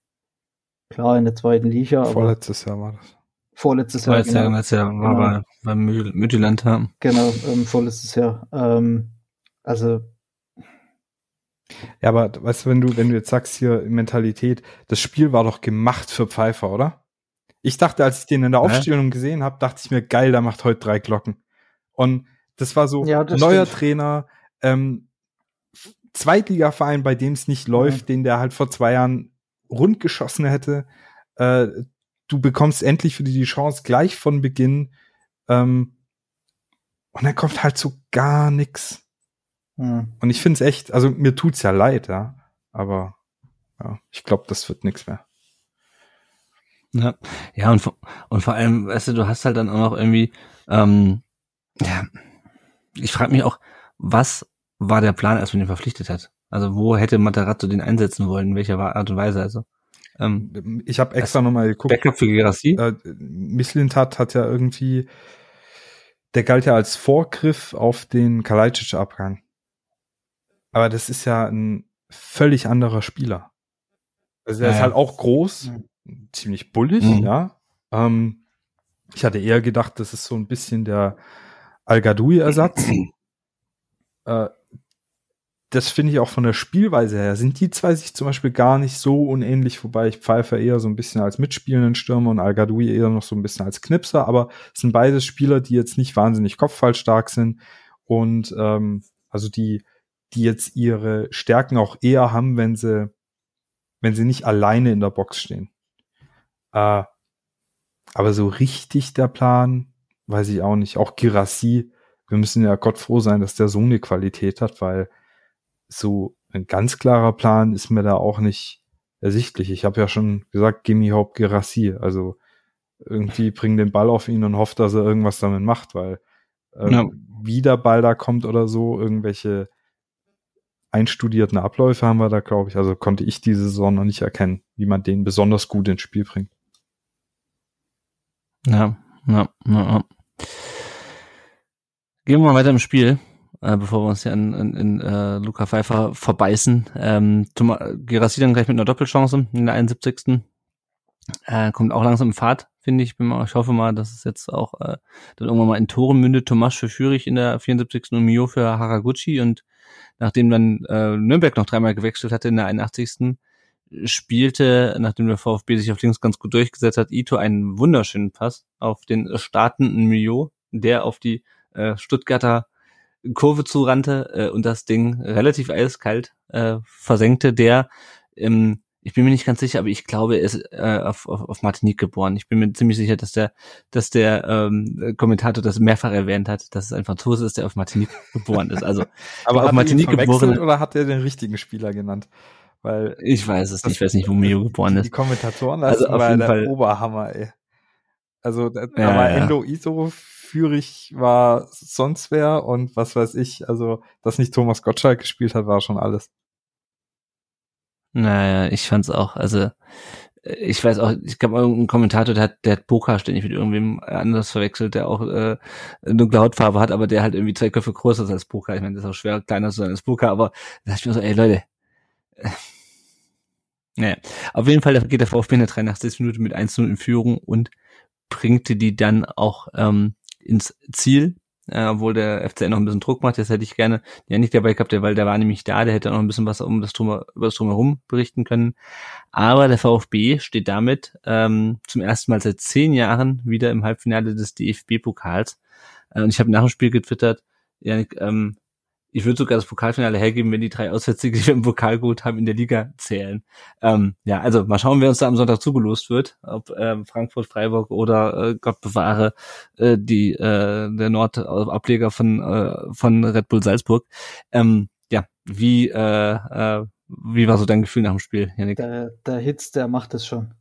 Klar, in der zweiten Liga. Vorletztes Jahr war das. Vorletztes Jahr. Vorletztes Jahr, genau. Jahr war genau. bei, beim Mütterland haben. Genau, ähm, vorletztes Jahr. Ähm, also. Ja, aber weißt du, wenn du, wenn du jetzt sagst hier Mentalität, das Spiel war doch gemacht für Pfeiffer, oder? Ich dachte, als ich den in der Aufstellung gesehen habe, dachte ich mir, geil, der macht heute drei Glocken. Und das war so ja, das neuer stimmt. Trainer, ähm, Zweitligaverein, bei dem es nicht läuft, den der halt vor zwei Jahren rund geschossen hätte. Äh, du bekommst endlich für die, die Chance gleich von Beginn. Ähm, und dann kommt halt so gar nix. Hm. Und ich finde es echt, also mir tut's ja leid, ja. Aber ja, ich glaube, das wird nix mehr. Ja, ja und, vor- und vor allem, weißt du, du hast halt dann auch noch irgendwie, ähm, ja, ich frage mich auch, was war der Plan, als man ihn verpflichtet hat? Also wo hätte Matarazzo den einsetzen wollen, in welcher Art und Weise? Also ähm, Ich habe extra nochmal geguckt. Backup für Gerassi? Äh, Mislintat hat ja irgendwie, der galt ja als Vorgriff auf den Kalajdzic-Abgang. Aber das ist ja ein völlig anderer Spieler. Also er Ja, ist ja. halt auch groß, ziemlich bullig, Mhm. ja. Ähm, ich hatte eher gedacht, das ist so ein bisschen der Al-Gadoui-Ersatz. äh, das finde ich auch von der Spielweise her. Sind die zwei sich zum Beispiel gar nicht so unähnlich, wobei ich Pfeiffer eher so ein bisschen als mitspielenden Stürmer und al eher noch so ein bisschen als Knipser, aber es sind beides Spieler, die jetzt nicht wahnsinnig kopfballstark sind und ähm, also die, die jetzt ihre Stärken auch eher haben, wenn sie, wenn sie nicht alleine in der Box stehen. Äh, aber so richtig der Plan, weiß ich auch nicht. Auch Girassi, wir müssen ja Gott froh sein, dass der so eine Qualität hat, weil so ein ganz klarer Plan ist mir da auch nicht ersichtlich. Ich habe ja schon gesagt, Gimme Hope Girassi. Also irgendwie bring den Ball auf ihn und hofft, dass er irgendwas damit macht, weil ähm, Ja. wie der Ball da kommt oder so, irgendwelche einstudierten Abläufe haben wir da, glaube ich. Also konnte ich diese Saison noch nicht erkennen, wie man den besonders gut ins Spiel bringt. Ja, ja, ja, ja. Gehen wir mal weiter im Spiel, äh, bevor wir uns hier in, in, in äh, Luca Pfeiffer verbeißen. Ähm, Thomas Gerassi dann gleich mit einer Doppelchance in der 71. Äh, kommt auch langsam in Fahrt, finde ich. Bin mal, ich hoffe mal, dass es jetzt auch äh, dann irgendwann mal in Toren mündet. Tomasch für Fürich in der 74. und Mio für Haraguchi und nachdem dann äh, Nürnberg noch dreimal gewechselt hatte in der 81. spielte, nachdem der VfB sich auf links ganz gut durchgesetzt hat, Ito einen wunderschönen Pass auf den startenden Mio, der auf die äh, Stuttgarter Kurve zurannte äh, und das Ding relativ eiskalt äh, versenkte, der ähm, ich bin mir nicht ganz sicher, aber ich glaube, er ist äh, auf, auf, auf Martinique geboren. Ich bin mir ziemlich sicher, dass der, dass der ähm, Kommentator das mehrfach erwähnt hat, dass es ein Franzose ist, der auf Martinique geboren ist. Also Aber auf Martinique geboren. oder hat er den richtigen Spieler genannt? Weil Ich weiß es nicht, ich weiß nicht, wo Mio geboren die ist. Kommentatoren Also lassen auf jeden der Fall- Oberhammer, ey. Also Ja, war ja. Endo Iso, Fürich war sonst wer und was weiß ich. Also, dass nicht Thomas Gottschalk gespielt hat, war schon alles. Naja, ich fand's auch, also äh, ich weiß auch, ich glaube irgendein Kommentator, der hat, der hat Boca ständig mit irgendwem anders verwechselt, der auch äh, dunkle Hautfarbe hat, aber der halt irgendwie zwei Köpfe größer ist als Boca. Ich meine, das ist auch schwer, kleiner zu sein als Boca, aber da dachte ich mir so, ey Leute. Naja, auf jeden Fall geht der VfB in der 83. Minute mit 1-0 in Führung und bringte die dann auch ähm, ins Ziel, äh, obwohl der FCN noch ein bisschen Druck macht. Das hätte ich gerne ja nicht dabei gehabt, weil der war nämlich da, der hätte noch ein bisschen was um das Drum, über das Drumherum berichten können. Aber der VfB steht damit ähm, zum ersten Mal seit zehn Jahren wieder im Halbfinale des DFB-Pokals. Äh, und ich habe nach dem Spiel getwittert, Janik, ähm, ich würde sogar das Pokalfinale hergeben, wenn die drei Auswärtssiege, die wir im Pokal geholt haben, in der Liga zählen. Ähm, ja, also mal schauen, wer uns da am Sonntag zugelost wird, ob ähm, Frankfurt, Freiburg oder äh, Gott bewahre äh, die äh, der Nordableger von äh, von Red Bull Salzburg. Ähm, ja, wie äh, äh, wie war so dein Gefühl nach dem Spiel, Janik? Der, der Hitz, der macht es schon.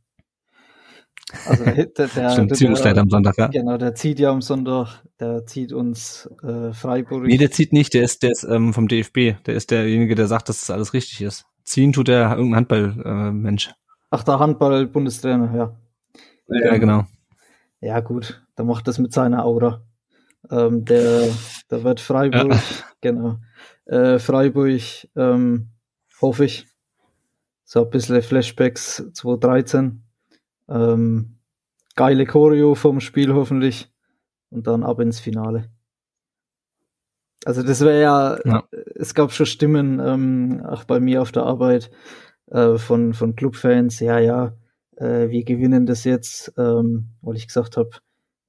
Also der, der, der, Stimmt, der, Zielungsleiter am Sonntag, ja. Genau, der zieht ja am Sonntag, der zieht uns äh, Freiburg. Nee, der zieht nicht, der ist, der ist ähm, vom DFB. Der ist derjenige, der sagt, dass das alles richtig ist. Ziehen tut der irgendein Handball-Mensch. Äh. Ach, der Handball-Bundestrainer, ja. ja, genau. Ja, gut, der macht das mit seiner Aura. Ähm, der, der wird Freiburg, genau. Äh, Freiburg ähm, hoffe ich. So ein bisschen Flashbacks 2013. Ähm, geile Choreo vom Spiel hoffentlich und dann ab ins Finale. Also das wäre ja, ja, es gab schon Stimmen, ähm, auch bei mir auf der Arbeit äh, von, von Clubfans, ja, ja, äh, wir gewinnen das jetzt, ähm, weil ich gesagt habe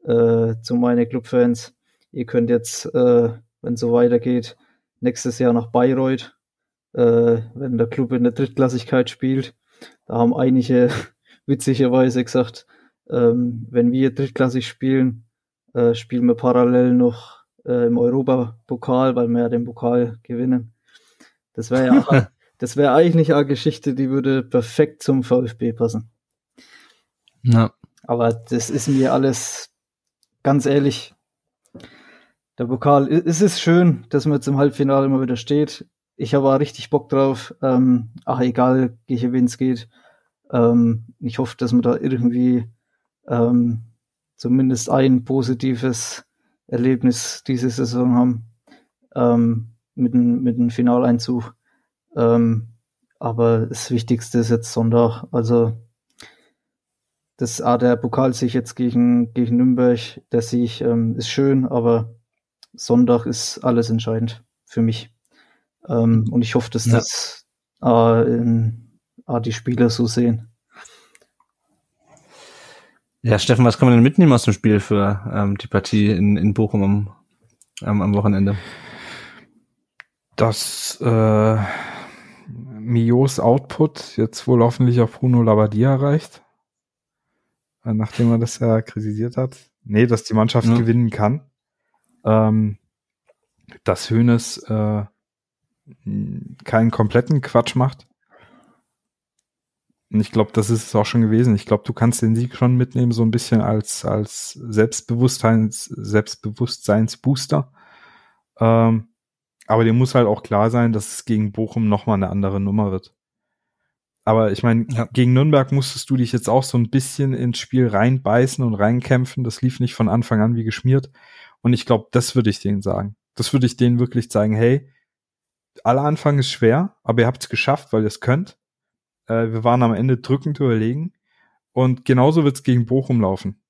äh, zu meinen Clubfans, ihr könnt jetzt, äh, wenn so weitergeht, nächstes Jahr nach Bayreuth, äh, wenn der Club in der Drittklassigkeit spielt. Da haben einige witzigerweise gesagt, ähm, wenn wir drittklassig spielen, äh, spielen wir parallel noch äh, im Europapokal, weil wir ja den Pokal gewinnen. Das wäre ja, das wäre eigentlich eine Geschichte, die würde perfekt zum VfB passen. Ja. Aber das ist mir alles, ganz ehrlich, der Pokal, es ist schön, dass man jetzt im Halbfinale immer wieder steht. Ich habe auch richtig Bock drauf. Ähm, ach, egal, gegen wen es geht. Ähm, ich hoffe, dass wir da irgendwie ähm, zumindest ein positives Erlebnis diese Saison haben ähm, mit, dem, mit dem Finaleinzug. Ähm, aber das Wichtigste ist jetzt Sonntag. Also das ah, der Pokal sich jetzt gegen, gegen Nürnberg, der Sieg ähm, ist schön, aber Sonntag ist alles entscheidend für mich. Ähm, und ich hoffe, dass ja. das äh, in, äh, die Spieler so sehen. Ja, Steffen, was kann man denn mitnehmen aus dem Spiel für ähm, die Partie in, in Bochum am, ähm, am Wochenende? Dass äh, Mios Output jetzt wohl hoffentlich auf Bruno Labbadia reicht, äh, nachdem er das ja kritisiert hat. Nee, dass die Mannschaft ja. gewinnen kann. Ähm, dass Hönes äh, keinen kompletten Quatsch macht. Und ich glaube, das ist es auch schon gewesen. Ich glaube, du kannst den Sieg schon mitnehmen, so ein bisschen als, als Selbstbewusstseins, Selbstbewusstseinsbooster. Ähm, aber dir muss halt auch klar sein, dass es gegen Bochum nochmal eine andere Nummer wird. Aber ich meine, ja. gegen Nürnberg musstest du dich jetzt auch so ein bisschen ins Spiel reinbeißen und reinkämpfen. Das lief nicht von Anfang an wie geschmiert. Und ich glaube, das würde ich denen sagen. Das würde ich denen wirklich zeigen. Hey, aller Anfang ist schwer, aber ihr habt es geschafft, weil ihr es könnt. Äh, wir waren am Ende drückend überlegen. Und genauso wird es gegen Bochum laufen.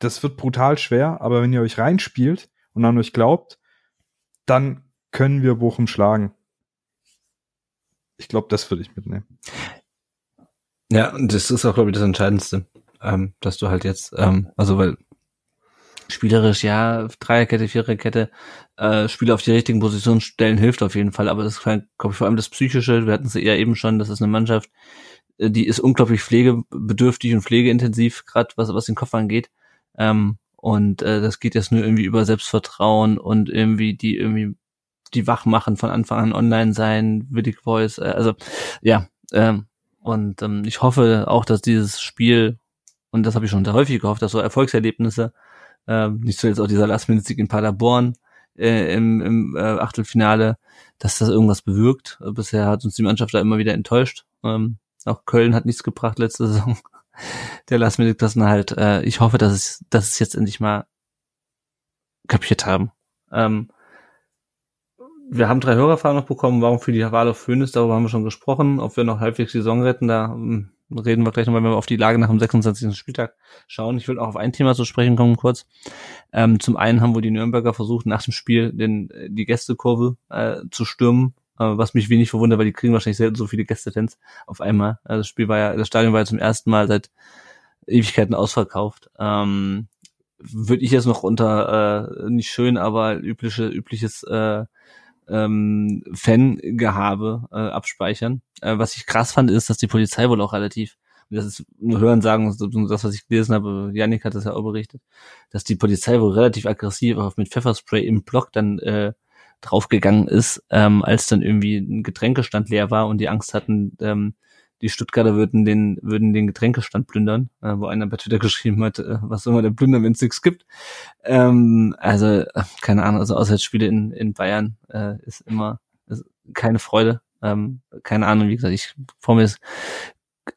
Das wird brutal schwer, aber wenn ihr euch reinspielt und an euch glaubt, dann können wir Bochum schlagen. Ich glaube, das würde ich mitnehmen. Ja, und das ist auch, glaube ich, das Entscheidendste, ähm, dass du halt jetzt, ähm, also weil spielerisch, ja, Dreierkette, Viererkette, äh, Spieler auf die richtigen Positionen stellen hilft auf jeden Fall, aber das ist, glaube ich, vor allem das Psychische, wir hatten es ja eben schon, das ist eine Mannschaft, äh, die ist unglaublich pflegebedürftig und pflegeintensiv, gerade was, was den Kopf angeht. Ähm, und äh, das geht jetzt nur irgendwie über Selbstvertrauen und irgendwie die irgendwie die wach machen von Anfang an online sein, Willig Voice, äh, also ja, ähm, und ähm, ich hoffe auch, dass dieses Spiel, und das habe ich schon sehr häufig gehofft, dass so Erfolgserlebnisse ähm, nicht zuletzt auch dieser Last-Minute-Sieg in Paderborn äh, im, im äh, Achtelfinale, dass das irgendwas bewirkt. Bisher hat uns die Mannschaft da immer wieder enttäuscht. Ähm, auch Köln hat nichts gebracht letzte Saison. Der Last-Minute-Klassenhalt. Äh, ich hoffe, dass es, dass es jetzt endlich mal kapiert haben. Ähm, wir haben drei Hörerfragen noch bekommen, warum für die Wahl auf Föhn ist, darüber haben wir schon gesprochen, ob wir noch halbwegs die Saison retten, da hm, reden wir gleich nochmal, wenn wir auf die Lage nach dem 26. Spieltag schauen. Ich will auch auf ein Thema zu sprechen kommen kurz. Ähm, zum einen haben wohl die Nürnberger versucht, nach dem Spiel den, die Gästekurve äh, zu stürmen, äh, was mich wenig verwundert, weil die kriegen wahrscheinlich selten so viele Gästefans auf einmal. Also das Spiel war ja, das Stadion war ja zum ersten Mal seit Ewigkeiten ausverkauft. Ähm, Würde ich jetzt noch unter äh, nicht schön, aber übliche, übliches äh, ähm, Fangehabe äh, abspeichern. Äh, was ich krass fand, ist, dass die Polizei wohl auch relativ, das ist nur Hören sagen, das, was ich gelesen habe, Janik hat das ja auch berichtet, dass die Polizei wohl relativ aggressiv auch mit Pfefferspray im Block dann äh, draufgegangen ist, ähm, als dann irgendwie ein Getränkestand leer war und die Angst hatten, ähm, die Stuttgarter würden den, würden den Getränkestand plündern, äh, wo einer bei Twitter geschrieben hat, äh, was soll man denn plündern, wenn es nichts gibt. Ähm, also, äh, keine Ahnung, also Auswärtsspiele in, in Bayern äh, ist immer ist keine Freude. Ähm, keine Ahnung, wie gesagt, ich vor mir ist,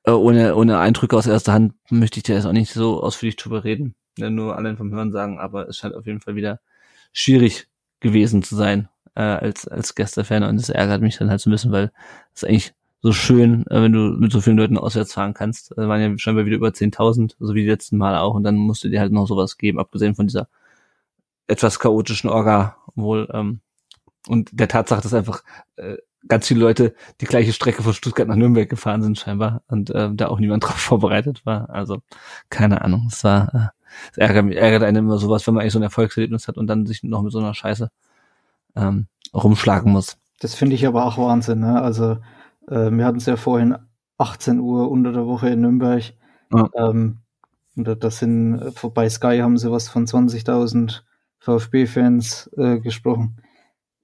äh, ohne, ohne Eindrücke aus erster Hand möchte ich dir jetzt auch nicht so ausführlich drüber reden. Ja, nur allein vom Hören sagen, aber es scheint auf jeden Fall wieder schwierig gewesen zu sein äh, als als Gästefan und es ärgert mich dann halt so ein bisschen, weil es eigentlich so schön, äh, wenn du mit so vielen Leuten auswärts fahren kannst. Da waren ja scheinbar wieder über 10.000, so wie die letzten Mal auch. Und dann musst du dir halt noch sowas geben, abgesehen von dieser etwas chaotischen Orga wohl. Ähm, und der Tatsache, dass einfach äh, ganz viele Leute die gleiche Strecke von Stuttgart nach Nürnberg gefahren sind scheinbar und äh, da auch niemand drauf vorbereitet war. Also keine Ahnung. Es war äh, es ärgert, ärgert einen immer sowas, wenn man eigentlich so ein Erfolgserlebnis hat und dann sich noch mit so einer Scheiße ähm, rumschlagen muss. Das finde ich aber auch Wahnsinn. Ne? Also äh, wir hatten es ja vorhin 18 Uhr unter der Woche in Nürnberg. Ja. Ähm, und das sind äh, bei Sky haben sie was von 20.000 VfB-Fans äh, gesprochen.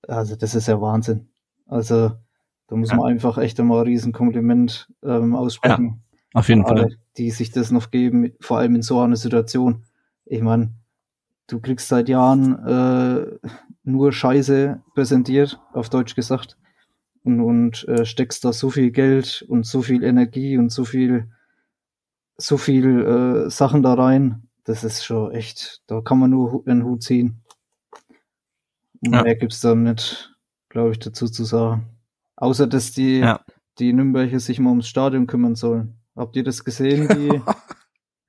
Also das ist ja Wahnsinn. Also da muss ja. man einfach echt einmal ein Riesenkompliment ähm, aussprechen. Ja, auf jeden Fall. Alle, die sich das noch geben, vor allem in so einer Situation. Ich meine, du kriegst seit Jahren äh, nur Scheiße präsentiert, auf Deutsch gesagt, und, und äh, steckst da so viel Geld und so viel Energie und so viel, so viel äh, Sachen da rein. Das ist schon echt, da kann man nur einen Hut ziehen. Ja. Mehr gibt's da nicht, glaube ich, dazu zu sagen. Außer, dass die, ja. die Nürnberger sich mal ums Stadion kümmern sollen. Habt ihr das gesehen? Die,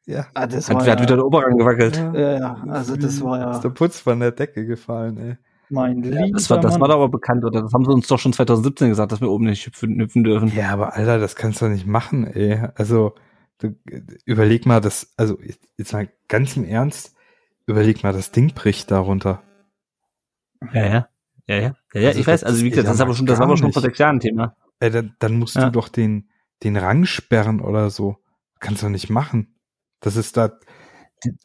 ja. Ah, das hat, war hat ja, wieder der Oberrang gewackelt. Ja, ja, also das war ja. Ist der Putz von der Decke gefallen, ey. Mein ja, das war, das war doch aber bekannt, oder? Das haben sie uns doch schon 2017 gesagt, dass wir oben nicht hüpfen, hüpfen dürfen. Ja, aber Alter, das kannst du doch nicht machen, ey. Also, du, überleg mal, das, also, jetzt mal ganz im Ernst, überleg mal, das Ding bricht darunter. Ja, ja. Ja, ja. ja, ja also ich weiß, also wie gesagt, das, aber schon, das war aber schon vor sechs Jahren Thema. Ey, dann, dann musst ja. du doch den, den Rang sperren oder so. Kannst du nicht machen. Das ist da,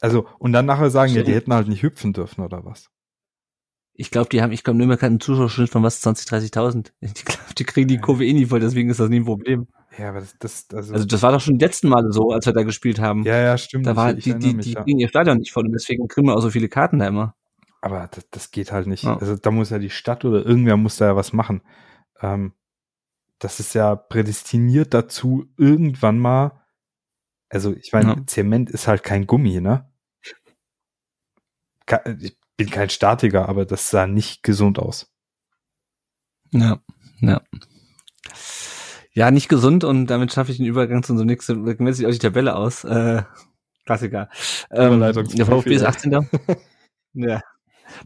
also, und dann nachher sagen, ja, die hätten halt nicht hüpfen dürfen oder was. Ich glaube, die haben, ich glaube, Nürnberg hat einen Zuschauerschnitt von was, 20, 30.000. Ich glaube, die kriegen die Kurve eh nie voll, deswegen ist das nie ein Problem. Ja, aber das, das also, also das war doch schon die letzten Male so, als wir da gespielt haben. Ja, ja, stimmt. Da war, die, die, mich, die ja. kriegen ihr Stadion nicht voll und deswegen kriegen wir auch so viele Karten da immer. Aber das, das geht halt nicht. Ja. Also da muss ja die Stadt oder irgendwer muss da ja was machen. Ähm, das ist ja prädestiniert dazu, irgendwann mal, also ich meine, ja. Zement ist halt kein Gummi, ne? Ich bin kein Statiker, aber das sah nicht gesund aus. Ja, ja. Ja, nicht gesund und damit schaffe ich den Übergang zu unserem nächsten, wenn sich auch die Tabelle aus. Äh, Klassiker. Ähm, der VfB ist 18. ja.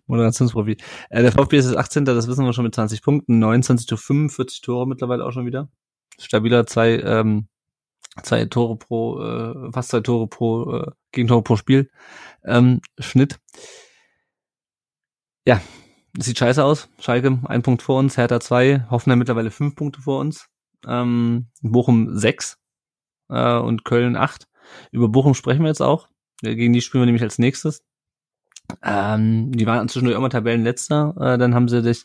Moderationsprofi. Äh, der VfB ist 18. Das wissen wir schon mit 20 Punkten, 29 zu 45 Tore mittlerweile auch schon wieder. Stabiler zwei, ähm, zwei Tore pro, äh, fast zwei Tore pro, äh, Gegentore pro Spiel. Ähm, Schnitt. Ja, sieht scheiße aus. Schalke ein Punkt vor uns, Hertha zwei, Hoffenheim mittlerweile fünf Punkte vor uns, ähm, Bochum sechs äh, und Köln acht. Über Bochum sprechen wir jetzt auch. Gegen die spielen wir nämlich als nächstes. Ähm, die waren zwischendurch immer Tabellenletzter. Äh, dann haben sie dich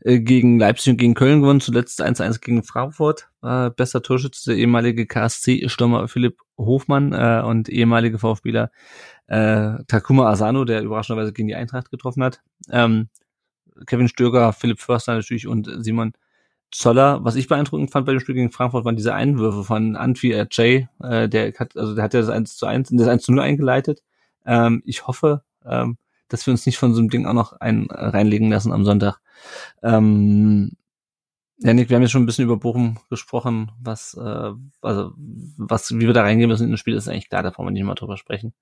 äh, gegen Leipzig und gegen Köln gewonnen. Zuletzt 1-1 gegen Frankfurt. Äh, bester Torschütze, der ehemalige KSC-Stürmer Philipp Hofmann äh, und ehemalige VfBler äh, Takuma Asano, der überraschenderweise gegen die Eintracht getroffen hat. Ähm, Kevin Stöger, Philipp Förster natürlich und Simon Zoller. Was ich beeindruckend fand bei dem Spiel gegen Frankfurt waren diese Einwürfe von Antwi Jay. Äh, der hat, also der hat ja das 1 zu 1, das 1 zu 0 eingeleitet. Ähm, ich hoffe, ähm, dass wir uns nicht von so einem Ding auch noch ein, äh, reinlegen lassen am Sonntag. Ähm, Janik, wir haben jetzt schon ein bisschen über Bochum gesprochen, was, äh, also, was, wie wir da reingehen müssen in das Spiel, ist eigentlich klar, da brauchen wir nicht mal drüber sprechen.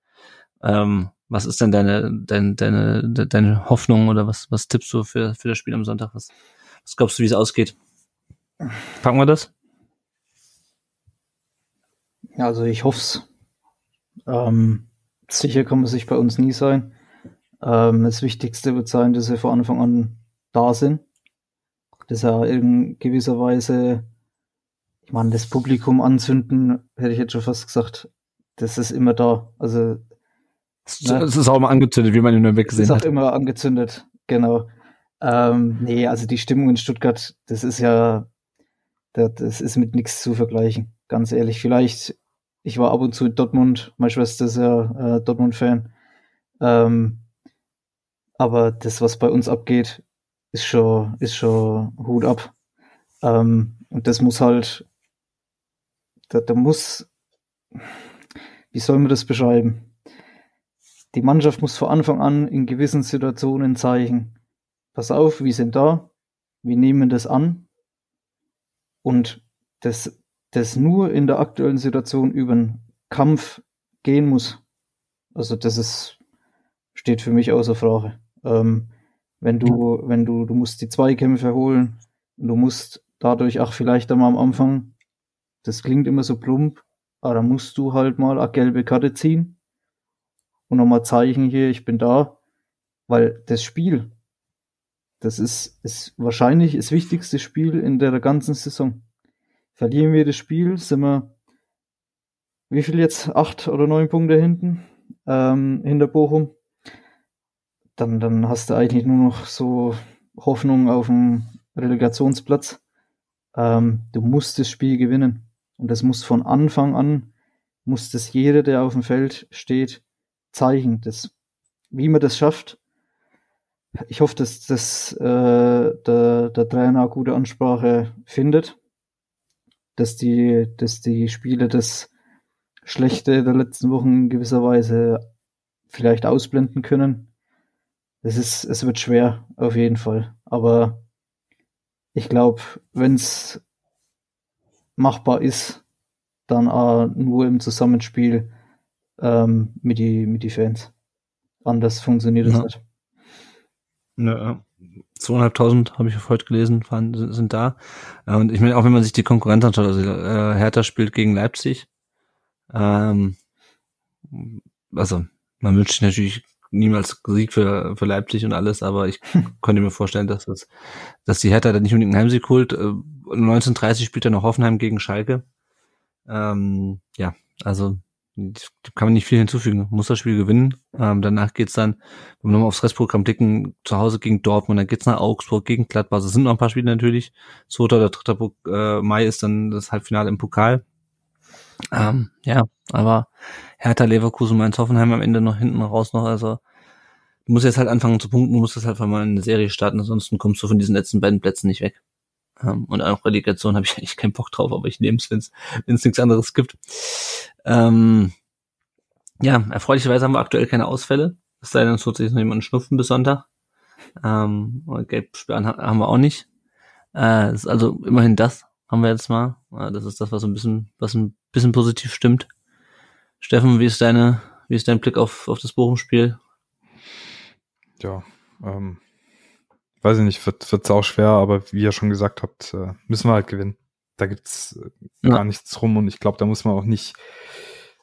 Ähm, was ist denn deine, deine, deine, deine Hoffnung oder was, was tippst du für, für das Spiel am Sonntag? Was, was glaubst du, wie es ausgeht? Packen wir das? Ja, also ich hoff's. Ähm, sicher kann man sich bei uns nie sein. Ähm, das Wichtigste wird sein, dass wir von Anfang an da sind. Dass er in gewisser Weise, ich meine, das Publikum anzünden, hätte ich jetzt schon fast gesagt, das ist immer da. Also es ne? ist auch immer angezündet, wie man in Nürnberg gesehen hat. Es ist auch immer angezündet, genau. Ähm, nee, also die Stimmung in Stuttgart, das ist ja, das ist mit nichts zu vergleichen, ganz ehrlich. Vielleicht ich war ab und zu in Dortmund, meine Schwester ist ja äh, Dortmund-Fan. Ähm, aber das, was bei uns abgeht, ist schon, ist schon Hut ab. Ähm, und das muss halt, da, da muss, wie soll man das beschreiben? Die Mannschaft muss von Anfang an in gewissen Situationen zeigen, pass auf, wir sind da, wir nehmen das an und dass das nur in der aktuellen Situation über einen Kampf gehen muss. Also das ist, steht für mich außer Frage. Ähm, wenn du, wenn du, du musst die Zweikämpfe holen und du musst dadurch auch vielleicht einmal am Anfang, das klingt immer so plump, aber da musst du halt mal eine gelbe Karte ziehen und nochmal zeigen hier, ich bin da, weil das Spiel, das ist, ist wahrscheinlich das wichtigste Spiel in der ganzen Saison. Verlieren wir das Spiel, sind wir, wie viel jetzt? Acht oder neun Punkte hinten, ähm, hinter Bochum. Dann, dann hast du eigentlich nur noch so Hoffnung auf einen Relegationsplatz. Ähm, du musst das Spiel gewinnen. Und das muss von Anfang an, muss das jeder, der auf dem Feld steht, zeigen. Das, wie man das schafft, ich hoffe, dass, dass äh, der, der Trainer eine gute Ansprache findet dass die, dass die Spiele das Schlechte der letzten Wochen in gewisser Weise vielleicht ausblenden können. Es ist, es wird schwer, auf jeden Fall. Aber ich glaube, wenn es machbar ist, dann auch nur im Zusammenspiel ähm, mit die mit die Fans. Anders funktioniert es ja. nicht. Ja. Zweieinhalbtausend habe ich heute gelesen, waren, sind, sind da. Und ich meine, auch wenn man sich die Konkurrenz anschaut, also äh, Hertha spielt gegen Leipzig. Ähm, also man wünscht sich natürlich niemals Sieg für, für Leipzig und alles, aber ich könnte mir vorstellen, dass das, dass die Hertha dann nicht unbedingt einen Heimsieg holt. 1930 äh, spielt er noch Hoffenheim gegen Schalke. Ähm, ja, also kann man nicht viel hinzufügen. Muss das Spiel gewinnen. Ähm, danach geht's dann, wenn wir nochmal aufs Restprogramm blicken, zu Hause gegen Dortmund, dann geht's nach Augsburg gegen Gladbach. Es sind noch ein paar Spiele natürlich. 2. oder 3. Äh, Mai ist dann das Halbfinale im Pokal. Ähm, ja, aber Hertha, Leverkusen, Mainz, Hoffenheim am Ende noch hinten raus noch. Also du musst jetzt halt anfangen zu punkten, du musst jetzt halt mal eine Serie starten, ansonsten kommst du von diesen letzten beiden Plätzen nicht weg. Ähm, und auch Relegation habe ich eigentlich keinen Bock drauf, aber ich nehme es, wenn es nichts anderes gibt. Ähm, ja, erfreulicherweise haben wir aktuell keine Ausfälle. Es sei denn, es wird sich noch jemand schnupfen bis Sonntag. Ähm, Gelbsperren haben wir auch nicht. Äh, ist also immerhin das haben wir jetzt mal. Äh, das ist das, was ein bisschen, was ein bisschen positiv stimmt. Steffen, wie ist deine, wie ist dein Blick auf, auf das Bochum-Spiel? Ja, ähm, weiß ich nicht, wird, wird's auch schwer, aber wie ihr schon gesagt habt, äh, müssen wir halt gewinnen. Da gibt's äh, ja. gar nichts rum und ich glaube, da muss man auch nicht,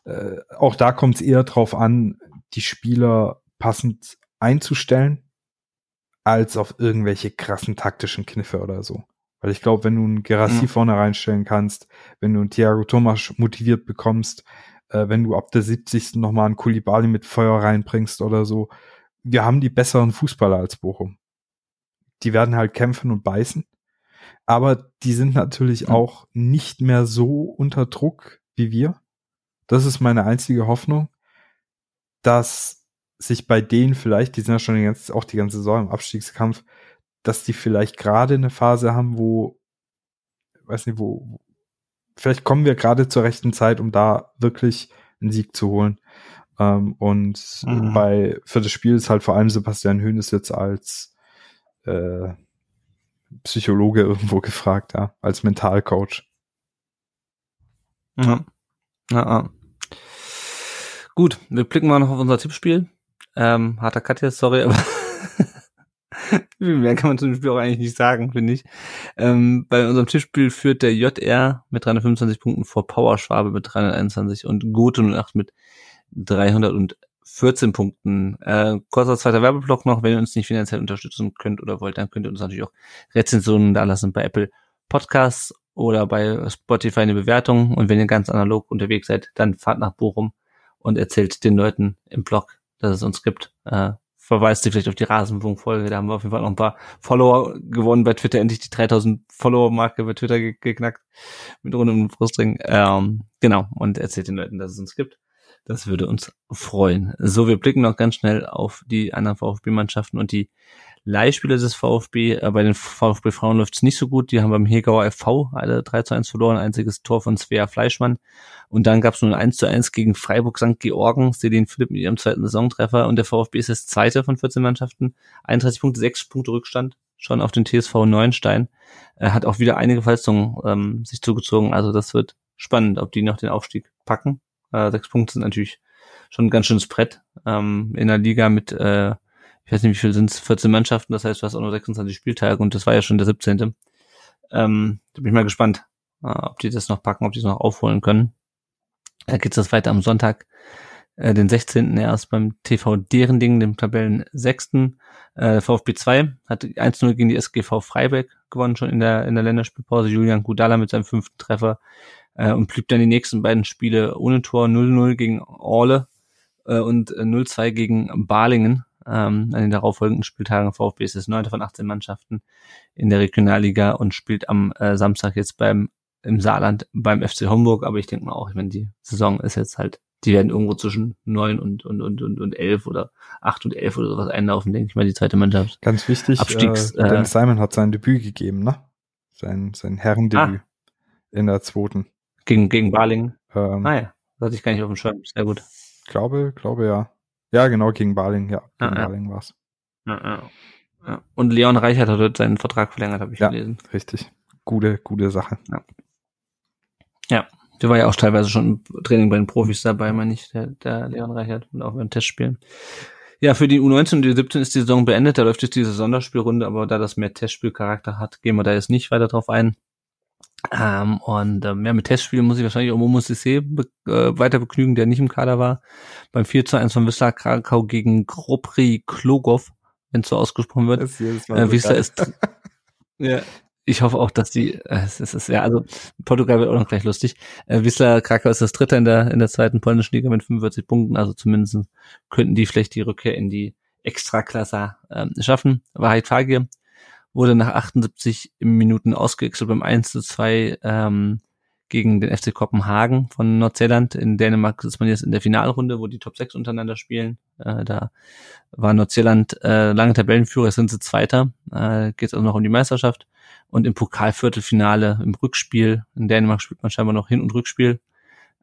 äh, auch da kommt es eher drauf an, die Spieler passend einzustellen, als auf irgendwelche krassen taktischen Kniffe oder so. Weil ich glaube, wenn du einen Gerassi mhm. vorne reinstellen kannst, wenn du einen Thiago Thomas motiviert bekommst, äh, wenn du ab der 70. nochmal einen Kulibali mit Feuer reinbringst oder so, wir haben die besseren Fußballer als Bochum die werden halt kämpfen und beißen. Aber die sind natürlich auch nicht mehr so unter Druck wie wir. Das ist meine einzige Hoffnung, dass sich bei denen vielleicht, die sind ja schon die ganze, auch die ganze Saison im Abstiegskampf, dass die vielleicht gerade eine Phase haben, wo, weiß nicht, wo, vielleicht kommen wir gerade zur rechten Zeit, um da wirklich einen Sieg zu holen. Ähm, und mhm. bei, für das Spiel ist halt vor allem Sebastian Höhnes jetzt als äh, Psychologe irgendwo gefragt, ja, als Mentalcoach. Ja. ja, ja. Gut, wir blicken mal noch auf unser Tippspiel. Ähm, harter Cut jetzt, sorry, aber mehr kann man zum Spiel auch eigentlich nicht sagen, finde ich. Ähm, bei unserem Tippspiel führt der JR mit 325 Punkten vor Power Schwabe mit 321 und Gute 08 mit 300 14 Punkten. Äh, kurzer zweiter Werbeblock noch, wenn ihr uns nicht finanziell unterstützen könnt oder wollt, dann könnt ihr uns natürlich auch Rezensionen da lassen bei Apple Podcasts oder bei Spotify eine Bewertung. Und wenn ihr ganz analog unterwegs seid, dann fahrt nach Bochum und erzählt den Leuten im Blog, dass es uns gibt. Äh, verweist sie vielleicht auf die Rasenfunk-Folge. Da haben wir auf jeden Fall noch ein paar Follower gewonnen bei Twitter. Endlich die 3000 Follower-Marke bei Twitter ge geknackt. Mit rundem Frustring. Ähm, genau. Und erzählt den Leuten, dass es uns gibt. Das würde uns freuen. So, wir blicken noch ganz schnell auf die anderen VfB-Mannschaften und die Leihspieler des VfB. Äh, bei den VfB Frauen läuft es nicht so gut. Die haben beim Hegauer FV alle 3 zu 1 verloren. Einziges Tor von Svea Fleischmann. Und dann gab es nur ein 1 zu 1 gegen Freiburg St. Georgen. Selin Philipp mit ihrem zweiten Saisontreffer. Und der VfB ist das zweite von 14 Mannschaften. 31 Punkte, 6 Punkte Rückstand schon auf den TSV Neuenstein. Er hat auch wieder einige Verletzungen ähm, sich zugezogen. Also das wird spannend, ob die noch den Aufstieg packen. Äh, sechs Punkte sind natürlich schon ein ganz schönes Brett ähm, in der Liga mit, äh, ich weiß nicht, wie viel sind es, 14 Mannschaften, das heißt, du hast auch nur 26 Spieltage und das war ja schon der 17. Ähm, da bin ich mal gespannt, äh, ob die das noch packen, ob die es noch aufholen können. Da geht es weiter am Sonntag, äh, den 16. erst beim TV Derending, dem Tabellen 6. Äh, VfB 2 hat 1-0 gegen die SGV Freiberg gewonnen, schon in der, in der Länderspielpause. Julian Gudala mit seinem fünften Treffer äh, und blieb dann die nächsten beiden Spiele ohne Tor 0-0 gegen Orle äh, und 0-2 äh, gegen Balingen. Ähm, an den darauffolgenden Spieltagen VfB ist es neunte von 18 Mannschaften in der Regionalliga und spielt am äh, Samstag jetzt beim im Saarland beim FC Homburg, aber ich denke mal auch, ich meine, die Saison ist jetzt halt, die werden irgendwo zwischen neun und, und, und, und, und elf oder acht und elf oder sowas einlaufen, denke ich mal, die zweite Mannschaft. Ganz wichtig, Abstiegs, äh, Dennis äh, Simon hat sein Debüt gegeben, ne? Sein, sein Herrendebüt ah, in der zweiten. Gegen, gegen Baling. Ähm, ah ja, das hatte ich gar nicht auf dem Schirm. Sehr gut. Glaube, glaube ja. Ja, genau, gegen Baling, ja. Gegen ah, Baling ja. war's. Ja, ja. Und Leon Reichert hat dort seinen Vertrag verlängert, habe ich ja, gelesen. Richtig. Gute, gute Sache. Ja. Ja, der war ja auch teilweise schon im Training bei den Profis dabei, meine ich, der, der Leon Reichert und auch beim Testspielen. Ja, für die U19 und die 17 ist die Saison beendet, da läuft jetzt diese Sonderspielrunde, aber da das mehr Testspielcharakter hat, gehen wir da jetzt nicht weiter drauf ein. Ähm, und ähm, ja, mit Testspielen muss ich wahrscheinlich auch Momo Sissé be äh, weiter begnügen, der nicht im Kader war. Beim 4 zu 1 von Wisla Krakau gegen Gropri Klogov, wenn es so ausgesprochen wird. Äh, Wisla ist, ja, ich hoffe auch, dass die, äh, es ist, ja, also Portugal wird auch noch gleich lustig. Äh, Wisla Krakau ist das dritte in der, in der zweiten polnischen Liga mit 45 Punkten, also zumindest könnten die vielleicht die Rückkehr in die Extraklasse ähm, schaffen. Wahrheit Fagir wurde nach 78 Minuten ausgewechselt beim 1 zu 2 ähm, gegen den FC Kopenhagen von Neuseeland. In Dänemark ist man jetzt in der Finalrunde, wo die Top 6 untereinander spielen. Äh, da war Neuseeland äh, lange Tabellenführer, sind sie Zweiter. Äh, Geht also noch um die Meisterschaft. Und im Pokalviertelfinale, im Rückspiel, in Dänemark spielt man scheinbar noch Hin- und Rückspiel,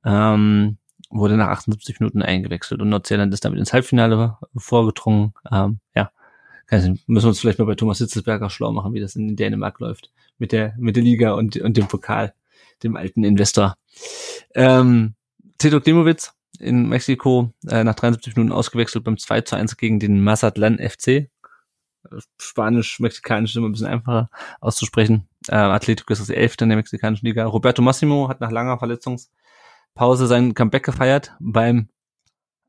ähm, wurde nach 78 Minuten eingewechselt. Und Neuseeland ist damit ins Halbfinale vorgedrungen. Ähm, ja, müssen wir uns vielleicht mal bei Thomas Hitzelsberger schlau machen, wie das in Dänemark läuft mit der mit der Liga und und dem Pokal, dem alten Investor. Ähm, Tito Klimowitz in Mexiko äh, nach 73 Minuten ausgewechselt beim 2 zu 1 gegen den Mazatlan FC. Spanisch-Mexikanisch ist immer ein bisschen einfacher auszusprechen. Äh, Atletico ist das elfte in der mexikanischen Liga. Roberto Massimo hat nach langer Verletzungspause sein Comeback gefeiert beim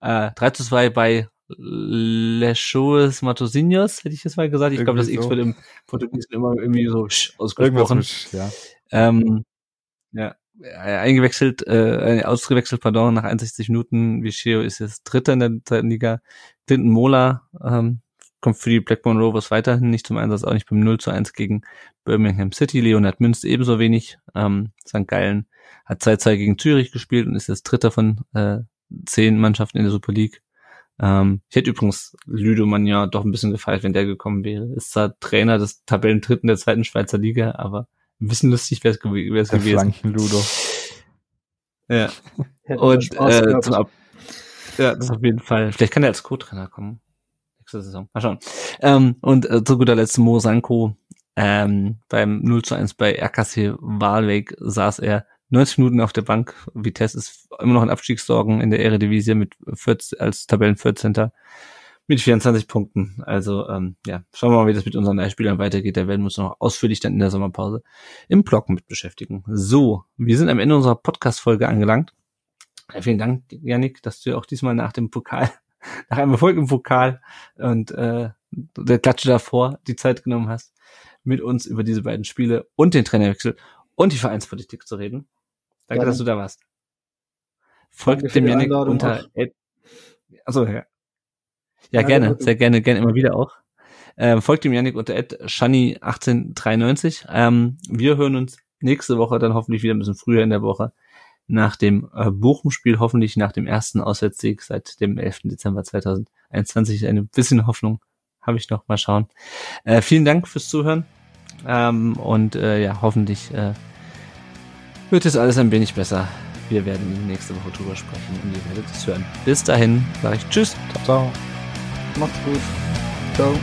äh, 3 zu 2 bei Lechoes Matosinhos, hätte ich jetzt mal gesagt. Ich glaube, das so. X wird im Portugiesen immer irgendwie so ausgesprochen. Mit, ja. Ähm, ja, eingewechselt, äh, ausgewechselt, pardon, nach 61 Minuten. Vicheo ist jetzt Dritter in der zweiten Liga. Clinton Mola ähm, kommt für die Blackburn Rovers weiterhin nicht zum Einsatz, auch nicht beim 0 zu 1 gegen Birmingham City. Leonard Münz ebenso wenig. Ähm, St. Gallen hat 2-2 gegen Zürich gespielt und ist jetzt Dritter von äh, zehn Mannschaften in der Super League. Ähm, ich hätte übrigens Lüdemann ja doch ein bisschen gefeiert, wenn der gekommen wäre. Ist zwar Trainer des Tabellendritten der zweiten Schweizer Liga, aber ein bisschen lustig wäre es gew gewesen. Flanken Ludo. Ja. Und äh, zum Ab ja, das auf jeden Fall. Vielleicht kann er als Co-Trainer kommen. Nächste Saison. Mal schauen. Ähm, und äh, zu guter Letzt Mo Sanko. Ähm, beim 0 zu 1 bei RKC Walweg saß er 90 Minuten auf der Bank. Vitesse ist immer noch in Abstiegssorgen in der Eredivisie mit 14, als Tabellen 14. mit 24 Punkten. Also ähm, ja, schauen wir mal, wie das mit unseren Spielern weitergeht. Da werden wir uns noch ausführlich dann in der Sommerpause im Blog mit beschäftigen. So, wir sind am Ende unserer Podcast-Folge angelangt. Ja, vielen Dank, Janik, dass du auch diesmal nach dem Pokal, nach einem Erfolg im Pokal und äh, der Klatsche davor die Zeit genommen hast, mit uns über diese beiden Spiele und den Trainerwechsel und die Vereinspolitik zu reden. Danke, Gerne. dass du da warst. Folgt dem Janik unter. Also ja. Ja, gerne, sehr gerne, gerne immer wieder auch. Ähm, folgt dem Janik unter shani1893. Ähm, wir hören uns nächste Woche dann hoffentlich wieder ein bisschen früher in der Woche nach dem äh, Bochum-Spiel, hoffentlich nach dem ersten Auswärtssieg seit dem 11. Dezember 2021. Eine bisschen Hoffnung habe ich noch. Mal schauen. Äh, vielen Dank fürs Zuhören ähm, und äh, ja, hoffentlich äh, wird es alles ein wenig besser. Wir werden nächste Woche drüber sprechen und ihr werdet es hören. Bis dahin sage ich Tschüss. Ciao, ciao. Macht's gut. Ciao.